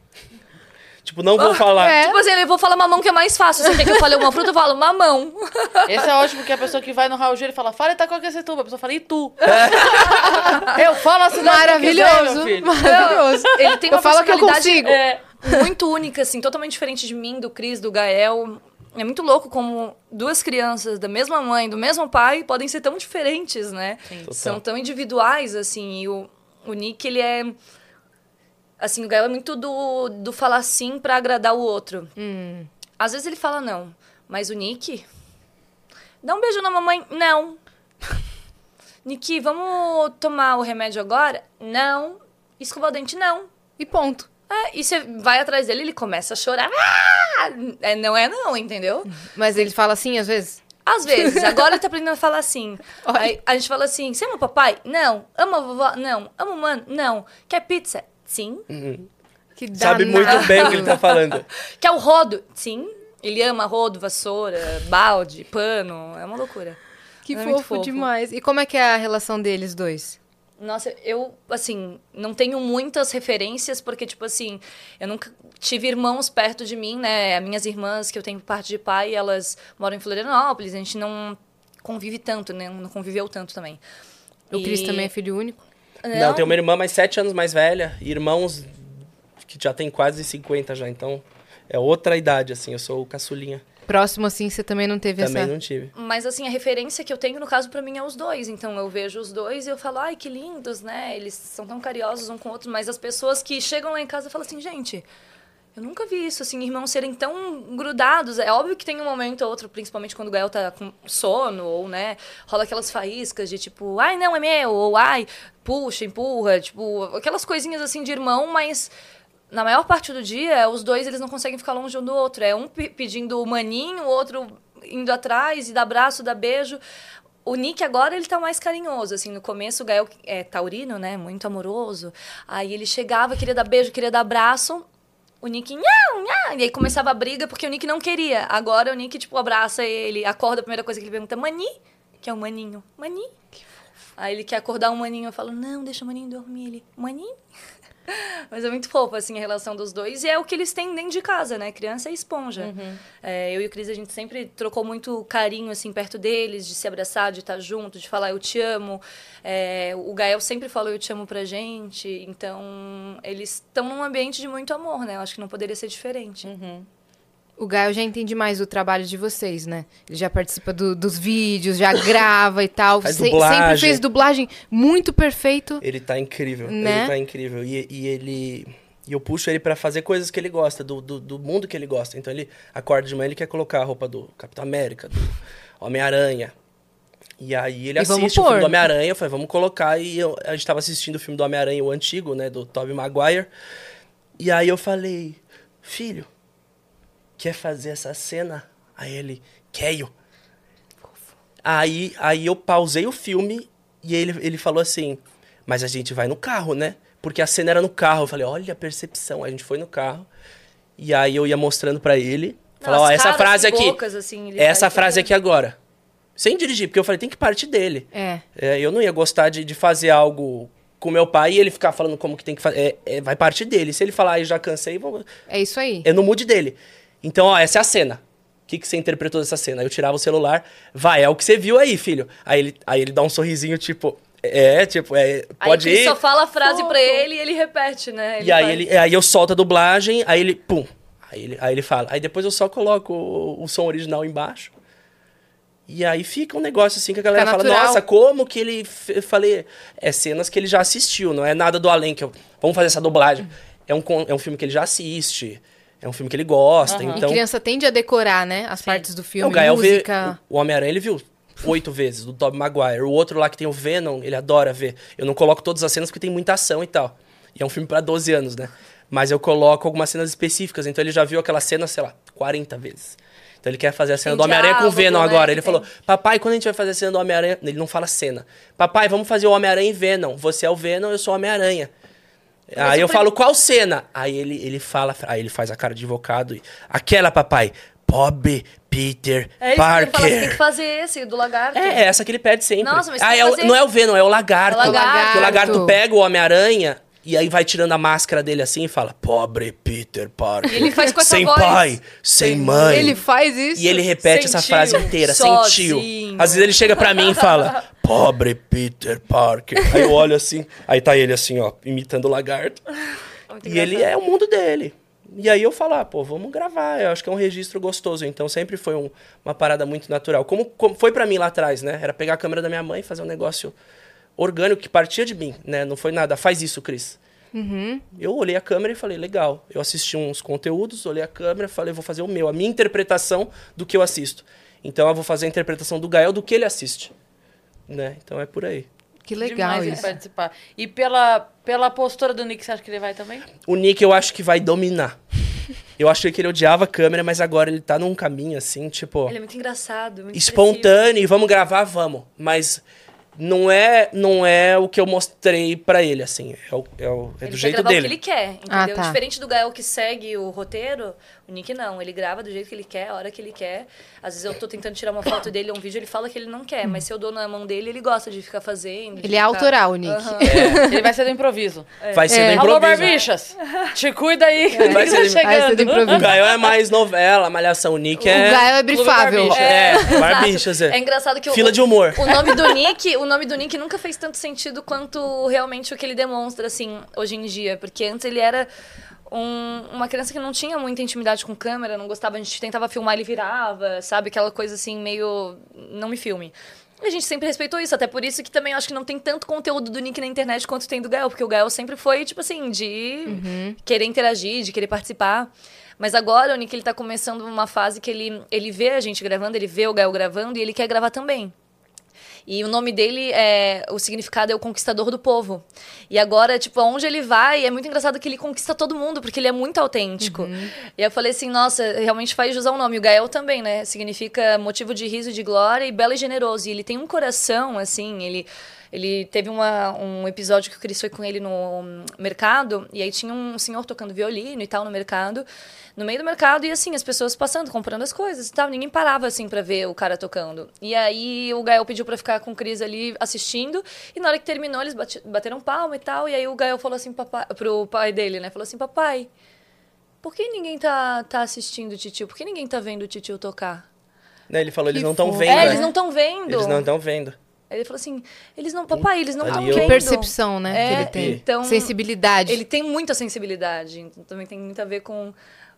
Speaker 4: Tipo, não vou falar.
Speaker 2: é.
Speaker 3: Tipo assim, eu vou falar mamão que é mais fácil. Você quer que eu fale uma fruta, eu falo mamão.
Speaker 1: Esse é ótimo, que a pessoa que vai no Raul Gil, ele fala, fala Itacoaquecetuba. A pessoa fala, e tu?
Speaker 2: É.
Speaker 1: Eu falo a cidade que eu quiser,
Speaker 2: Maravilhoso. Maravilhoso.
Speaker 3: Ele tem
Speaker 2: Eu
Speaker 3: uma
Speaker 2: falo que eu consigo.
Speaker 3: é, muito única, assim, totalmente diferente de mim, do Cris, do Gael. É muito louco como duas crianças da mesma mãe, do mesmo pai, podem ser tão diferentes, né? São tão individuais, assim. E o, o Nick, ele é... Assim, o Gael é muito do, do falar sim pra agradar o outro. Às vezes ele fala não, mas o Nick... Dá um beijo na mamãe? Não. Nick, vamos tomar o remédio agora? Não. Escovar o dente? Não.
Speaker 2: E ponto.
Speaker 3: É, e você vai atrás dele, ele começa a chorar. Ah! É, não é não, entendeu?
Speaker 2: Mas ele fala assim às vezes?
Speaker 3: Às vezes. Agora ele tá aprendendo a falar assim. Aí a gente fala assim: você ama papai? Não. Ama vovó? Não. Ama mano? Não. Quer pizza? Sim.
Speaker 2: Que
Speaker 4: Sabe muito bem o que ele tá falando.
Speaker 3: Quer o rodo? Sim. Ele ama rodo, vassoura, balde, pano. É uma loucura.
Speaker 2: Que
Speaker 3: É
Speaker 2: fofo,
Speaker 3: fofo.
Speaker 2: demais. E como é que é a relação deles dois?
Speaker 3: Nossa, eu, assim, não tenho muitas referências, porque, tipo assim, eu nunca tive irmãos perto de mim, né? As minhas irmãs, que eu tenho parte de pai, elas moram em Florianópolis, a gente não convive tanto, né? Não conviveu tanto também.
Speaker 2: O Cris
Speaker 3: E-
Speaker 2: também é filho único?
Speaker 4: Não, tem uma irmã mais sete anos mais velha e irmãos que já tem quase 50 já, então é outra idade, assim, eu sou o caçulinha.
Speaker 2: Próximo, assim, você também não teve
Speaker 4: Também
Speaker 2: essa...
Speaker 4: não tive.
Speaker 3: Mas, assim, a referência que eu tenho, no caso, pra mim, é os dois. Então, eu vejo os dois e eu falo, ai, que lindos, né? Eles são tão carinhosos um com o outro. Mas as pessoas que chegam lá em casa falam assim, gente, eu nunca vi isso, assim, irmãos serem tão grudados. É óbvio que tem um momento ou outro, principalmente quando o Gael tá com sono, ou, né, rola aquelas faíscas de tipo, ai, não, é meu, ou ai, puxa, empurra, tipo, aquelas coisinhas assim de irmão, mas na maior parte do dia, os dois eles não conseguem ficar longe um do outro. É um pe- pedindo maninho, o outro indo atrás e dá abraço, dá beijo. O Nick agora ele tá mais carinhoso, assim, no começo o Gael é taurino, né, muito amoroso. Aí ele chegava, queria dar beijo, queria dar abraço. O Nick, nhau, nhau, e aí começava a briga porque o Nick não queria. Agora o Nick, tipo, abraça ele, acorda, a primeira coisa que ele pergunta, Mani? Que é o maninho. Mani? Aí ele quer acordar o maninho, eu falo, não, deixa o maninho dormir. Ele, maninho? Mas é muito fofo, assim, a relação dos dois. E é o que eles têm dentro de casa, né? Criança é esponja. É, eu e o Cris, a gente sempre trocou muito carinho, assim, perto deles, de se abraçar, de estar junto, de falar eu te amo. É, o Gael sempre falou eu te amo pra gente. Então, eles estão num ambiente de muito amor, né? Eu acho que não poderia ser diferente.
Speaker 2: O Gael já entende mais o trabalho de vocês, né? Ele já participa do- dos vídeos, já grava e tal.
Speaker 4: Faz
Speaker 2: Se- sempre fez dublagem muito perfeito.
Speaker 4: Ele tá incrível,
Speaker 2: Né?
Speaker 4: ele tá incrível. E, e ele... E eu puxo ele pra fazer coisas que ele gosta, do, do, do mundo que ele gosta. Então ele acorda de manhã, ele quer colocar a roupa do Capitão América, do Homem-Aranha. E aí ele
Speaker 2: E
Speaker 4: assiste o filme do Homem-Aranha, eu falei, vamos colocar. E eu, a gente tava assistindo o filme do Homem-Aranha, o antigo, né, do Tobey Maguire. E aí eu falei, filho, quer fazer essa cena? Aí ele, quero. Aí, aí eu pausei o filme e ele, ele falou assim, mas a gente vai no carro, né? Porque a cena era no carro. Eu falei, olha a percepção. Aí a gente foi no carro. E aí eu ia mostrando pra ele. Falar, ó, essa frase aqui.
Speaker 3: bocas, assim,
Speaker 4: essa
Speaker 3: faz
Speaker 4: frase aqui agora. Sem dirigir, porque eu falei, tem que partir dele.
Speaker 2: É.
Speaker 4: É, eu não ia gostar de, de fazer algo com meu pai e ele ficar falando como que tem que fazer. É, é, vai partir dele. Se ele falar, ah, já cansei, vou...
Speaker 2: É isso aí.
Speaker 4: é no mood dele. Então, ó, essa é a cena. O que, que você interpretou dessa cena? Aí eu tirava o celular, vai, é o que você viu aí, filho. Aí ele, aí ele dá um sorrisinho, tipo, é, tipo, é,
Speaker 3: Aí
Speaker 4: pode
Speaker 3: Cris
Speaker 4: ir.
Speaker 3: só fala a frase
Speaker 1: Fofo.
Speaker 3: pra ele e ele repete, né?
Speaker 4: E aí, ele, aí eu solto a dublagem, aí ele, pum. Aí ele, aí ele fala. Aí depois eu só coloco o, o som original embaixo. E aí fica um negócio assim que a galera fala,
Speaker 2: natural.
Speaker 4: nossa, como que ele. Eu falei, é cenas que ele já assistiu, não é nada do além que eu. Vamos fazer essa dublagem. É um, é um filme que ele já assiste. É um filme que ele gosta.
Speaker 2: E
Speaker 4: Então.
Speaker 2: criança tende a decorar, né? As partes do filme,
Speaker 4: o Gael vê.
Speaker 2: música.
Speaker 4: O o Homem-Aranha ele viu oito vezes, do Tobey Maguire. O outro lá que tem o Venom, ele adora ver. Eu não coloco todas as cenas porque tem muita ação e tal. E é um filme pra 12 anos, né? Mas eu coloco algumas cenas específicas. Então ele já viu aquela cena, sei lá, 40 vezes. Então ele quer fazer a cena
Speaker 3: Tem
Speaker 4: do Homem-Aranha com o Venom
Speaker 3: né,
Speaker 4: agora. Ele
Speaker 3: tem.
Speaker 4: falou: Papai, quando a gente vai fazer a cena do Homem-Aranha. Ele não fala cena. Papai, vamos fazer o Homem-Aranha e Venom. Você é o Venom, eu sou o Homem-Aranha. Aí eu falo, qual cena? Aí ele, ele fala, aí ele faz a cara de invocado. e, Aquela, papai. Bob Peter
Speaker 3: É
Speaker 4: Parker.
Speaker 3: que ele fala, tem que fazer esse, do lagarto.
Speaker 4: É, é essa que ele pede sempre.
Speaker 3: Nossa, mas
Speaker 4: ah, é o- não é o Venom, é o lagarto.
Speaker 3: É o lagarto.
Speaker 4: O Lagarto. pega o Homem-Aranha e aí vai tirando a máscara dele assim e fala: Pobre Peter Parker.
Speaker 3: Ele faz com essa
Speaker 4: sem
Speaker 3: voz.
Speaker 4: pai, sem mãe.
Speaker 2: Ele faz isso.
Speaker 4: E ele repete essa
Speaker 3: Sentiu,
Speaker 4: frase inteira,
Speaker 3: sozinho.
Speaker 4: sentiu. Às vezes ele chega pra mim e fala: Pobre Peter Parker. Aí eu olho assim, aí tá ele assim, ó, imitando o lagarto.
Speaker 3: Muito
Speaker 4: E ele
Speaker 3: engraçado.
Speaker 4: é o mundo dele. E aí eu falo, ah, pô, vamos gravar. Eu acho que é um registro gostoso. Então sempre foi um- uma parada muito natural. Como, como foi pra mim lá atrás, né? Era pegar a câmera da minha mãe e fazer um negócio orgânico que partia de mim, né? Não foi nada, faz isso, Cris. Eu olhei a câmera e falei, legal. Eu assisti uns conteúdos, olhei a câmera e falei, vou fazer o meu, a minha interpretação do que eu assisto. Então eu vou fazer a interpretação do Gael do que ele assiste. Né? Então é por aí.
Speaker 2: Que legal
Speaker 1: Demais ele
Speaker 2: isso.
Speaker 1: participar. E pela, pela postura do Nick, você acha que ele vai também?
Speaker 4: O Nick eu acho que vai dominar. Eu achei que ele odiava a câmera, mas agora ele tá num caminho assim, tipo,
Speaker 3: Ele é muito engraçado, muito
Speaker 4: espontâneo, e vamos gravar, vamos. Mas não é, não é o que eu mostrei pra ele, assim. É, o, é, o- é
Speaker 3: Ele
Speaker 4: do
Speaker 3: quer
Speaker 4: jeito
Speaker 3: gravar
Speaker 4: dele.
Speaker 3: o que ele quer, entendeu?
Speaker 2: Ah, tá.
Speaker 3: Diferente do Gael que segue o roteiro, o Nick não. Ele grava do jeito que ele quer, a hora que ele quer. Às vezes eu tô tentando tirar uma foto dele ou um vídeo, ele fala que ele não quer. Mas se eu dou na mão dele, ele gosta de ficar fazendo. de
Speaker 2: Ele é
Speaker 3: ficar-
Speaker 2: autoral, o Nick.
Speaker 3: Aham.
Speaker 1: Ele vai ser do improviso.
Speaker 4: Vai ser
Speaker 2: É.
Speaker 4: do
Speaker 1: Alô,
Speaker 4: improviso.
Speaker 1: Barbichas! Te cuida aí, que
Speaker 4: Vai
Speaker 1: tá
Speaker 4: ser-
Speaker 2: vai ser do
Speaker 1: chegando.
Speaker 2: improviso.
Speaker 4: O Gael é mais novela, malhação. O Nick
Speaker 2: O
Speaker 4: é.
Speaker 2: Gael é brifável.
Speaker 4: É,
Speaker 3: Exato.
Speaker 4: barbichas, é.
Speaker 3: É engraçado que o-
Speaker 4: Fila de humor.
Speaker 3: O nome do Nick, o nome do Nick nunca fez tanto sentido quanto realmente o que ele demonstra, assim, hoje em dia. Porque antes ele era um- uma criança que não tinha muita intimidade com câmera, não gostava, a gente tentava filmar, ele virava, sabe? Aquela coisa assim, meio. Não me filme. E a gente sempre respeitou isso, até por isso que também acho que não tem tanto conteúdo do Nick na internet quanto tem do Gael, porque o Gael sempre foi, tipo assim, de querer interagir, de querer participar. Mas agora o Nick ele tá começando uma fase que ele, ele vê a gente gravando, ele vê o Gael gravando e ele quer gravar também. E o nome dele é. O significado é o conquistador do povo. E agora, tipo, aonde ele vai, é muito engraçado que ele conquista todo mundo, porque ele é muito autêntico. E eu falei assim, nossa, realmente faz usar o nome. O Gael também, né? Significa motivo de riso e de glória e belo e generoso. E ele tem um coração, assim, ele. Ele teve uma, um episódio que o Cris foi com ele no hum, mercado, e aí tinha um senhor tocando violino e tal no mercado, no meio do mercado, e assim, as pessoas passando, comprando as coisas e tal. Ninguém parava, assim, pra ver o cara tocando. E aí o Gael pediu pra ficar com o Cris ali assistindo, e na hora que terminou, eles bate- bateram palma e tal, e aí o Gael falou assim papai, pro pai dele, né? Falou assim, papai, por que ninguém tá, tá assistindo o titio? Por que ninguém tá vendo o titio tocar?
Speaker 4: Né, Ele falou, eles não estão vendo.
Speaker 3: é,
Speaker 4: né?
Speaker 3: eles não estão vendo.
Speaker 4: Eles não estão vendo.
Speaker 3: Aí ele falou assim, eles não, papai, eles não estão vendo.
Speaker 2: Percepção, né?
Speaker 3: É,
Speaker 2: que ele tem.
Speaker 3: então-
Speaker 2: Sensibilidade.
Speaker 3: Ele tem muita sensibilidade, então também tem muito a ver com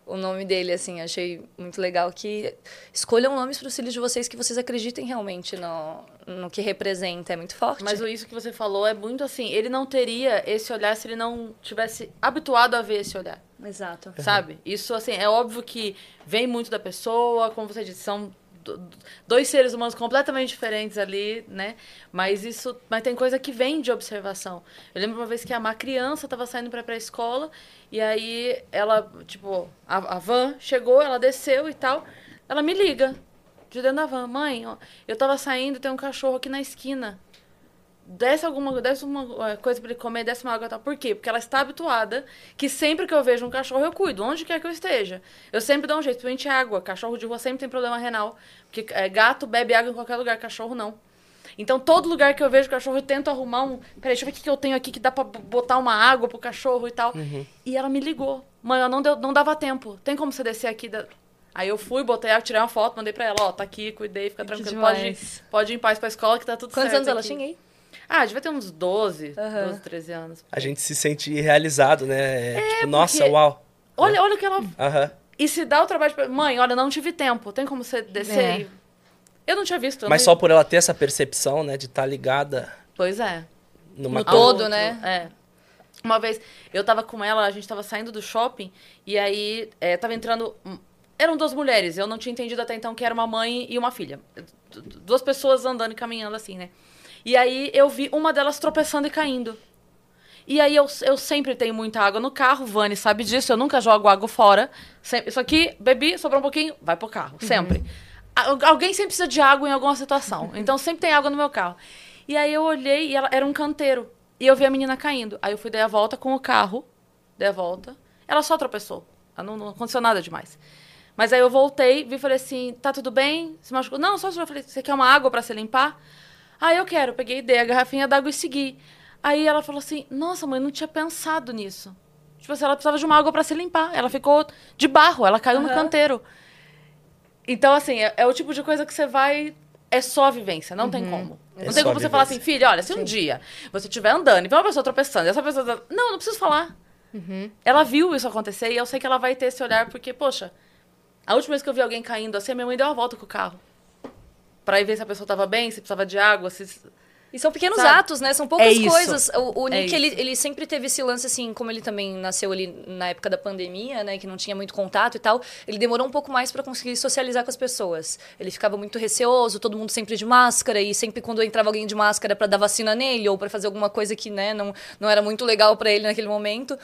Speaker 3: o nome dele, assim, achei muito legal que escolham nomes para os filhos de vocês que vocês acreditem realmente no, no que representa, é muito forte.
Speaker 1: Mas o- isso que você falou é muito assim, ele não teria esse olhar se ele não tivesse habituado a ver esse olhar.
Speaker 3: Exato.
Speaker 1: Sabe? Isso, assim, é óbvio que vem muito da pessoa, como você disse, são dois seres humanos completamente diferentes ali, né? Mas isso, mas tem coisa que vem de observação. Eu lembro uma vez que a uma criança estava saindo para a escola e aí ela, tipo, a, a van chegou, ela desceu e tal, ela me liga de dentro da van, mãe, ó, eu tava saindo, tem um cachorro aqui na esquina. Desce alguma desce uma eh, coisa pra ele comer, desce uma água e tal. Por quê? Porque ela está habituada que sempre que eu vejo um cachorro, eu cuido, onde quer que eu esteja. Eu sempre dou um jeito, principalmente água. Cachorro de rua sempre tem problema renal. Porque eh, gato bebe água em qualquer lugar, cachorro não. Então, todo lugar que eu vejo cachorro, eu tento arrumar um. Peraí, deixa eu ver o que, que eu tenho aqui que dá pra botar uma água pro cachorro e tal. E ela me ligou. Mãe, eu não, deu, não dava tempo. Tem como você descer aqui? Da... Aí eu fui, botei água, tirei uma foto, mandei pra ela, ó, tá aqui, cuidei, fica tranquilo. Pode ir, pode ir em paz pra escola que tá tudo
Speaker 3: Quantos
Speaker 1: certo.
Speaker 3: anos ela
Speaker 1: aqui.
Speaker 3: tinha aí?
Speaker 1: Ah, devia ter uns 12,
Speaker 3: Aham.
Speaker 1: 12, 13 anos.
Speaker 4: A gente se sente realizado, né? É, tipo, nossa, uau.
Speaker 1: Olha, olha o que ela.
Speaker 4: Aham.
Speaker 1: E se dá o trabalho de. Mãe, olha, não tive tempo. Tem como você descer?
Speaker 2: É.
Speaker 1: e- Eu não tinha visto.
Speaker 4: Mas
Speaker 1: não-
Speaker 4: só por ela ter essa percepção, né, de estar ligada
Speaker 1: Pois é.
Speaker 4: numa
Speaker 3: No todo, né?
Speaker 1: É. Uma vez, eu tava com ela, a gente tava saindo do shopping, e aí é, tava entrando. Eram duas mulheres, eu não tinha entendido até então que era uma mãe e uma filha. Du- du- Duas pessoas andando e caminhando assim, né? E aí eu vi uma delas tropeçando e caindo. E aí eu, eu sempre tenho muita água no carro, Vani sabe disso, eu nunca jogo água fora. Sempre- isso aqui, bebi, sobrou um pouquinho, vai pro carro, sempre. Al- Alguém sempre precisa de água em alguma situação. Então sempre tem água no meu carro. E aí eu olhei e ela era um canteiro. E eu vi a menina caindo. Aí eu fui dar a volta com o carro, dei a volta. Ela só tropeçou. Não, não aconteceu nada demais. Mas aí eu voltei, vi e falei assim: tá tudo bem? Se machucou? Não, só eu falei: você quer uma água pra se limpar? Ah, eu quero. Peguei, dei a garrafinha d'água e segui. Aí ela falou assim: Nossa, mãe, não tinha pensado nisso. Tipo assim, ela precisava de uma água pra se limpar. Ela ficou de barro, ela caiu no
Speaker 3: Aham.
Speaker 1: canteiro. Então, assim, é, é o tipo de coisa que você vai. É só a vivência, não tem como.
Speaker 4: É
Speaker 1: não tem como você falar assim, filha, olha, se um dia você estiver andando e vê uma pessoa tropeçando, e essa pessoa. tá- Não, não preciso falar. Ela viu isso acontecer e eu sei que ela vai ter esse olhar, porque, poxa, a última vez que eu vi alguém caindo assim, a minha mãe deu uma volta com o carro. Pra ir ver se a pessoa tava bem, se precisava de água, se.
Speaker 3: E são pequenos
Speaker 1: Sabe?
Speaker 3: atos, né? São poucas
Speaker 4: É
Speaker 3: coisas. O, o
Speaker 1: É
Speaker 3: Nick, ele,
Speaker 1: isso.
Speaker 3: ele sempre teve esse lance, assim, como ele também nasceu ali na época da pandemia, né? Que não tinha muito contato e tal. Ele demorou um pouco mais pra conseguir socializar com as pessoas. Ele ficava muito receoso, todo mundo sempre de máscara. E sempre quando entrava alguém de máscara pra dar vacina nele ou pra fazer alguma coisa que, né, não, não era muito legal pra ele naquele momento.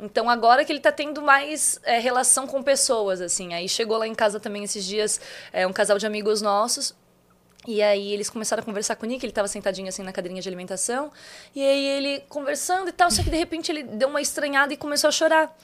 Speaker 3: Então agora que ele tá tendo mais é, relação com pessoas, assim. Aí chegou lá em casa também esses dias é, um casal de amigos nossos. E aí eles começaram a conversar com o Nick, ele tava sentadinho assim na cadeirinha de alimentação. E aí ele conversando e tal, só que de repente ele deu uma estranhada e começou a chorar.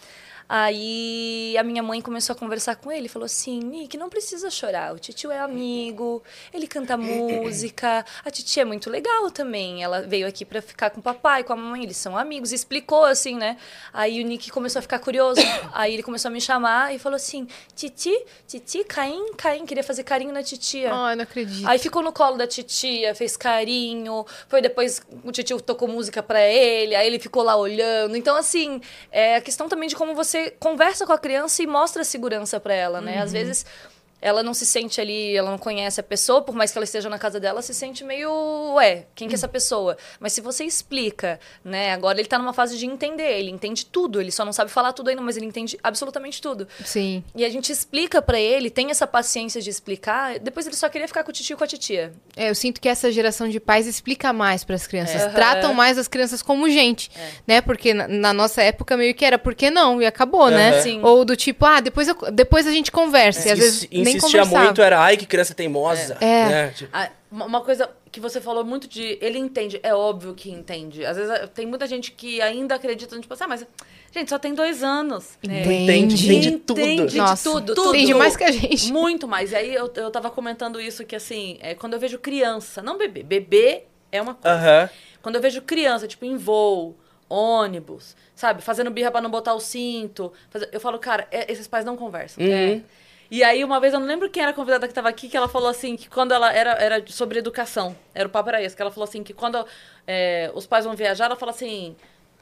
Speaker 3: Aí a minha mãe começou a conversar com ele, falou assim: "Nick, não precisa chorar. O titio é amigo, ele canta música. A titia é muito legal também. Ela veio aqui pra ficar com o papai, com a mamãe, eles são amigos". Explicou assim, né? Aí o Nick começou a ficar curioso. Aí ele começou a me chamar e falou assim: "Titi, Titi, Caim, Caim queria fazer carinho na titia".
Speaker 2: Ai, não acredito.
Speaker 3: Aí ficou no colo da titia, fez carinho. Foi depois o titio tocou música pra ele, aí ele ficou lá olhando. Então, assim, é a questão também de como você conversa com a criança e mostra segurança pra ela, né? Às vezes ela não se sente ali, ela não conhece a pessoa, por mais que ela esteja na casa dela, se sente meio, ué, quem que é essa pessoa? Mas se você explica, né? Agora ele tá numa fase de entender, ele entende tudo, ele só não sabe falar tudo ainda, mas ele entende absolutamente tudo.
Speaker 2: Sim.
Speaker 3: E a gente explica pra ele, tem essa paciência de explicar, depois ele só queria ficar com o titio e com a titia.
Speaker 2: É, eu sinto que essa geração de pais explica mais para as crianças,
Speaker 3: É.
Speaker 2: tratam mais as crianças como gente, né? Porque na, na nossa época meio que era por que não e acabou, né?
Speaker 3: Sim.
Speaker 2: Ou do tipo, ah, depois, eu- depois a gente conversa. E às vezes nem
Speaker 4: insistia
Speaker 2: conversava.
Speaker 4: muito, era ai que criança teimosa.
Speaker 2: É.
Speaker 4: né? Tipo,
Speaker 1: Ah, uma coisa que você falou muito de. Ele entende, é óbvio que entende. Às vezes eh, tem muita gente que ainda acredita, tipo assim, ah, mas. Gente, só tem dois anos.
Speaker 4: Entende, entende tudo.
Speaker 1: Entende
Speaker 2: Nossa,
Speaker 3: tudo,
Speaker 1: tudo.
Speaker 2: Entende mais que a gente.
Speaker 1: Muito mais. E aí eu, eu tava comentando isso, que assim, é, quando eu vejo criança, não bebê, bebê é uma coisa.
Speaker 4: Aham.
Speaker 1: Quando eu vejo criança, tipo, em voo, ônibus, sabe, fazendo birra pra não botar o cinto, fazer- eu falo, cara, é- esses pais não conversam.
Speaker 4: Uhum.
Speaker 1: É. E aí, uma vez, eu não lembro quem era a convidada que tava aqui, que ela falou assim, que quando ela era, era sobre educação, era o papo era esse, que ela falou assim, que quando é, os pais vão viajar, ela fala assim,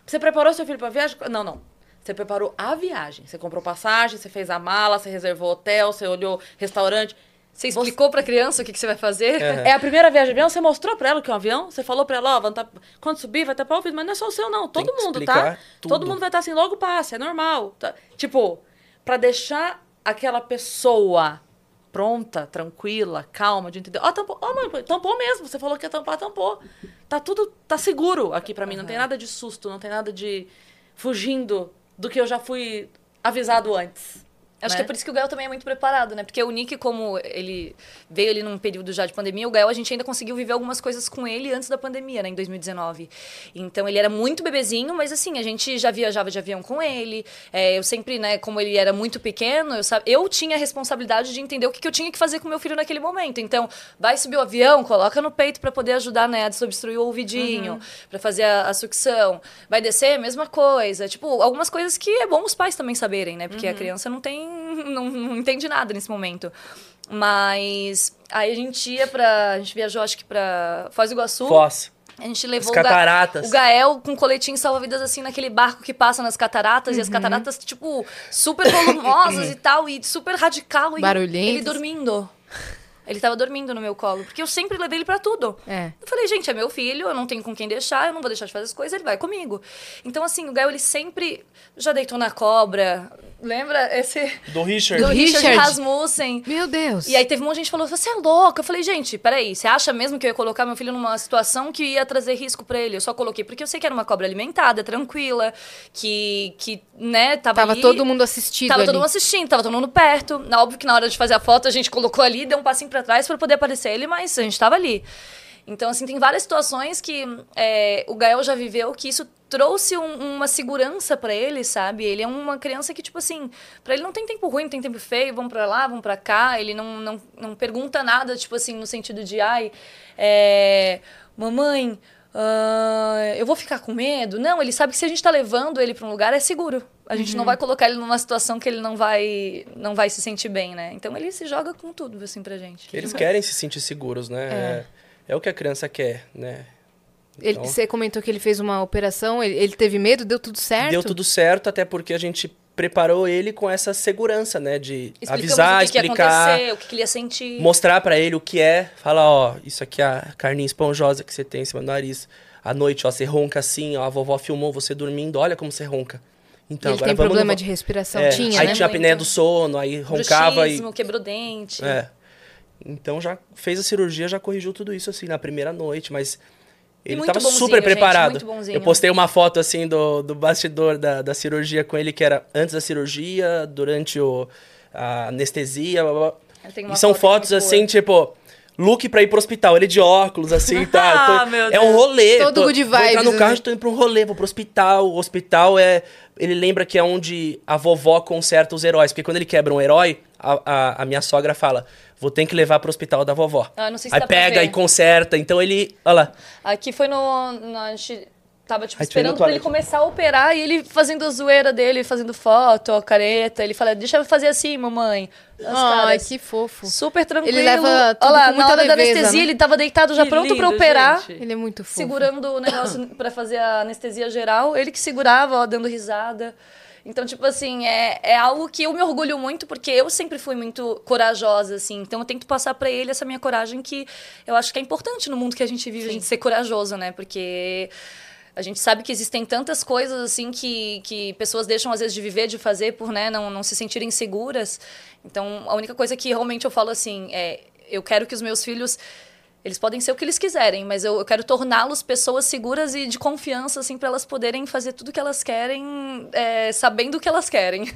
Speaker 1: você preparou seu filho pra viagem? Não, não. Você preparou a viagem. Você comprou passagem, você fez a mala, você reservou hotel, você olhou restaurante.
Speaker 3: Você explicou pra criança o que, que você vai fazer?
Speaker 1: É a primeira viagem de avião, você mostrou pra ela o que é um avião? Você falou pra ela, ó, vai tá- quando subir vai tapar o vidro, mas não é só o seu, não. Todo mundo, tá?
Speaker 4: tudo.
Speaker 1: Todo mundo vai estar assim, logo passa, é normal. tá? Tipo, pra deixar aquela pessoa pronta, tranquila, calma, de entender. Ó, tampou, ó, mãe, tampou mesmo. Você falou que ia tampar, tampou. Tá tudo, tá seguro aqui pra mim. Não tem nada de susto, não tem nada de fugindo do que eu já fui avisado antes.
Speaker 3: Acho
Speaker 1: né?
Speaker 3: que é por isso que o Gael também é muito preparado, né? Porque o Nick, como ele veio ali num período já de pandemia, o Gael a gente ainda conseguiu viver algumas coisas com ele antes da pandemia, né? Em 2019. Então ele era muito bebezinho, mas assim, a gente já viajava de avião com ele. É, eu sempre, né, como ele era muito pequeno, eu, eu tinha a responsabilidade de entender o que, que eu tinha que fazer com meu filho naquele momento. Então, vai subir o avião, coloca no peito para poder ajudar, né, a desobstruir o ouvidinho, pra fazer a, a sucção. Vai descer, mesma coisa. Tipo, algumas coisas que é bom os pais também saberem, né? Porque a criança não tem. Não, não entende nada nesse momento. Mas aí a gente ia pra. A gente viajou, acho que pra Foz do Iguaçu.
Speaker 4: Foz.
Speaker 3: A gente levou
Speaker 4: As
Speaker 3: o Ga-
Speaker 4: cataratas.
Speaker 3: o Gael com coletinho salva-vidas assim naquele barco que passa nas cataratas. E as cataratas, tipo, super volumosas e tal. E super radical. E
Speaker 2: Barulhentas.
Speaker 3: ele dormindo. Ele tava dormindo no meu colo. Porque eu sempre levei ele pra tudo.
Speaker 2: É.
Speaker 3: Eu falei, gente, é meu filho, eu não tenho com quem deixar, eu não vou deixar de fazer as coisas, ele vai comigo. Então, assim, o Gael, ele sempre já deitou na cobra. Lembra esse...
Speaker 4: Do Richard.
Speaker 3: Do Richard,
Speaker 2: Richard.
Speaker 3: Rasmussen.
Speaker 2: Meu Deus.
Speaker 3: E aí teve um monte de gente que falou, você é louca. Eu falei, gente, peraí, você acha mesmo que eu ia colocar meu filho numa situação que ia trazer risco pra ele? Eu só coloquei porque eu sei que era uma cobra alimentada, tranquila, que, que né, tava
Speaker 2: Tava
Speaker 3: ali-
Speaker 2: todo mundo assistindo
Speaker 3: Tava
Speaker 2: ali.
Speaker 3: todo mundo assistindo, tava todo mundo perto. Na- Óbvio que na hora de fazer a foto a gente colocou ali, deu um passinho pra trás pra poder aparecer ele, mas a gente tava ali. Então, assim, tem várias situações que é, o Gael já viveu que isso trouxe um- uma segurança pra ele, sabe? Ele é uma criança que, tipo assim, pra ele não tem tempo ruim, não tem tempo feio, vamos pra lá, vamos pra cá. Ele não, não, não pergunta nada, tipo assim, no sentido de, ai, é, mamãe, ah, eu vou ficar com medo? Não, ele sabe que se a gente tá levando ele pra um lugar, é seguro. A gente não vai colocar ele numa situação que ele não vai, não vai se sentir bem, né? Então ele se joga com tudo, assim, pra gente.
Speaker 4: Eles querem se sentir seguros, né? É. é o que a criança quer, né?
Speaker 2: Ele-
Speaker 4: Então-
Speaker 2: Você comentou que ele fez uma operação, ele, ele teve medo, deu tudo certo?
Speaker 4: Deu tudo certo, até porque a gente preparou ele com essa segurança, né? De
Speaker 3: Explicamos
Speaker 4: avisar,
Speaker 3: o que, que ia
Speaker 4: explicar,
Speaker 3: acontecer, o que, que ele ia sentir.
Speaker 4: mostrar pra ele o que é. Fala, ó, isso aqui é a carninha esponjosa que você tem em cima do nariz. À noite, ó, você ronca assim, ó, a vovó filmou você dormindo, olha como você ronca. Então,
Speaker 2: ele
Speaker 4: agora
Speaker 2: tem
Speaker 4: vamos no
Speaker 2: problema
Speaker 4: vo-
Speaker 2: de respiração.
Speaker 4: É,
Speaker 2: Tinha,
Speaker 4: aí
Speaker 2: né?
Speaker 4: tinha apneia do sono, aí roncava e
Speaker 3: Bruxismo, quebrou dente.
Speaker 4: é. Então já fez a cirurgia, já corrigiu tudo isso assim na primeira noite, mas ele
Speaker 3: muito
Speaker 4: tava
Speaker 3: bonzinho,
Speaker 4: super
Speaker 3: gente,
Speaker 4: preparado.
Speaker 3: bonzinho.
Speaker 4: Eu postei uma foto assim do, do bastidor da, da cirurgia com ele, que era antes da cirurgia, durante o, a anestesia. blá, blá, E são
Speaker 3: foto
Speaker 4: fotos assim, tipo, look pra ir pro hospital. Ele de óculos, assim, tá?
Speaker 1: Ah, meu
Speaker 4: é um rolê.
Speaker 2: Todo
Speaker 4: tô,
Speaker 2: good
Speaker 4: Vou entrar
Speaker 2: vibes,
Speaker 4: no carro,
Speaker 2: né?
Speaker 4: tô indo pra um rolê, vou pro hospital. O hospital é. Ele lembra que é onde a vovó conserta os heróis. Porque quando ele quebra um herói, a, a, a minha sogra fala: vou ter que levar pro hospital da vovó.
Speaker 3: Ah, não sei se
Speaker 4: Aí
Speaker 3: pra
Speaker 4: pega e conserta. Então ele. Olha lá.
Speaker 3: Aqui foi no. no a gente tava, tipo, esperando pra ele começar a operar e ele fazendo a zoeira dele, fazendo foto, a careta. Ele fala, deixa eu fazer assim, mamãe. As
Speaker 2: Ai,
Speaker 3: caras.
Speaker 2: que fofo.
Speaker 3: Super tranquilo.
Speaker 2: Ele leva tudo
Speaker 3: Olha lá,
Speaker 2: com
Speaker 3: na hora da
Speaker 2: leveza,
Speaker 3: anestesia,
Speaker 2: né?
Speaker 3: ele tava deitado já
Speaker 1: Que
Speaker 3: pronto pra
Speaker 1: lindo,
Speaker 3: operar.
Speaker 1: gente.
Speaker 2: Ele é muito fofo.
Speaker 3: Segurando o negócio pra fazer a anestesia geral. Ele que segurava, ó, dando risada. Então, tipo assim, é, é algo que eu me orgulho muito, porque eu sempre fui muito corajosa, assim. Então, eu tento passar pra ele essa minha coragem que eu acho que é importante no mundo que a gente vive, a gente ser corajoso, né? Porque a gente sabe que existem tantas coisas, assim, que, que pessoas deixam, às vezes, de viver, de fazer, por, né, não, não se sentirem seguras. Então, a única coisa que realmente eu falo, assim, é... Eu quero que os meus filhos... Eles podem ser o que eles quiserem, mas eu, eu quero torná-los pessoas seguras e de confiança, assim, para elas poderem fazer tudo que elas querem, é, sabendo o que elas querem.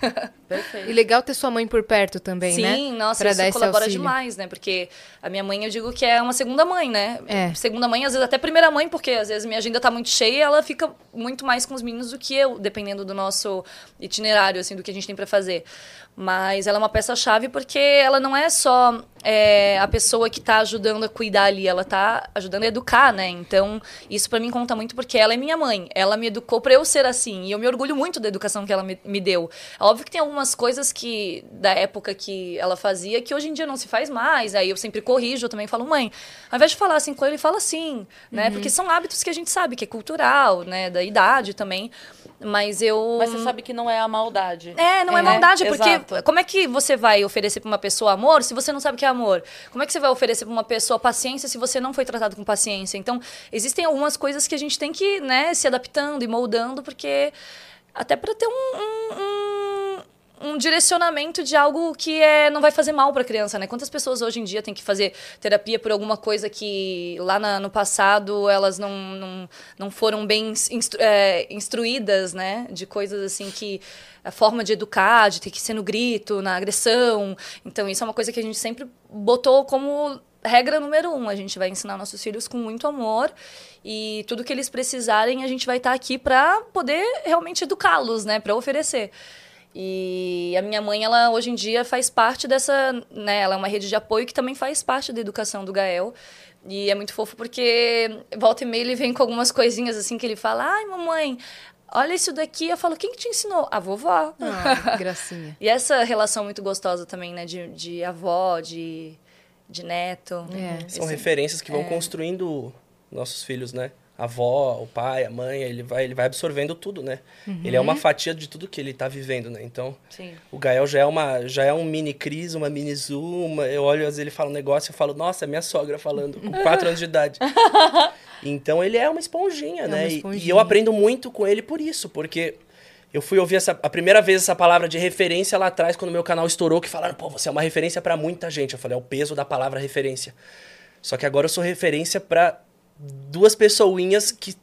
Speaker 1: Perfeito.
Speaker 2: E legal ter sua mãe por perto também,
Speaker 3: Sim,
Speaker 2: né?
Speaker 3: nossa,
Speaker 2: Pra
Speaker 3: isso colabora demais, né? Porque a minha mãe, eu digo que é uma segunda mãe, né?
Speaker 2: É.
Speaker 3: Segunda mãe, às vezes até primeira mãe, porque às vezes minha agenda tá muito cheia e ela fica muito mais com os meninos do que eu, dependendo do nosso itinerário, assim, do que a gente tem pra fazer. Mas ela é uma peça-chave porque ela não é só é, a pessoa que tá ajudando a cuidar ali, ela tá ajudando a educar, né? Então, isso pra mim conta muito porque ela é minha mãe. Ela me educou pra eu ser assim. E eu me orgulho muito da educação que ela me, me deu. Óbvio que tem algumas coisas que, da época que ela fazia, que hoje em dia não se faz mais. Aí eu sempre corrijo, eu também falo, mãe, ao invés de falar assim com ele, fala assim, né? Porque são hábitos que a gente sabe que é cultural, né? Da idade também. Mas eu.
Speaker 1: Mas você sabe que não é a maldade.
Speaker 3: É, não é,
Speaker 1: É,
Speaker 3: maldade, porque
Speaker 1: exato.
Speaker 3: como é que você vai oferecer pra uma pessoa amor se você não sabe o que é amor? Como é que você vai oferecer pra uma pessoa paciência se você não foi tratado com paciência? Então, existem algumas coisas que a gente tem que, né, se adaptando e moldando, porque até para ter um, um, um- um direcionamento de algo que é, não vai fazer mal para a criança, né? Quantas pessoas hoje em dia têm que fazer terapia por alguma coisa que lá na- no passado elas não, não, não foram bem instru- é, instruídas, né? De coisas assim que a forma de educar, de ter que ser no grito, na agressão. Então isso é uma coisa que a gente sempre botou como regra número um. A gente vai ensinar nossos filhos com muito amor e tudo que eles precisarem a gente vai estar aqui para poder realmente educá-los, né? Para oferecer. E a minha mãe, ela hoje em dia faz parte dessa, né, ela é uma rede de apoio que também faz parte da educação do Gael. E é muito fofo porque volta e meia ele vem com algumas coisinhas assim que ele fala: "Ai, mamãe, olha isso daqui". Eu falo: "Quem que te ensinou?". A vovó.
Speaker 2: Ah, que gracinha.
Speaker 3: E essa relação muito gostosa também, né, de, de avó, de de neto.
Speaker 2: É.
Speaker 4: São
Speaker 3: Esse-
Speaker 4: referências que vão construindo nossos filhos, né? A avó, o pai, a mãe, ele vai, ele vai absorvendo tudo, né? Ele é uma fatia de tudo que ele tá vivendo, né? Então,
Speaker 1: Sim.
Speaker 4: o Gael já é, uma, já é um mini Cris, uma mini uma- eu olho, às vezes ele fala um negócio, eu falo, nossa, é minha sogra falando, com quatro anos de idade. Então, ele é uma esponjinha,
Speaker 2: É
Speaker 4: né?
Speaker 2: uma
Speaker 4: E- E,
Speaker 2: esponjinha.
Speaker 4: eu aprendo muito com ele por isso, porque eu fui ouvir essa, a primeira vez essa palavra de referência lá atrás, quando meu canal estourou, que falaram, pô, você é uma referência pra muita gente. Eu falei, é o peso da palavra referência. Só que agora eu sou referência pra duas pessoinhas que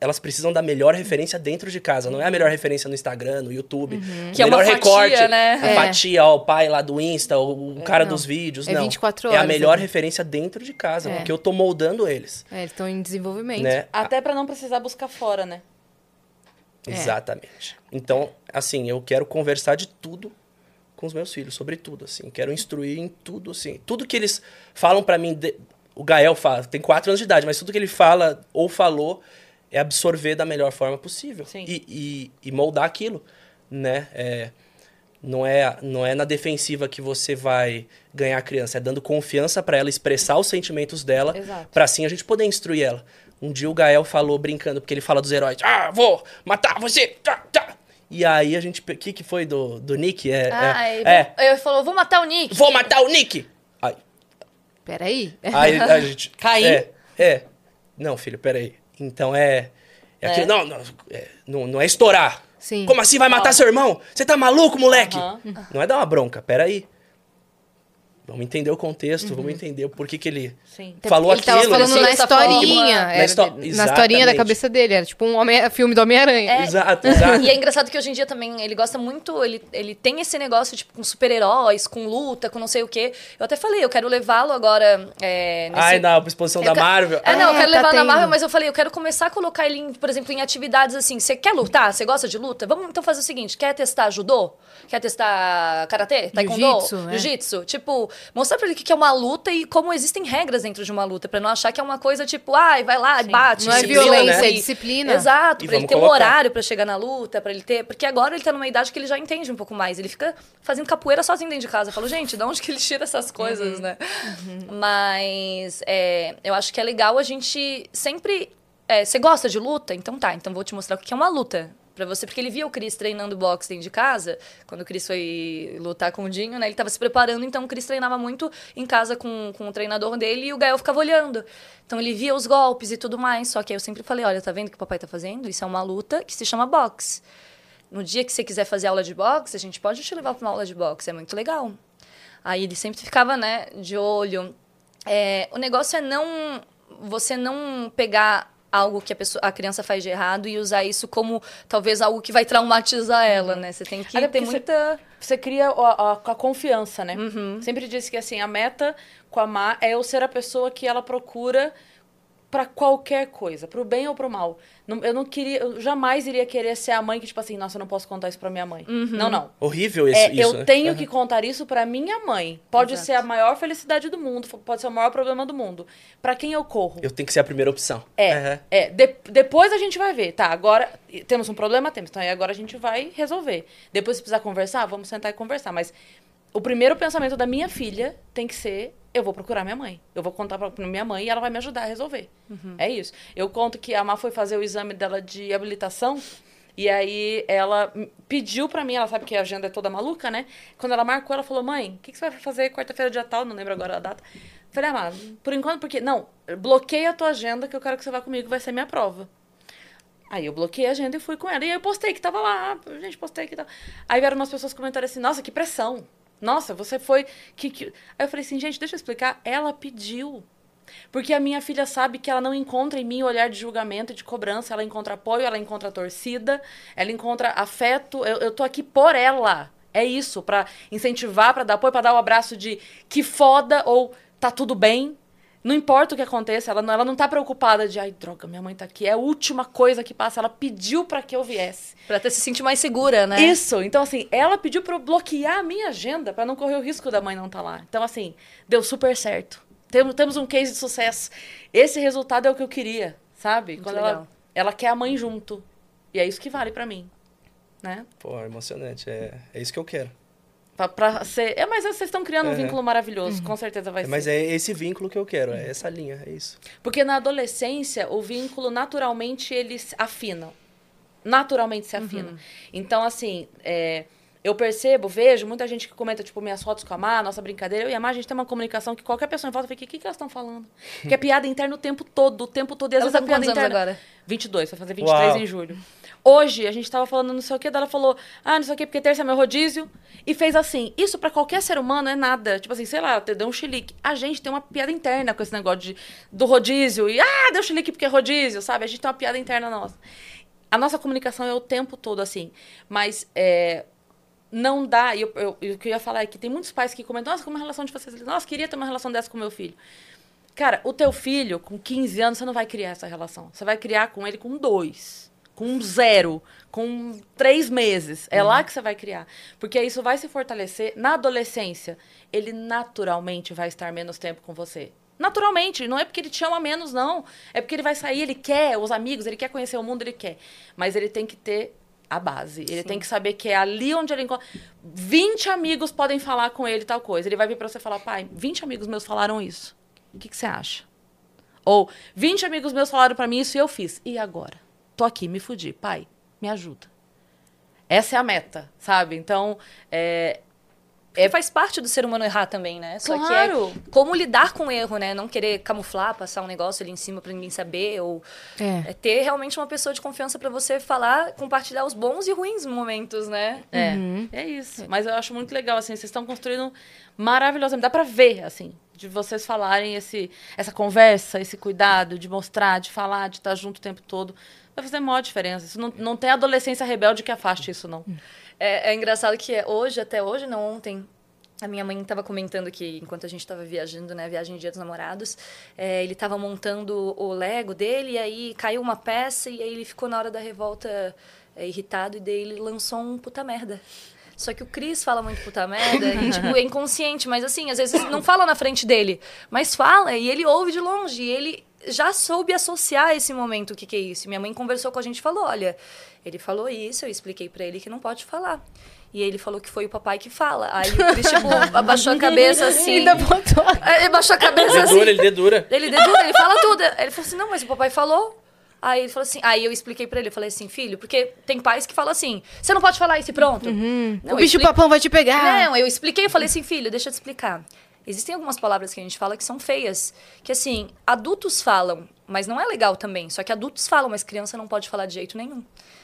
Speaker 4: elas precisam da melhor referência dentro de casa. Não é a melhor referência no Instagram, no YouTube.
Speaker 3: Uhum. Que é
Speaker 4: melhor
Speaker 3: uma fatia,
Speaker 4: recorte,
Speaker 3: né?
Speaker 4: A
Speaker 2: É.
Speaker 4: fatia, ó, o pai lá do Insta, o cara
Speaker 2: não.
Speaker 4: dos vídeos.
Speaker 2: É
Speaker 4: não.
Speaker 2: 24
Speaker 4: É a
Speaker 2: horas
Speaker 4: melhor
Speaker 2: ali.
Speaker 4: referência dentro de casa,
Speaker 2: É.
Speaker 4: porque eu tô moldando eles.
Speaker 2: É, eles estão em desenvolvimento.
Speaker 4: Né?
Speaker 1: Até pra não precisar buscar fora, né?
Speaker 2: É.
Speaker 4: Exatamente. Então, assim, eu quero conversar de tudo com os meus filhos, sobre tudo, assim. Quero instruir em tudo, assim. Tudo que eles falam pra mim, de- o Gael fala, tem quatro anos de idade, mas tudo que ele fala ou falou é absorver da melhor forma possível.
Speaker 1: Sim.
Speaker 4: E, e, e moldar aquilo, né? É, não, é, não é na defensiva que você vai ganhar a criança, é dando confiança pra ela expressar os sentimentos dela, pra assim a gente poder instruir ela. Um dia o Gael falou brincando, porque ele fala dos heróis: Ah, vou matar você! Tá, tá. E aí a gente. O que, que foi do, do Nick? É,
Speaker 3: Ah,
Speaker 4: é, é,
Speaker 3: eu falou, vou matar o Nick.
Speaker 4: vou matar o Nick! Aí,
Speaker 2: Peraí.
Speaker 4: aí a gente.
Speaker 1: Caim?
Speaker 4: É, é. Não, filho, peraí. Então é. É, aquilo- Não, não, é, não, não é estourar.
Speaker 2: Sim.
Speaker 4: Como assim vai matar seu irmão? Você tá maluco, moleque?
Speaker 1: Aham.
Speaker 4: Não é dar uma bronca, peraí. Vamos entender o contexto,
Speaker 2: Uhum.
Speaker 4: vamos entender o porquê que ele
Speaker 1: Sim.
Speaker 4: falou
Speaker 2: ele
Speaker 4: aquilo.
Speaker 2: falando
Speaker 4: né?
Speaker 2: na
Speaker 3: forma.
Speaker 2: historinha.
Speaker 4: Na
Speaker 2: era
Speaker 4: histó-
Speaker 2: de- na historinha da cabeça dele. Era tipo um homem, filme do Homem-Aranha.
Speaker 4: Exato, exato.
Speaker 3: E é engraçado que hoje em dia também ele gosta muito, ele, ele tem esse negócio, tipo, com super-heróis, com luta, com não sei o quê. Eu até falei, eu quero levá-lo agora. É, nesse...
Speaker 4: Ai, na exposição
Speaker 3: Eu
Speaker 4: da
Speaker 3: que-
Speaker 4: Marvel.
Speaker 3: É, não, eu
Speaker 2: É,
Speaker 3: quero
Speaker 2: tá
Speaker 3: levar na. Marvel, mas eu falei, eu quero começar a colocar ele, em, por exemplo, em atividades assim. Você quer lutar? Você gosta de luta? Vamos então fazer o seguinte: quer testar judô? Quer testar karatê? Taekwondo?
Speaker 2: Jiu-jitsu, né?
Speaker 3: Jiu-jitsu? Tipo, mostrar pra ele o que é uma luta e como existem regras dentro de uma luta, pra não achar que é uma coisa tipo, ai, vai lá, bate.
Speaker 2: Não é violência,
Speaker 3: né?
Speaker 2: é disciplina.
Speaker 3: Exato,
Speaker 4: E
Speaker 3: pra ele ter um
Speaker 4: colocar.
Speaker 3: horário pra chegar na luta, pra ele ter. Porque agora ele tá numa idade que ele já entende um pouco mais. Ele fica fazendo capoeira sozinho dentro de casa. Eu falo, gente, de onde que ele tira essas coisas, né? Mas é, eu acho que é legal a gente sempre. é, Você gosta de luta? Então tá, então vou te mostrar o que é uma luta. Pra você, porque ele via o Cris treinando boxe dentro de casa, quando o Cris foi lutar com o Dinho, né? Ele tava se preparando, então o Cris treinava muito em casa com, com o treinador dele e o Gael ficava olhando. Então ele via os golpes e tudo mais. Só que aí eu sempre falei: olha, tá vendo o que o papai tá fazendo? Isso é uma luta que se chama boxe. No dia que você quiser fazer aula de boxe, a gente pode te levar para uma aula de boxe, é muito legal. Aí ele sempre ficava, né, de olho. É, o negócio é não você não pegar algo que a, pessoa, a criança faz de errado e usar isso como talvez algo que vai traumatizar ela, né? Você tem que
Speaker 1: Até
Speaker 3: ter muita
Speaker 1: Você cria a, a- a confiança, né?
Speaker 3: Uhum.
Speaker 1: Sempre disse que assim, a meta com a Má é eu ser a pessoa que ela procura pra qualquer coisa, pro bem ou pro mal. Não- eu não queria, eu jamais iria querer ser a mãe que tipo assim, nossa, eu não posso contar isso pra minha mãe.
Speaker 3: Uhum.
Speaker 1: Não, não.
Speaker 4: Horrível esse,
Speaker 1: É,
Speaker 4: isso,
Speaker 1: eu
Speaker 4: né?
Speaker 1: tenho
Speaker 4: Aham.
Speaker 1: que contar isso pra minha mãe. Pode
Speaker 3: Exato.
Speaker 1: ser a maior felicidade do mundo, pode ser o maior problema do mundo. Pra quem eu corro?
Speaker 4: Eu tenho que ser a primeira opção.
Speaker 1: É,
Speaker 4: Aham.
Speaker 1: é. De- depois a gente vai ver. Tá, agora temos um problema? Temos. Então aí agora a gente vai resolver. Depois, se precisar conversar, vamos sentar e conversar. Mas o primeiro pensamento da minha filha tem que ser: eu vou procurar minha mãe. Eu vou contar pra pra minha mãe e ela vai me ajudar a resolver. É isso. Eu conto que a Má foi fazer o exame dela de habilitação. E aí ela pediu pra mim, ela sabe que a agenda é toda maluca, né? Quando ela marcou, ela falou: mãe, o que, que você vai fazer quarta-feira, dia tal? Não lembro agora a data. Falei, ah, Má, por enquanto, porque. Não, bloqueia a tua agenda que eu quero que você vá comigo, vai ser minha prova. Aí eu bloqueei a agenda e fui com ela. E aí eu postei que tava lá. Gente, postei que tava. Aí vieram umas pessoas comentarem assim: nossa, que pressão. Nossa, você foi. Que, que... Aí eu falei assim, gente, deixa eu explicar. Ela pediu. Porque a minha filha sabe que ela não encontra em mim olhar de julgamento e de cobrança. Ela encontra apoio, ela encontra torcida, ela encontra afeto. Eu, eu tô aqui por ela. É isso, pra incentivar, pra dar apoio, pra dar o abraço de que foda ou tá tudo bem. Não importa o que aconteça, ela não, ela não tá preocupada de, ai, droga, minha mãe tá aqui. É a última coisa que passa. Ela pediu pra que eu viesse.
Speaker 3: Pra ter se sentir mais segura, né?
Speaker 1: Isso. Então, assim, ela pediu pra eu bloquear a minha agenda pra não correr o risco da mãe não estar lá. Então, assim, deu super certo. Temos, temos um case de sucesso. Esse resultado é o que eu queria, sabe?
Speaker 3: Muito
Speaker 1: Quando
Speaker 3: legal.
Speaker 1: ela, ela quer a mãe junto. E é isso que vale pra mim. Né?
Speaker 4: Pô, é emocionante. É, é isso que eu quero.
Speaker 1: Pra, pra ser. É, mas vocês estão criando um
Speaker 4: Uhum.
Speaker 1: vínculo maravilhoso. Com certeza vai ser.
Speaker 4: Mas é esse vínculo que eu quero, é essa linha, é isso.
Speaker 1: Porque na adolescência, o vínculo naturalmente ele se afina. Naturalmente se afina. Então, assim, é, eu percebo, vejo muita gente que comenta, tipo, minhas fotos com a Má, nossa brincadeira. Eu e a Má, a gente tem uma comunicação que qualquer pessoa em volta fica, o que, que elas estão falando? Que é piada interna o tempo todo, o tempo todo. E às
Speaker 3: Ela
Speaker 1: vezes
Speaker 3: tá
Speaker 1: a piada interna.
Speaker 3: agora?
Speaker 1: 22, vai fazer 23
Speaker 4: Uau.
Speaker 1: em julho. Hoje, a gente tava falando não sei o que, ela falou, ah, não sei o que, porque terça é meu rodízio. E fez assim. Isso pra qualquer ser humano é nada. Tipo assim, sei lá, te deu um chilique. A gente tem uma piada interna com esse negócio de, do rodízio. E, ah, deu chilique porque é rodízio, sabe? A gente tem uma piada interna nossa. A nossa comunicação é o tempo todo assim. Mas é, não dá. E eu, eu- e o que eu ia falar é que tem muitos pais que comentam, nossa, como é a relação de vocês? Nossa, queria ter uma relação dessa com meu filho. Cara, o teu filho, com 15 anos, você não vai criar essa relação. Você vai criar com ele com dois, com zero, com três meses. É lá que você vai criar. Porque isso vai se fortalecer. Na adolescência, ele naturalmente vai estar menos tempo com você. Naturalmente, não é porque ele te ama menos, não. É porque ele vai sair, ele quer os amigos, ele quer conhecer o mundo, ele quer. Mas ele tem que ter a base. Ele tem que saber que é ali onde ele encontra. 20 amigos podem falar com ele tal coisa. Ele vai vir pra você e falar, pai, 20 amigos meus falaram isso. O que, que você acha? Ou 20 amigos meus falaram pra mim isso e eu fiz. E agora? Tô aqui, me fudi. Pai, me ajuda. essa é a meta, sabe? Então, é,
Speaker 3: É, faz parte do ser humano errar também, né? Só
Speaker 1: Claro.
Speaker 3: que é como lidar com o erro, né? Não querer camuflar, passar um negócio ali em cima pra ninguém saber. Ou
Speaker 2: É.
Speaker 3: é ter realmente uma pessoa de confiança pra você falar, compartilhar os bons e ruins momentos, né?
Speaker 1: É, é isso. Mas eu acho muito legal, assim, vocês estão construindo maravilhosamente. Dá pra ver, assim, de vocês falarem esse, essa conversa, esse cuidado, de mostrar, de falar, de estar junto o tempo todo. Vai fazer maior diferença. Isso não, não tem adolescência rebelde que afaste isso, não.
Speaker 3: É, é engraçado que hoje, até hoje, não ontem, a minha mãe estava comentando que enquanto a gente estava viajando, né, viagem de Dia dos Namorados, é, ele estava montando o Lego dele, e aí caiu uma peça e aí ele ficou na hora da revolta é, irritado e daí ele lançou um puta merda. Só que o Cris fala muito puta merda e, tipo, é inconsciente, mas assim, às vezes não fala na frente dele, mas fala e ele ouve de longe e ele já soube associar esse momento, o que que é isso. Minha mãe conversou com a gente e falou, olha, ele falou isso, eu expliquei pra ele que não pode falar. E ele falou que foi o papai que fala. Aí o Cris, tipo, abaixou a cabeça assim.
Speaker 2: Ainda botou
Speaker 3: Ele abaixou a cabeça assim.
Speaker 4: Dedura, ele dedura.
Speaker 3: Ele dedura, ele fala tudo. Ele falou assim, não, mas o papai falou. Aí ele falou assim, aí eu expliquei pra ele, eu falei assim, filho, porque tem pais que falam assim, você não pode falar isso e pronto. Não,
Speaker 2: o bicho papão vai te pegar.
Speaker 3: Não, eu expliquei, eu falei assim, filho, deixa eu te explicar. Existem algumas palavras que a gente fala que são feias, que assim, adultos falam, mas não é legal também. Só que adultos falam, mas criança não pode falar de jeito nenhum.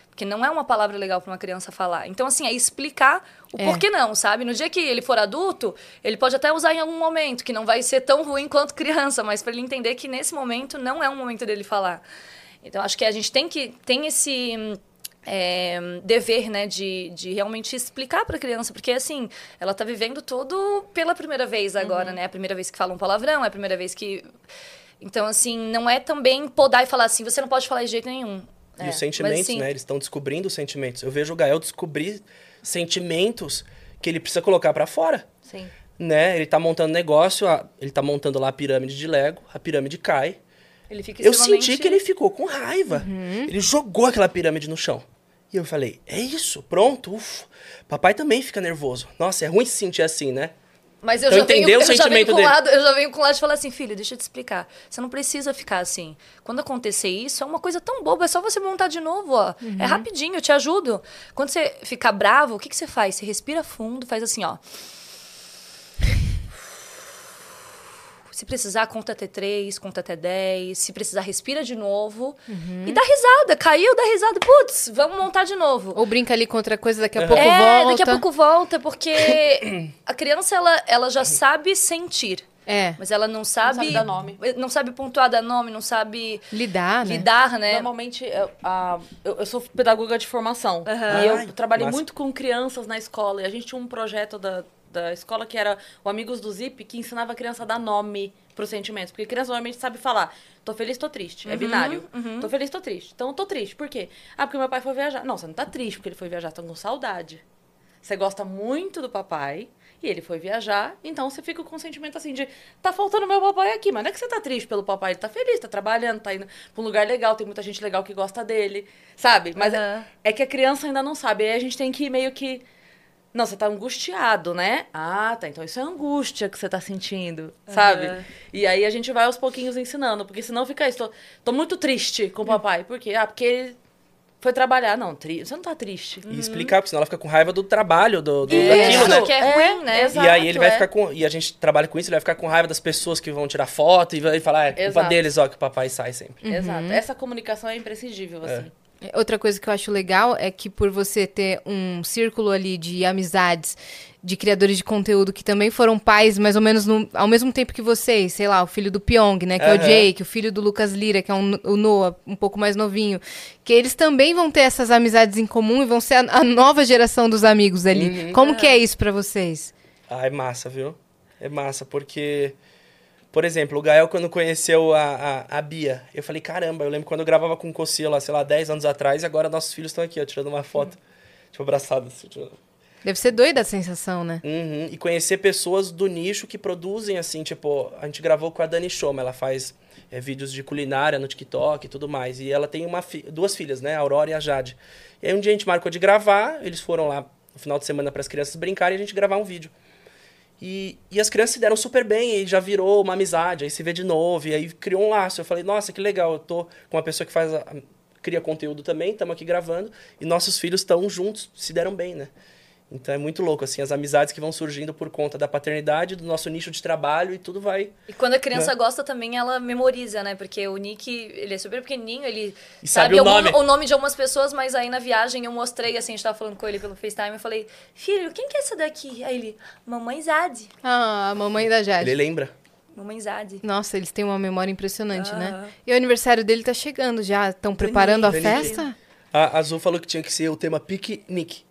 Speaker 3: Porque não é uma palavra legal pra uma criança falar. Então, assim, é explicar o
Speaker 2: É.
Speaker 3: porquê não, sabe? No dia que ele for adulto, ele pode até usar em algum momento, que não vai ser tão ruim quanto criança, mas pra ele entender que nesse momento não é um momento dele falar. Então, acho que a gente tem que tem esse hum, é, dever, né, de, de realmente explicar para a criança, porque assim, ela tá vivendo tudo pela primeira vez agora, né? É a primeira vez que fala um palavrão, é a primeira vez que então assim, não é também podar e falar assim, você não pode falar de jeito nenhum.
Speaker 4: E
Speaker 3: É,
Speaker 4: os sentimentos,
Speaker 3: mas, assim,
Speaker 4: né? Eles estão descobrindo os sentimentos. Eu vejo o Gael descobrir sentimentos que ele precisa colocar pra fora.
Speaker 1: Sim.
Speaker 4: Né? Ele tá montando negócio, ele tá montando lá a pirâmide de Lego, a pirâmide cai.
Speaker 3: Ele fica
Speaker 4: Eu
Speaker 3: extremamente-
Speaker 4: senti que ele ficou com raiva. Ele jogou aquela pirâmide no chão. E eu falei, é isso, pronto, ufa. Papai também fica nervoso. Nossa, é ruim se sentir assim, né?
Speaker 3: Mas eu
Speaker 4: Então
Speaker 3: já venho,
Speaker 4: entendeu o
Speaker 3: eu já venho
Speaker 4: sentimento
Speaker 3: com o
Speaker 4: dele.
Speaker 3: lado, eu já venho com o lado de falar assim, filho, deixa eu te explicar. Você não precisa ficar assim. Quando acontecer isso, é uma coisa tão boba, é só você montar de novo, ó. É rapidinho, eu te ajudo. Quando você ficar bravo, o que, que você faz? Você respira fundo, faz assim, ó. Se precisar, conta até três, conta até dez. Se precisar, respira de novo. E dá risada. Caiu, dá risada. Putz, vamos montar de novo.
Speaker 2: Ou brinca ali com outra coisa, daqui a pouco
Speaker 3: É,
Speaker 2: volta.
Speaker 3: daqui a pouco volta, porque a criança, ela, ela já sabe sentir.
Speaker 2: É,
Speaker 3: Mas ela não sabe...
Speaker 1: sabe dar nome.
Speaker 3: Não sabe pontuar, dar nome, não sabe
Speaker 2: lidar, né?
Speaker 3: lidar, né?
Speaker 1: Normalmente, eu, a- eu, eu sou pedagoga de formação.
Speaker 3: Aham.
Speaker 1: E eu
Speaker 4: Ai,
Speaker 1: trabalhei muito com crianças na escola. E a gente tinha um projeto da, da escola que era o Amigos do Zip, que ensinava a criança a dar nome pros sentimentos. Porque criança normalmente sabe falar, tô feliz, tô triste. É binário. Tô feliz, tô triste. Então, tô triste. Por quê? Ah, porque meu pai foi viajar. Não, você não tá triste porque ele foi viajar, tá com saudade. Você gosta muito do papai e ele foi viajar, então você fica com um sentimento assim de tá faltando meu papai aqui, mas não é que você tá triste pelo papai, ele tá feliz, tá trabalhando, tá indo pra um lugar legal, tem muita gente legal que gosta dele, sabe? Mas é,
Speaker 3: Aham.
Speaker 1: é que a criança ainda não sabe, aí a gente tem que meio que não, você tá angustiado, né? Ah, tá. Então isso é angústia que você tá sentindo, sabe?
Speaker 3: Aham.
Speaker 1: E aí a gente vai aos pouquinhos ensinando, porque senão fica isso. Tô, tô muito triste com o papai. Por quê? Ah, porque ele foi trabalhar. Não, tri... você não tá triste.
Speaker 4: E explicar, porque senão ela fica com raiva do trabalho, do, do
Speaker 1: Isso.
Speaker 4: daquilo, né?
Speaker 3: que é ruim, né?
Speaker 1: exato,
Speaker 4: e aí ele vai
Speaker 1: é.
Speaker 4: ficar com. E a gente trabalha com isso, ele vai ficar com raiva das pessoas que vão tirar foto e vai falar, é culpa
Speaker 1: Exato.
Speaker 4: deles, ó, que o papai sai sempre.
Speaker 1: Exato. Essa comunicação é imprescindível, assim.
Speaker 2: Outra coisa que eu acho legal é que por você ter um círculo ali de amizades de criadores de conteúdo que também foram pais mais ou menos no- ao mesmo tempo que vocês, sei lá, o filho do Pyong, né, que é o. Jake, o filho do Lucas Lira, que é um- o Noah, um pouco mais novinho, que eles também vão ter essas amizades em comum e vão ser a, a nova geração dos amigos ali. Como que é isso pra vocês?
Speaker 4: Ah, é massa, viu? É massa, porque. Por exemplo, o Gael, quando conheceu a, a, a Bia, eu falei, caramba, eu lembro quando eu gravava com o Cossila, lá, sei lá, 10 anos atrás, e agora nossos filhos estão aqui, ó, tirando uma foto. Tipo, abraçados. assim, tipo,
Speaker 2: Deve ser doida a sensação, né?
Speaker 4: Uhum, E conhecer pessoas do nicho que produzem, assim, tipo, a gente gravou com a Dani Shoma, ela faz é, vídeos de culinária no TikTok e tudo mais. E ela tem uma fi- duas filhas, né? A Aurora e a Jade. E aí um dia a gente marcou de gravar, eles foram lá no final de semana para as crianças brincarem e a gente gravar um vídeo. E, e as crianças se deram super bem, e já virou uma amizade, aí se vê de novo, e aí criou um laço. Eu falei, nossa, que legal, eu tô com uma pessoa que faz a- cria conteúdo também, estamos aqui gravando, e nossos filhos estão juntos, se deram bem, né? Então é muito louco, assim, as amizades que vão surgindo por conta da paternidade, do nosso nicho de trabalho e tudo vai.
Speaker 3: E quando a criança
Speaker 4: Né?
Speaker 3: gosta também, ela memoriza, né? Porque o Nick, ele é super pequenininho, ele
Speaker 4: E sabe o
Speaker 3: algum-
Speaker 4: nome.
Speaker 3: o nome de algumas pessoas, mas aí na viagem eu mostrei, assim, a gente tava falando com ele pelo FaceTime, eu falei, filho, quem que é essa daqui? Aí ele, mamãe Zade.
Speaker 2: Ah, a mamãe da Jade.
Speaker 4: Ele lembra.
Speaker 3: Mamãe Zade.
Speaker 2: Nossa, eles têm uma memória impressionante, né? E o aniversário dele tá chegando já. Estão preparando a festa?
Speaker 4: A Azul falou que tinha que ser o tema piquenique.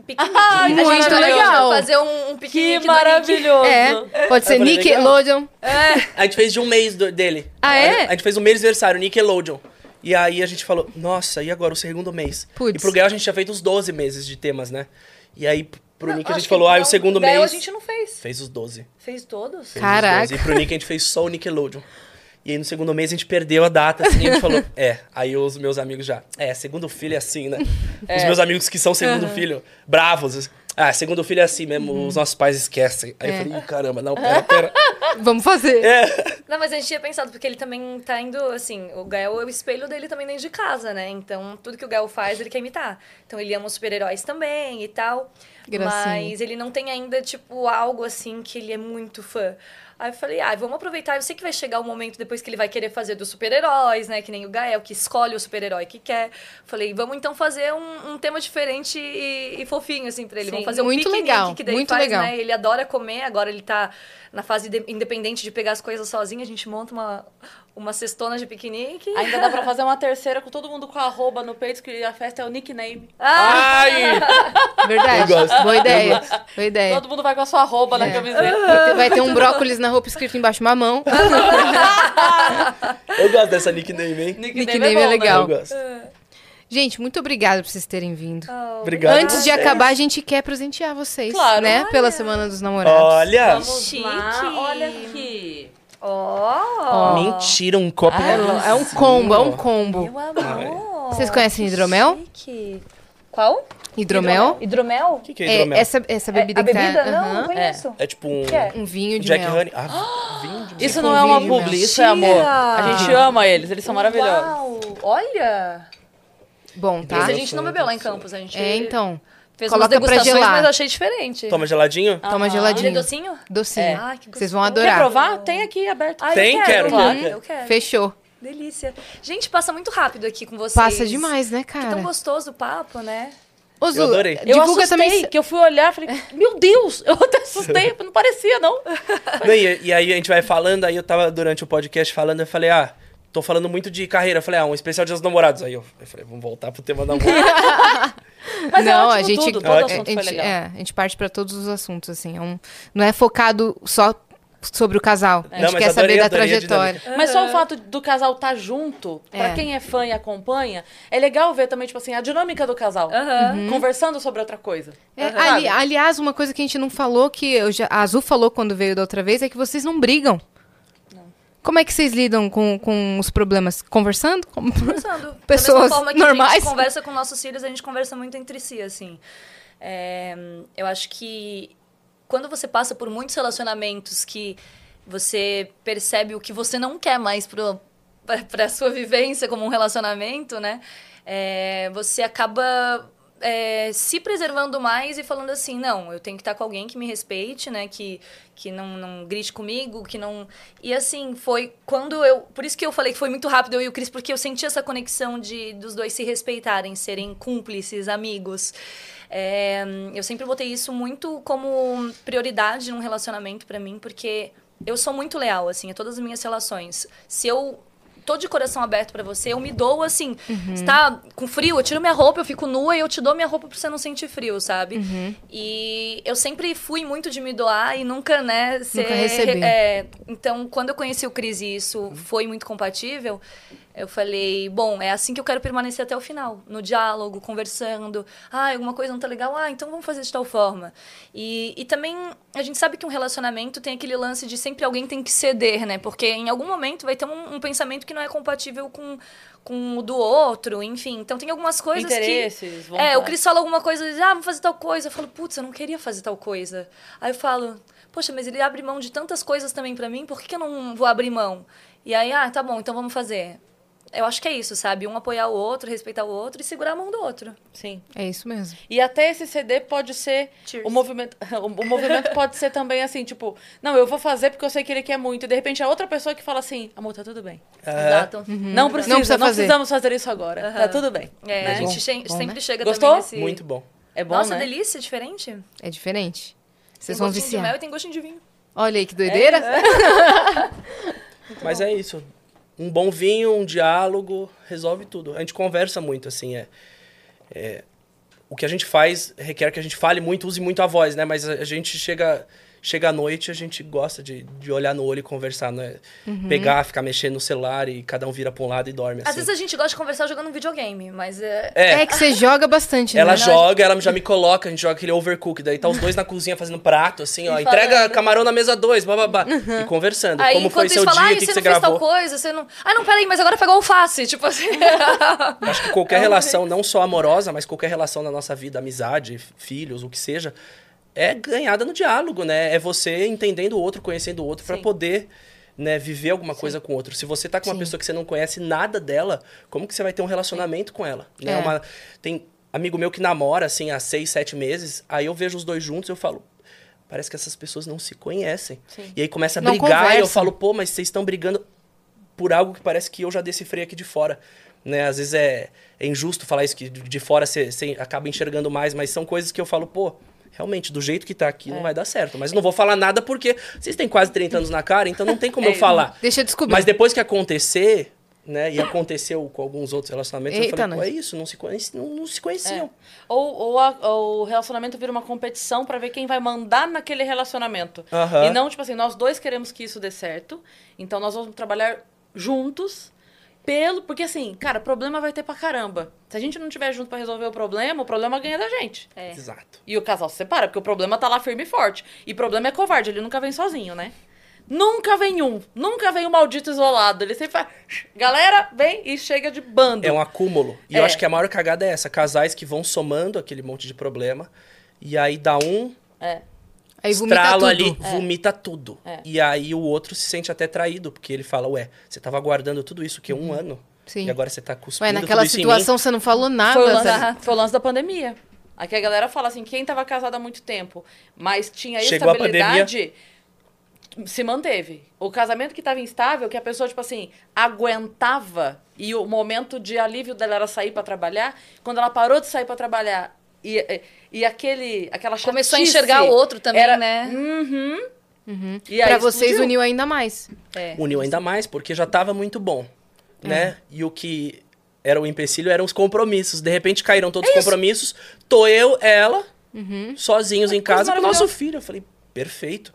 Speaker 3: Piquenique.
Speaker 1: Ai,
Speaker 3: a gente
Speaker 2: muito
Speaker 3: vai
Speaker 2: legal.
Speaker 3: fazer um, um
Speaker 1: Que
Speaker 3: piquenique Nick.
Speaker 1: maravilhoso.
Speaker 2: É, pode ser Nickelodeon.
Speaker 4: A gente fez de um mês do- dele.
Speaker 2: Ah, é?
Speaker 4: A gente fez um mês de aniversário, Nickelodeon. E aí a gente falou, nossa, e agora o segundo mês?
Speaker 2: Putz.
Speaker 4: E pro Gael a gente tinha feito os 12 meses de temas, né? E aí pro
Speaker 3: Não,
Speaker 4: Nick a gente
Speaker 3: que
Speaker 4: falou, ah,
Speaker 3: não,
Speaker 4: o segundo
Speaker 3: Gael
Speaker 4: mês.
Speaker 3: a gente não fez.
Speaker 4: Fez os 12.
Speaker 3: Fez todos?
Speaker 4: Fez os
Speaker 2: Caraca.
Speaker 4: 12. E pro Nick a gente fez só o Nickelodeon. E aí no segundo mês a gente perdeu a data, assim, e a gente falou, é. Aí os meus amigos já, é, segundo filho é assim, né? Os meus amigos que são segundo filho, bravos. assim, Ah, segundo filho é assim mesmo, os nossos pais esquecem. Aí eu falei, Ih, caramba, não, pera, pera.
Speaker 2: Vamos fazer.
Speaker 3: Não, mas a gente tinha pensado, porque ele também tá indo, assim, o Gael é o espelho dele também dentro de casa, né? Então, tudo que o Gael faz, ele quer imitar. Então, ele ama os super-heróis também e tal.
Speaker 2: Gracinha.
Speaker 3: Mas ele não tem ainda, tipo, algo assim que ele é muito fã. Aí eu falei, ah, vamos aproveitar. Eu sei que vai chegar o momento depois que ele vai querer fazer dos super-heróis, né? Que nem o Gael, que escolhe o super-herói que quer. Falei, vamos então fazer um, um tema diferente e, e fofinho, assim, pra ele.
Speaker 2: Sim,
Speaker 3: vamos fazer um
Speaker 2: muito legal,
Speaker 3: que daí
Speaker 2: muito
Speaker 3: faz,
Speaker 2: legal.
Speaker 3: né? Ele adora comer, agora ele tá na fase de- independente de pegar as coisas sozinho. A gente monta uma, uma cestona de piquenique.
Speaker 1: Ainda dá pra fazer uma terceira com todo mundo com arroba no peito, que a festa é o nickname.
Speaker 3: Ah,
Speaker 4: Ai!
Speaker 2: Verdade.
Speaker 4: Eu gosto,
Speaker 2: Boa ideia. Boa ideia.
Speaker 1: Todo mundo vai com a sua arroba na
Speaker 2: É.
Speaker 1: camiseta.
Speaker 2: Vai ter- um brócolis na roupa escrito embaixo mamão.
Speaker 4: Eu gosto dessa nickname, hein?
Speaker 2: Nickname é
Speaker 1: bom, né?
Speaker 2: legal.
Speaker 4: Eu gosto.
Speaker 2: Gente, muito obrigada por vocês terem vindo.
Speaker 4: Obrigado.
Speaker 2: Antes de acabar, a gente quer presentear vocês,
Speaker 1: Claro.
Speaker 2: né? Pela Semana dos Namorados.
Speaker 4: Olha!
Speaker 1: Vamos
Speaker 3: Chique.
Speaker 1: lá, olha aqui.
Speaker 3: Ó,
Speaker 4: Mentira, um copo.
Speaker 2: É um combo, é um combo.
Speaker 3: meu amor.
Speaker 2: Vocês conhecem hidromel?
Speaker 3: Chique. Qual?
Speaker 2: Hidromel?
Speaker 3: Hidromel?
Speaker 4: O que, que é
Speaker 2: É,
Speaker 4: hidromel?
Speaker 2: essa, essa
Speaker 3: É,
Speaker 2: bebida
Speaker 3: a
Speaker 2: que tá-
Speaker 3: bebida? Não,
Speaker 2: aham.
Speaker 3: não conheço.
Speaker 4: É tipo um
Speaker 3: que é?
Speaker 2: Um vinho de
Speaker 4: Jack
Speaker 2: mel.
Speaker 4: Honey. Ah, vinho de
Speaker 1: Isso
Speaker 2: Tipo
Speaker 1: não é uma publi, isso é amor. A gente ama eles, eles são maravilhosos.
Speaker 3: Uau, olha!
Speaker 2: Bom, tá?
Speaker 3: Esse a gente não bebeu lá em Campos, a gente
Speaker 2: É, então.
Speaker 3: Fez
Speaker 2: coloca
Speaker 3: umas
Speaker 2: pra
Speaker 3: degustações,
Speaker 2: gelar.
Speaker 3: mas eu achei diferente.
Speaker 4: Toma geladinho?
Speaker 2: Toma.
Speaker 3: Ele é
Speaker 2: geladinho.
Speaker 3: docinho?
Speaker 2: Docinho.
Speaker 1: É.
Speaker 3: Ai, que
Speaker 2: Vocês vão adorar.
Speaker 1: Quer provar? Tem aqui aberto.
Speaker 3: Ai,
Speaker 4: Tem?
Speaker 3: eu
Speaker 4: Quero,
Speaker 3: quero.
Speaker 4: quero.
Speaker 3: Eu quero.
Speaker 2: Fechou.
Speaker 3: Delícia. Gente, passa muito rápido aqui com vocês.
Speaker 2: Passa demais, né,
Speaker 3: Que tão
Speaker 2: cara?
Speaker 3: gostoso o papo, né?
Speaker 2: Ô, Zu,
Speaker 4: Eu adorei.
Speaker 1: Eu assustei,
Speaker 2: também.
Speaker 1: que eu fui olhar, falei, meu Deus, eu até assustei, não parecia, não.
Speaker 4: Não, e, e aí a gente vai falando, aí eu tava durante o podcast falando, eu falei, ah, tô falando muito de carreira. Eu falei, ah, um especial de dos namorados. Aí eu, eu falei, vamos voltar pro tema namoro.
Speaker 1: Mas é
Speaker 2: não,
Speaker 1: ótimo
Speaker 2: a gente,
Speaker 1: tudo, todo
Speaker 2: a,
Speaker 1: assunto foi
Speaker 2: gente,
Speaker 1: legal.
Speaker 2: é, a gente parte pra todos os assuntos, assim. É um, não é focado só sobre o casal. A gente
Speaker 4: Não,
Speaker 2: quer
Speaker 4: adorei,
Speaker 2: saber da
Speaker 4: a
Speaker 2: trajetória.
Speaker 1: Mas só o fato do casal estar junto, pra
Speaker 2: É.
Speaker 1: quem é fã e acompanha, é legal ver também, tipo assim, a dinâmica do casal.
Speaker 3: Aham.
Speaker 1: Conversando sobre outra coisa.
Speaker 2: É,
Speaker 1: Sabe?
Speaker 2: ali- aliás, uma coisa que a gente não falou, que eu já- a Azul falou quando veio da outra vez, é que vocês não brigam. Como é que vocês lidam com, com os problemas? Conversando?
Speaker 3: Conversando.
Speaker 2: Pessoas
Speaker 3: da forma que a
Speaker 2: normais.
Speaker 3: gente conversa com nossos filhos, a gente conversa muito entre si, assim. É, eu acho que quando você passa por muitos relacionamentos que você percebe o que você não quer mais pra, pra sua vivência como um relacionamento, né? É, você acaba é, se preservando mais e falando assim, não, eu tenho que estar com alguém que me respeite, né? Que, que não, não grite comigo, que não... E assim, foi quando eu... Por isso que eu falei que foi muito rápido eu e o Cris, porque eu senti essa conexão de dos dois se respeitarem, serem cúmplices, amigos. É, eu sempre botei isso muito como prioridade num relacionamento pra mim, porque eu sou muito leal, assim, a todas as minhas relações. Se eu tô de coração aberto pra você, eu me dou assim. Você tá com frio, eu tiro minha roupa, eu fico nua e eu te dou minha roupa pra você não sentir frio, sabe? E eu sempre fui muito de me doar e nunca, né, ser.
Speaker 2: receber.
Speaker 3: é, então, quando eu conheci o Cris e isso foi muito compatível, eu falei, bom, é assim que eu quero permanecer até o final. No diálogo, conversando. Ah, alguma coisa não tá legal? Ah, então vamos fazer de tal forma. E, e também, a gente sabe que um relacionamento tem aquele lance de sempre alguém tem que ceder, né? Porque em algum momento vai ter um, um pensamento que não é compatível com, com o do outro, enfim. Então tem algumas coisas que...
Speaker 1: Interesses,
Speaker 3: É,
Speaker 1: vontade.
Speaker 3: o Cris fala alguma coisa, diz, ah, vamos fazer tal coisa. Eu falo, putz, eu não queria fazer tal coisa. Aí eu falo, poxa, mas ele abre mão de tantas coisas também pra mim, por que, que eu não vou abrir mão? E aí, ah, tá bom, então vamos fazer. Eu acho que é isso, sabe? Um apoiar o outro, respeitar o outro e segurar a mão do outro.
Speaker 1: Sim.
Speaker 2: É isso mesmo.
Speaker 1: E até esse CD pode ser.
Speaker 3: Cheers.
Speaker 1: O movimento, o movimento pode ser também assim, tipo, não, eu vou fazer porque eu sei que ele quer muito. E de repente a outra pessoa que fala assim, amor, tá tudo bem.
Speaker 3: Exato.
Speaker 1: Não precisa, não,
Speaker 2: precisa fazer.
Speaker 1: precisamos fazer isso agora. Tá tudo bem.
Speaker 3: É,
Speaker 1: né?
Speaker 3: a gente
Speaker 2: Bom,
Speaker 3: che-
Speaker 2: bom,
Speaker 3: sempre
Speaker 2: né?
Speaker 3: chega
Speaker 1: Gostou?
Speaker 3: também nesse...
Speaker 4: Muito bom.
Speaker 1: É bom,
Speaker 3: Nossa,
Speaker 1: né?
Speaker 3: delícia, diferente.
Speaker 2: É diferente. Vocês
Speaker 3: tem
Speaker 2: vão
Speaker 3: gostinho de mel
Speaker 2: viciar.
Speaker 3: e tem gostinho de vinho.
Speaker 2: Olha aí que doideira.
Speaker 4: Mas é isso. Um bom vinho, um diálogo, resolve tudo. A gente conversa muito, assim, é, é- O que a gente faz requer que a gente fale muito, use muito a voz, né? Mas a a gente chega... Chega à noite, a gente gosta de, de olhar no olho e conversar, não é? Pegar, ficar mexendo no celular e cada um vira pra um lado e dorme,
Speaker 3: Às
Speaker 4: assim.
Speaker 3: vezes a gente gosta de conversar jogando um videogame, mas é...
Speaker 4: É,
Speaker 2: É que você joga bastante,
Speaker 4: Ela
Speaker 2: né?
Speaker 4: joga, ela já me coloca, a gente joga aquele overcook. Daí tá os dois na cozinha fazendo prato, assim, ó.
Speaker 3: E
Speaker 4: Entrega
Speaker 3: falando.
Speaker 4: camarão na mesa dois, bababá. E conversando.
Speaker 3: Aí,
Speaker 4: como foi seu
Speaker 3: fala,
Speaker 4: dia, o que, que
Speaker 3: você
Speaker 4: você
Speaker 3: não fez tal
Speaker 4: gravou.
Speaker 3: coisa, você não... Ai, não, peraí, mas agora pegou alface, tipo assim.
Speaker 4: Acho que qualquer relação, não só amorosa, mas qualquer relação na nossa vida, amizade, filhos, o que seja, é ganhada no diálogo, né? É você entendendo o outro, conhecendo o outro, pra
Speaker 1: Sim.
Speaker 4: poder né, viver alguma coisa com o outro. Se você tá com uma
Speaker 2: Sim.
Speaker 4: pessoa que você não conhece nada dela, como que você vai ter um relacionamento com ela? Né?
Speaker 2: É.
Speaker 4: Uma- tem amigo meu que namora, assim, há seis, sete meses, aí eu vejo os dois juntos e eu falo... Parece que essas pessoas não se conhecem.
Speaker 1: Sim.
Speaker 4: E aí começa a
Speaker 2: Não
Speaker 4: brigar e eu falo, pô, mas vocês estão brigando por algo que parece que eu já decifrei aqui de fora. Né? Às vezes é, é injusto falar isso, que de de fora você, você acaba enxergando mais, mas são coisas que eu falo, pô, realmente, do jeito que tá aqui
Speaker 1: É.
Speaker 4: não vai dar certo. Mas não vou falar nada porque vocês têm quase 30 anos na cara, então não tem como
Speaker 1: É,
Speaker 4: eu falar.
Speaker 2: Deixa eu descobrir.
Speaker 4: Mas depois que acontecer, né, e aconteceu com alguns outros relacionamentos,
Speaker 2: Eita,
Speaker 4: eu falei, é isso, não se, conhece, não, não se conheciam.
Speaker 1: É. Ou, ou, a- ou o relacionamento vira uma competição pra ver quem vai mandar naquele relacionamento.
Speaker 4: Aham.
Speaker 1: E não, tipo assim, nós dois queremos que isso dê certo, então nós vamos trabalhar juntos pelo. Porque assim, cara, problema vai ter pra caramba. Se a gente não tiver junto pra resolver o problema, o problema ganha da gente.
Speaker 3: É.
Speaker 4: Exato.
Speaker 1: E o casal se separa, porque o problema tá lá firme e forte. E problema é covarde, ele nunca vem sozinho, né? Nunca vem um, nunca vem um maldito isolado. Ele sempre faz. Galera, vem e chega de bando.
Speaker 4: É um acúmulo. E
Speaker 1: É.
Speaker 4: eu acho que a maior cagada é essa: casais que vão somando aquele monte de problema, e aí dá um
Speaker 1: É.
Speaker 2: Aí vomita
Speaker 4: estralo
Speaker 2: tudo.
Speaker 4: ali, vomita tudo.
Speaker 1: É.
Speaker 4: E aí o outro se sente até traído, porque ele fala, ué, você tava guardando tudo isso que um ano,
Speaker 2: Uhum. Sim.
Speaker 4: e agora você tá cuspindo
Speaker 2: Ué, naquela
Speaker 4: tudo isso
Speaker 2: situação você não falou nada.
Speaker 1: Foi o, lance, foi o lance da pandemia. Aqui a galera fala assim, quem tava casado há muito tempo, mas tinha
Speaker 4: Chegou
Speaker 1: estabilidade, se manteve. O casamento que tava instável, que a pessoa, tipo assim, aguentava, e o momento de alívio dela era sair pra trabalhar, quando ela parou de sair pra trabalhar, e, e aquele, aquela chatice...
Speaker 3: Começou a enxergar o outro também,
Speaker 1: era-
Speaker 3: né?
Speaker 1: Uhum. E aí
Speaker 2: Pra vocês
Speaker 1: explodiu.
Speaker 2: uniu ainda mais.
Speaker 3: É.
Speaker 4: Uniu ainda mais, porque já tava muito bom, né? E o que era o empecilho eram os compromissos. De repente caíram todos os compromissos, tô eu, ela, sozinhos em casa com o nosso filho. Eu falei, perfeito.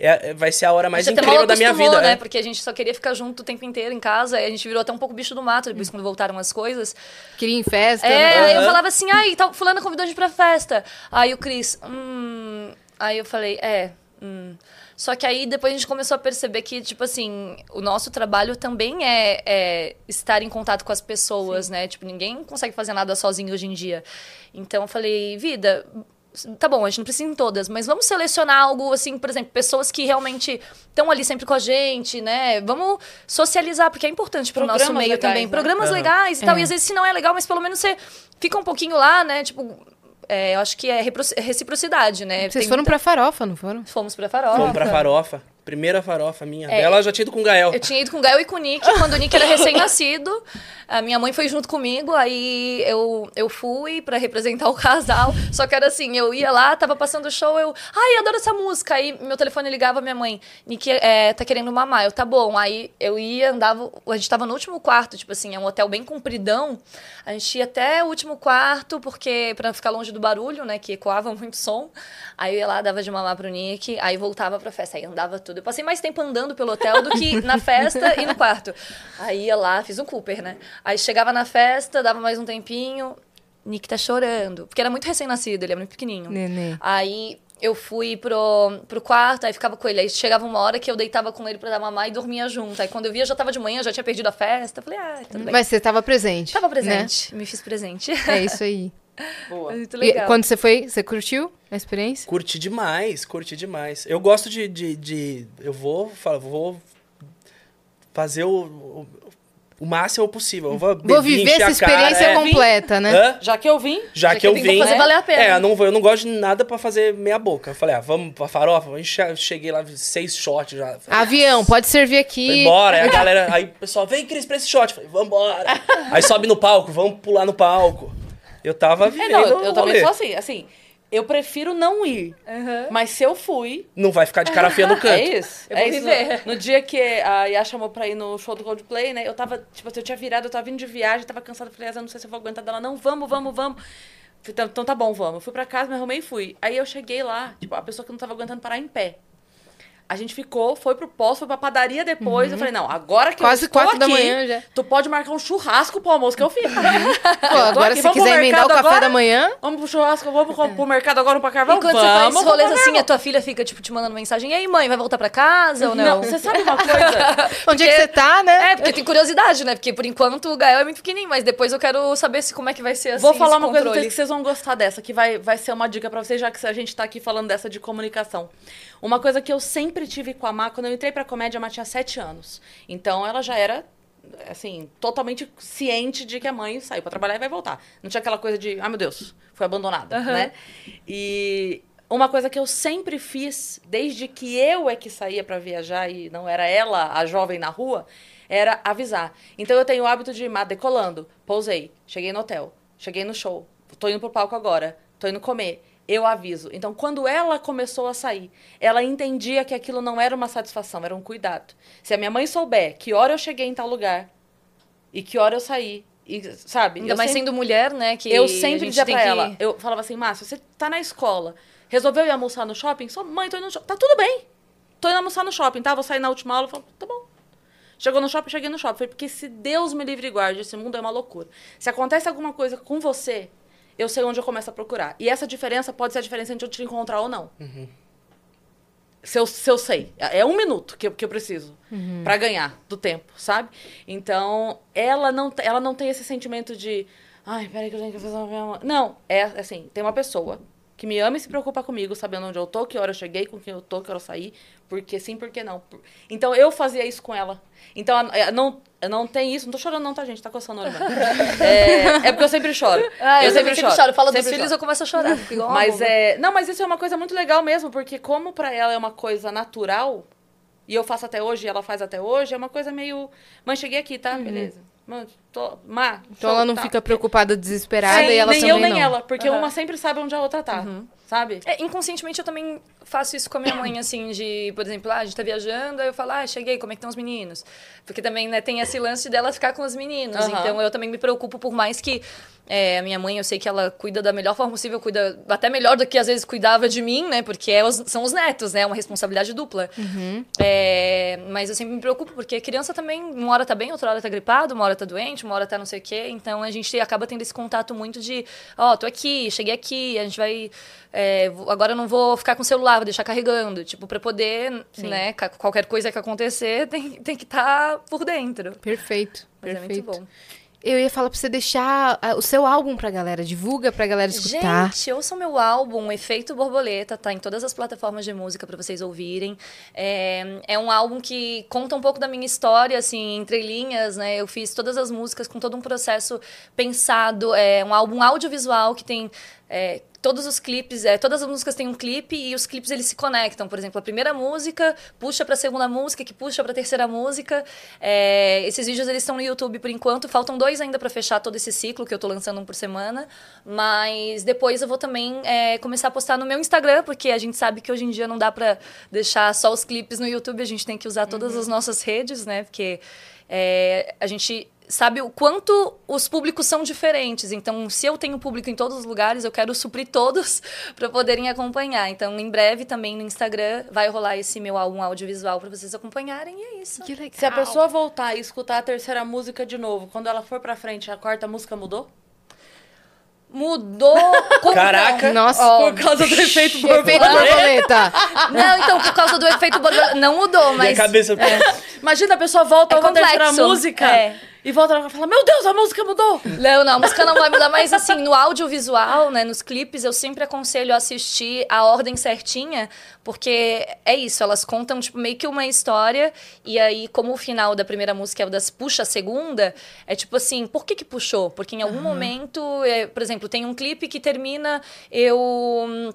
Speaker 4: É- é- vai ser a hora mais
Speaker 3: até
Speaker 4: incrível da minha vida.
Speaker 3: né?
Speaker 4: é.
Speaker 3: Porque a gente só queria ficar junto o tempo inteiro em casa. E a gente virou até um pouco bicho do mato depois quando voltaram as coisas.
Speaker 2: Queria ir em festa.
Speaker 3: É,
Speaker 2: né?
Speaker 3: eu falava assim, ai, tal, fulano convidou a gente pra festa. Aí o Cris, hum... Aí eu falei, é, hum... Só que aí depois a gente começou a perceber que, tipo assim, o nosso trabalho também é, é estar em contato com as pessoas, né? Tipo, ninguém consegue fazer nada sozinho hoje em dia. Então eu falei, vida, tá bom, a gente não precisa em todas, mas vamos selecionar algo assim, por exemplo, pessoas que realmente estão ali sempre com a gente, né? Vamos socializar, porque é importante pro nosso
Speaker 1: Programas
Speaker 3: meio
Speaker 1: legais,
Speaker 3: também.
Speaker 1: né?
Speaker 3: Programas
Speaker 4: Aham.
Speaker 3: legais e tal.
Speaker 2: É.
Speaker 3: E às vezes, se não é legal, mas pelo menos você fica um pouquinho lá, né? Tipo, é, eu acho que é reciprocidade, né?
Speaker 2: Vocês
Speaker 3: Tem
Speaker 2: foram
Speaker 3: muita-
Speaker 2: pra farofa, não foram?
Speaker 3: Fomos pra farofa.
Speaker 4: Vamos pra farofa. Primeira farofa minha.
Speaker 3: É.
Speaker 4: Ela já tinha ido com o Gael.
Speaker 3: Eu tinha ido com o Gael e com o Nick, quando o Nick era recém-nascido. A minha mãe foi junto comigo, aí eu, eu fui pra representar o casal. Só que era assim, eu ia lá, tava passando o show, eu... Ai, adoro essa música. Aí meu telefone ligava, minha mãe, Nick é, tá querendo mamar. Eu, tá bom. Aí eu ia, andava... A gente tava no último quarto, tipo assim, é um hotel bem compridão. A gente ia até o último quarto, porque pra ficar longe do barulho, né, que ecoava muito som. Aí eu ia lá, dava de mamar pro Nick, aí voltava pra festa. Aí andava tudo. Eu passei mais tempo andando pelo hotel do que na festa e no quarto. Aí ia lá, fiz um Cooper, né? Aí chegava na festa, dava mais um tempinho. Nick tá chorando. Porque era muito recém-nascido, ele é muito pequenininho.
Speaker 2: Nenê.
Speaker 3: Aí eu fui pro, pro quarto, aí ficava com ele. Aí chegava uma hora que eu deitava com ele pra dar mamar e dormia junto. Aí quando eu via, já tava de manhã, já tinha perdido a festa. Falei, ah, tudo bem.
Speaker 2: Mas você tava presente.
Speaker 3: Tava
Speaker 2: né?
Speaker 3: presente, me fiz presente.
Speaker 2: É isso aí.
Speaker 1: Boa.
Speaker 3: Muito
Speaker 2: E
Speaker 3: legal.
Speaker 2: quando você foi, você curtiu a experiência?
Speaker 4: Curti demais, curti demais. Eu gosto de. de, de- eu vou falar, vou fazer o, o- o máximo possível. Eu vou,
Speaker 2: Vou viver essa
Speaker 4: a cara,
Speaker 2: experiência
Speaker 4: é.
Speaker 2: completa, né?
Speaker 4: Hã?
Speaker 1: Já que eu vim,
Speaker 4: Já, que, eu
Speaker 3: vim fazer valer a pena.
Speaker 4: É, eu não, eu não gosto de nada pra fazer meia boca. Eu falei, ah, vamos pra farofa? Eu che- cheguei lá, seis shots já. Falei,
Speaker 2: Avião, pode servir
Speaker 4: Foi
Speaker 2: aqui.
Speaker 4: embora. Aí a galera, aí o pessoal, vem, Cris, pra esse shot. Eu falei, vambora. aí sobe no palco, vamos pular no palco. Eu tava
Speaker 1: É,
Speaker 4: vivendo
Speaker 1: não, eu, também
Speaker 4: rolê.
Speaker 1: sou assim, assim. Eu prefiro não ir. Mas se eu fui.
Speaker 4: Não vai ficar de cara feia no canto.
Speaker 1: É isso.
Speaker 3: Eu
Speaker 1: é
Speaker 3: vou
Speaker 1: isso.
Speaker 3: viver.
Speaker 1: No, no dia que a Yas chamou pra ir no show do Coldplay, né? Eu tava, tipo assim, eu tinha virado, eu tava vindo de viagem, tava cansada. Falei, Yas, eu não sei se eu vou aguentar dela. Não, vamos, vamos, vamos. Então, então tá bom, vamos. Eu fui pra casa, me arrumei e fui. Aí eu cheguei lá, tipo, a pessoa que não tava aguentando parar em pé. A gente ficou, foi pro posto, foi pra padaria depois. Eu falei, não, agora que
Speaker 2: Uhum. Quase
Speaker 1: eu estou
Speaker 2: quatro da
Speaker 1: aqui,
Speaker 2: manhã já.
Speaker 1: tu pode marcar um churrasco pro almoço que eu fiz.
Speaker 2: Pô, agora
Speaker 1: aqui,
Speaker 2: se quiser emendar o café
Speaker 1: agora?
Speaker 2: da manhã,
Speaker 1: Vamos pro churrasco, vamos pro, pro mercado agora, pra carvão?
Speaker 3: Enquanto
Speaker 1: vamos,
Speaker 3: você faz rolês assim, a tua filha fica, tipo, te mandando mensagem. E aí, mãe, vai voltar pra casa ou não?
Speaker 1: Não, você sabe uma coisa?
Speaker 2: onde é que você tá, né?
Speaker 3: É, porque tenho curiosidade, né? Porque por enquanto o Gael é muito pequenininho, mas depois eu quero saber se, como é que vai ser assim.
Speaker 1: Vou falar uma coisa
Speaker 3: controle.
Speaker 1: vocês que vocês vão gostar dessa, que vai, vai ser uma dica pra vocês, já que a gente tá aqui falando dessa de comunicação. Uma coisa que eu sempre tive com a Má, quando eu entrei pra comédia, a Má tinha sete anos. Então ela já era, assim, totalmente ciente de que a mãe saiu pra trabalhar e vai voltar. Não tinha aquela coisa de, ai meu Deus, foi abandonada,
Speaker 3: Aham.
Speaker 1: né? E uma coisa que eu sempre fiz, desde que eu é que saía pra viajar e não era ela, a jovem na rua, era avisar. Então eu tenho o hábito de ir decolando, pousei, cheguei no hotel, cheguei no show, tô indo pro palco agora, tô indo comer. Eu aviso. Então, quando ela começou a sair, ela entendia que aquilo não era uma satisfação, era um cuidado. Se a minha mãe souber que hora eu cheguei em tal lugar e que hora eu saí, e, sabe?
Speaker 3: Ainda mais
Speaker 1: sempre-
Speaker 3: sendo mulher, né? Que
Speaker 1: eu sempre dizia pra
Speaker 3: que-
Speaker 1: ela, eu falava assim, Márcia, você tá na escola, resolveu ir almoçar no shopping? Sua mãe, tô indo no shopping. Tá tudo bem. Tô indo almoçar no shopping, tá? Vou sair na última aula. Falo, tá bom. Chegou no shopping, cheguei no shopping. Falei, porque se Deus me livre e guarde, esse mundo é uma loucura. Se acontece alguma coisa com você, eu sei onde eu começo a procurar. E essa diferença pode ser a diferença entre eu te encontrar ou não. Se eu, se eu sei. É um minuto que eu, que eu preciso pra ganhar do tempo, sabe? Então, ela não, ela não tem esse sentimento de. Ai, peraí que eu tenho que fazer uma. Não, é assim: tem uma pessoa que me ama e se preocupa comigo, sabendo onde eu tô, que hora eu cheguei, com quem eu tô, que hora eu saí, porque sim, porque não. Então, eu fazia isso com ela. Então, é, não, não tem isso. Não tô chorando, não, tá, gente? Tá coçando o olho. É, é porque eu sempre choro.
Speaker 3: Ah, eu, sempre, sempre choro. Falo dos
Speaker 1: sempre
Speaker 3: filhos,
Speaker 1: choro.
Speaker 3: eu começo a chorar. Igual
Speaker 1: Mas é. Não, mas isso é uma coisa muito legal mesmo, porque como pra ela é uma coisa natural, e eu faço até hoje, e ela faz até hoje, é uma coisa meio. Mãe, cheguei aqui, tá? Beleza. Mãe, tô. Má,
Speaker 2: Então ela não
Speaker 1: tá.
Speaker 2: fica preocupada, desesperada,
Speaker 1: Sim,
Speaker 2: e ela
Speaker 1: nem
Speaker 2: também
Speaker 1: eu, nem
Speaker 2: não.
Speaker 1: ela, porque
Speaker 3: Aham.
Speaker 1: uma sempre sabe onde a outra tá. Sabe?
Speaker 3: É, inconscientemente eu também faço isso com a minha mãe, assim, de, por exemplo, ah, a gente tá viajando, aí eu falo, ah, cheguei, como é que estão os meninos? Porque também, né, tem esse lance dela ficar com os meninos.
Speaker 1: Aham.
Speaker 3: Então eu também me preocupo, por mais que é, a minha mãe, eu sei que ela cuida da melhor forma possível, cuida até melhor do que às vezes cuidava de mim, né? Porque é os- são os netos, né? É uma responsabilidade dupla. É, mas eu sempre me preocupo, porque a criança também, uma hora tá bem, outra hora tá gripado, uma hora tá doente, uma hora tá não sei o quê. Então a gente acaba tendo esse contato muito de, ó, tô aqui, cheguei aqui, a gente vai. é, agora eu não vou ficar com o celular, vou deixar carregando. Tipo, pra poder, né, ca- qualquer coisa que acontecer, tem, tem que estar por dentro.
Speaker 2: Perfeito,
Speaker 3: Mas
Speaker 2: perfeito.
Speaker 3: é muito bom.
Speaker 2: Eu ia falar pra você deixar ah, o seu álbum pra galera, divulga pra galera escutar.
Speaker 3: Gente, ouçam meu álbum, Efeito Borboleta, tá em todas as plataformas de música para vocês ouvirem. É, é um álbum que conta um pouco da minha história, assim, entre linhas, né? Eu fiz todas as músicas com todo um processo pensado. É um álbum audiovisual que tem é, todos os clipes, é, todas as músicas têm um clipe e os clipes eles se conectam. Por exemplo, a primeira música puxa para a segunda música, que puxa para a terceira música. É, esses vídeos eles estão no YouTube por enquanto. Faltam dois ainda para fechar todo esse ciclo que eu tô lançando um por semana. Mas depois eu vou também é, começar a postar no meu Instagram, porque a gente sabe que hoje em dia não dá para deixar só os clipes no YouTube. A gente tem que usar todas as nossas redes, né? Porque é, a gente sabe o quanto os públicos são diferentes. Então, se eu tenho público em todos os lugares, eu quero suprir todos para poderem acompanhar. Então, em breve também no Instagram vai rolar esse meu álbum audiovisual para vocês acompanharem e é isso.
Speaker 2: Que legal.
Speaker 1: Se a pessoa voltar e escutar a terceira música de novo, quando ela for pra frente, a quarta música mudou?
Speaker 3: Mudou. Como
Speaker 4: Caraca.
Speaker 2: Nossa,
Speaker 3: Ó,
Speaker 1: Por causa do efeito borboleta.
Speaker 2: borboleta.
Speaker 3: Não, então, por causa do efeito borboleta, não mudou,
Speaker 4: Minha
Speaker 3: mas
Speaker 4: cabeça.
Speaker 1: Imagina a pessoa volta
Speaker 3: É
Speaker 1: a outra terceira
Speaker 3: complexo.
Speaker 1: música.
Speaker 3: É.
Speaker 1: E volta lá e fala, meu Deus, a música mudou.
Speaker 3: Não, não, a música não vai mudar, mas assim, no audiovisual, né, nos clipes, eu sempre aconselho a assistir a ordem certinha, porque é isso, elas contam, tipo, meio que uma história, e aí, como o final da primeira música é o das puxa a segunda, é tipo assim, por que que puxou? Porque em algum momento, é, por exemplo, tem um clipe que termina, eu...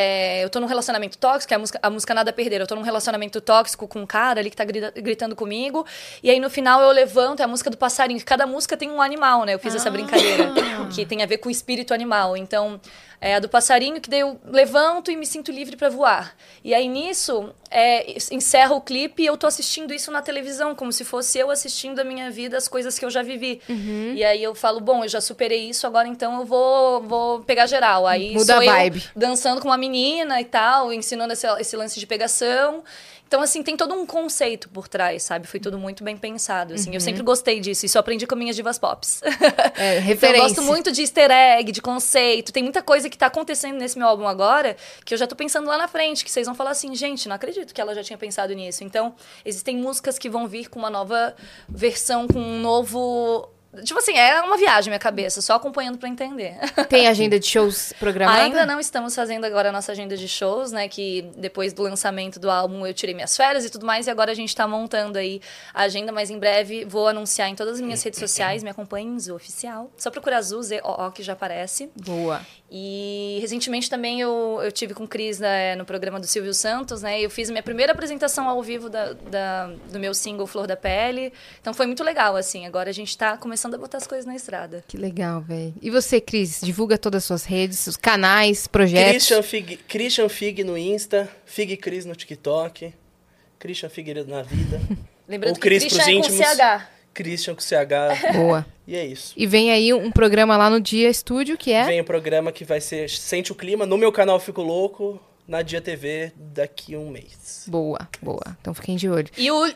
Speaker 3: é, eu tô num relacionamento tóxico, é a música, a música Nada a Perder. Eu tô num relacionamento tóxico com um cara ali que tá grita- gritando comigo. E aí no final eu levanto, é a música do passarinho. Cada música tem um animal, né? Eu fiz essa brincadeira que tem a ver com o espírito animal. Então, é a do passarinho que daí eu levanto e me sinto livre pra voar. E aí nisso, é, encerra o clipe e eu tô assistindo isso na televisão, como se fosse eu assistindo a minha vida, as coisas que eu já vivi. E aí eu falo, bom, eu já superei isso, agora então eu vou, vou pegar geral. Aí
Speaker 2: Muda
Speaker 3: sou
Speaker 2: a
Speaker 3: eu
Speaker 2: vibe.
Speaker 3: dançando com uma menina e tal, ensinando esse, esse lance de pegação. Então, assim, tem todo um conceito por trás, sabe? Foi tudo muito bem pensado, assim. Eu sempre gostei disso. Isso eu aprendi com minhas divas pops.
Speaker 2: É,
Speaker 3: Então, eu
Speaker 2: referência.
Speaker 3: gosto muito de easter egg, de conceito. Tem muita coisa que tá acontecendo nesse meu álbum agora que eu já tô pensando lá na frente, que vocês vão falar assim, gente, não acredito que ela já tinha pensado nisso. Então, existem músicas que vão vir com uma nova versão, com um novo. Tipo assim, é uma viagem minha cabeça, só acompanhando pra entender.
Speaker 2: Tem agenda de shows programada?
Speaker 3: Ainda não estamos fazendo agora a nossa agenda de shows, né? Que depois do lançamento do álbum eu tirei minhas férias e tudo mais, e agora a gente tá montando aí a agenda, mas em breve vou anunciar em todas as minhas redes sociais. Me acompanhem, Zu Oficial. Só procura Zu, Z-O-O, que já aparece.
Speaker 2: Boa.
Speaker 3: E recentemente também eu, eu tive com o Cris né, no programa do Silvio Santos, né? Eu fiz a minha primeira apresentação ao vivo da, da- do meu single Flor da Pele. Então foi muito legal, assim. Agora a gente tá começando a botar as coisas na estrada.
Speaker 2: Que legal, velho. E você, Cris? Divulga todas as suas redes, os canais, projetos.
Speaker 4: Christian Fig, Christian Fig no Insta, Fig Cris no TikTok, Christian Figueiredo na vida,
Speaker 3: Lembrando
Speaker 4: O
Speaker 3: que
Speaker 4: Cris
Speaker 3: Christian
Speaker 4: pros
Speaker 3: é com
Speaker 4: íntimos.
Speaker 3: CH.
Speaker 4: Christian com CH.
Speaker 2: Boa.
Speaker 4: E é isso.
Speaker 2: E vem aí um programa lá no Dia Estúdio, que é...
Speaker 4: Vem o programa que vai ser Sente o Clima. No meu canal Fico Louco, na Dia TV, daqui a um mês.
Speaker 2: Boa, boa. Então fiquem de olho.
Speaker 3: E o.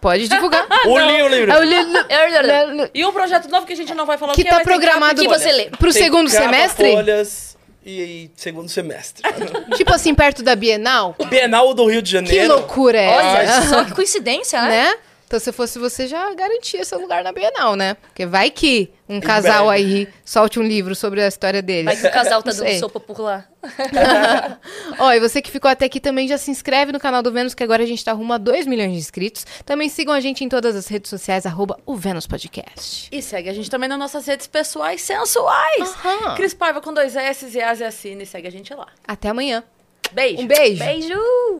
Speaker 2: Pode divulgar.
Speaker 4: o livro, livro.
Speaker 2: É o li-
Speaker 1: E um projeto novo que a gente não vai falar
Speaker 2: que
Speaker 1: o
Speaker 2: tá
Speaker 1: mas tem
Speaker 2: programado
Speaker 3: que você lê.
Speaker 2: pro
Speaker 4: Tem
Speaker 2: segundo semestre?
Speaker 4: folhas e, e segundo semestre.
Speaker 2: Tipo assim, perto da Bienal?
Speaker 4: Bienal do Rio de
Speaker 2: Que
Speaker 4: Janeiro.
Speaker 2: loucura é
Speaker 3: Olha,
Speaker 2: essa?
Speaker 3: só que coincidência, né?
Speaker 2: né? Então, se fosse você, já garantia seu lugar na Bienal, né? Porque vai que um casal aí solte um livro sobre a história deles.
Speaker 3: Vai que o casal tá dando sopa por lá.
Speaker 2: Ó, e você que ficou até aqui também já se inscreve no canal do Vênus, que agora a gente tá rumo a 2 milhões de inscritos. Também sigam a gente em todas as redes sociais, arroba o Vênus Podcast.
Speaker 1: E segue a gente também nas nossas redes pessoais sensuais.
Speaker 2: Aham.
Speaker 1: Cris Paiva com dois S e As e Assine. Segue a gente lá.
Speaker 2: Até amanhã.
Speaker 1: Beijo.
Speaker 2: Um beijo.
Speaker 3: Beijo!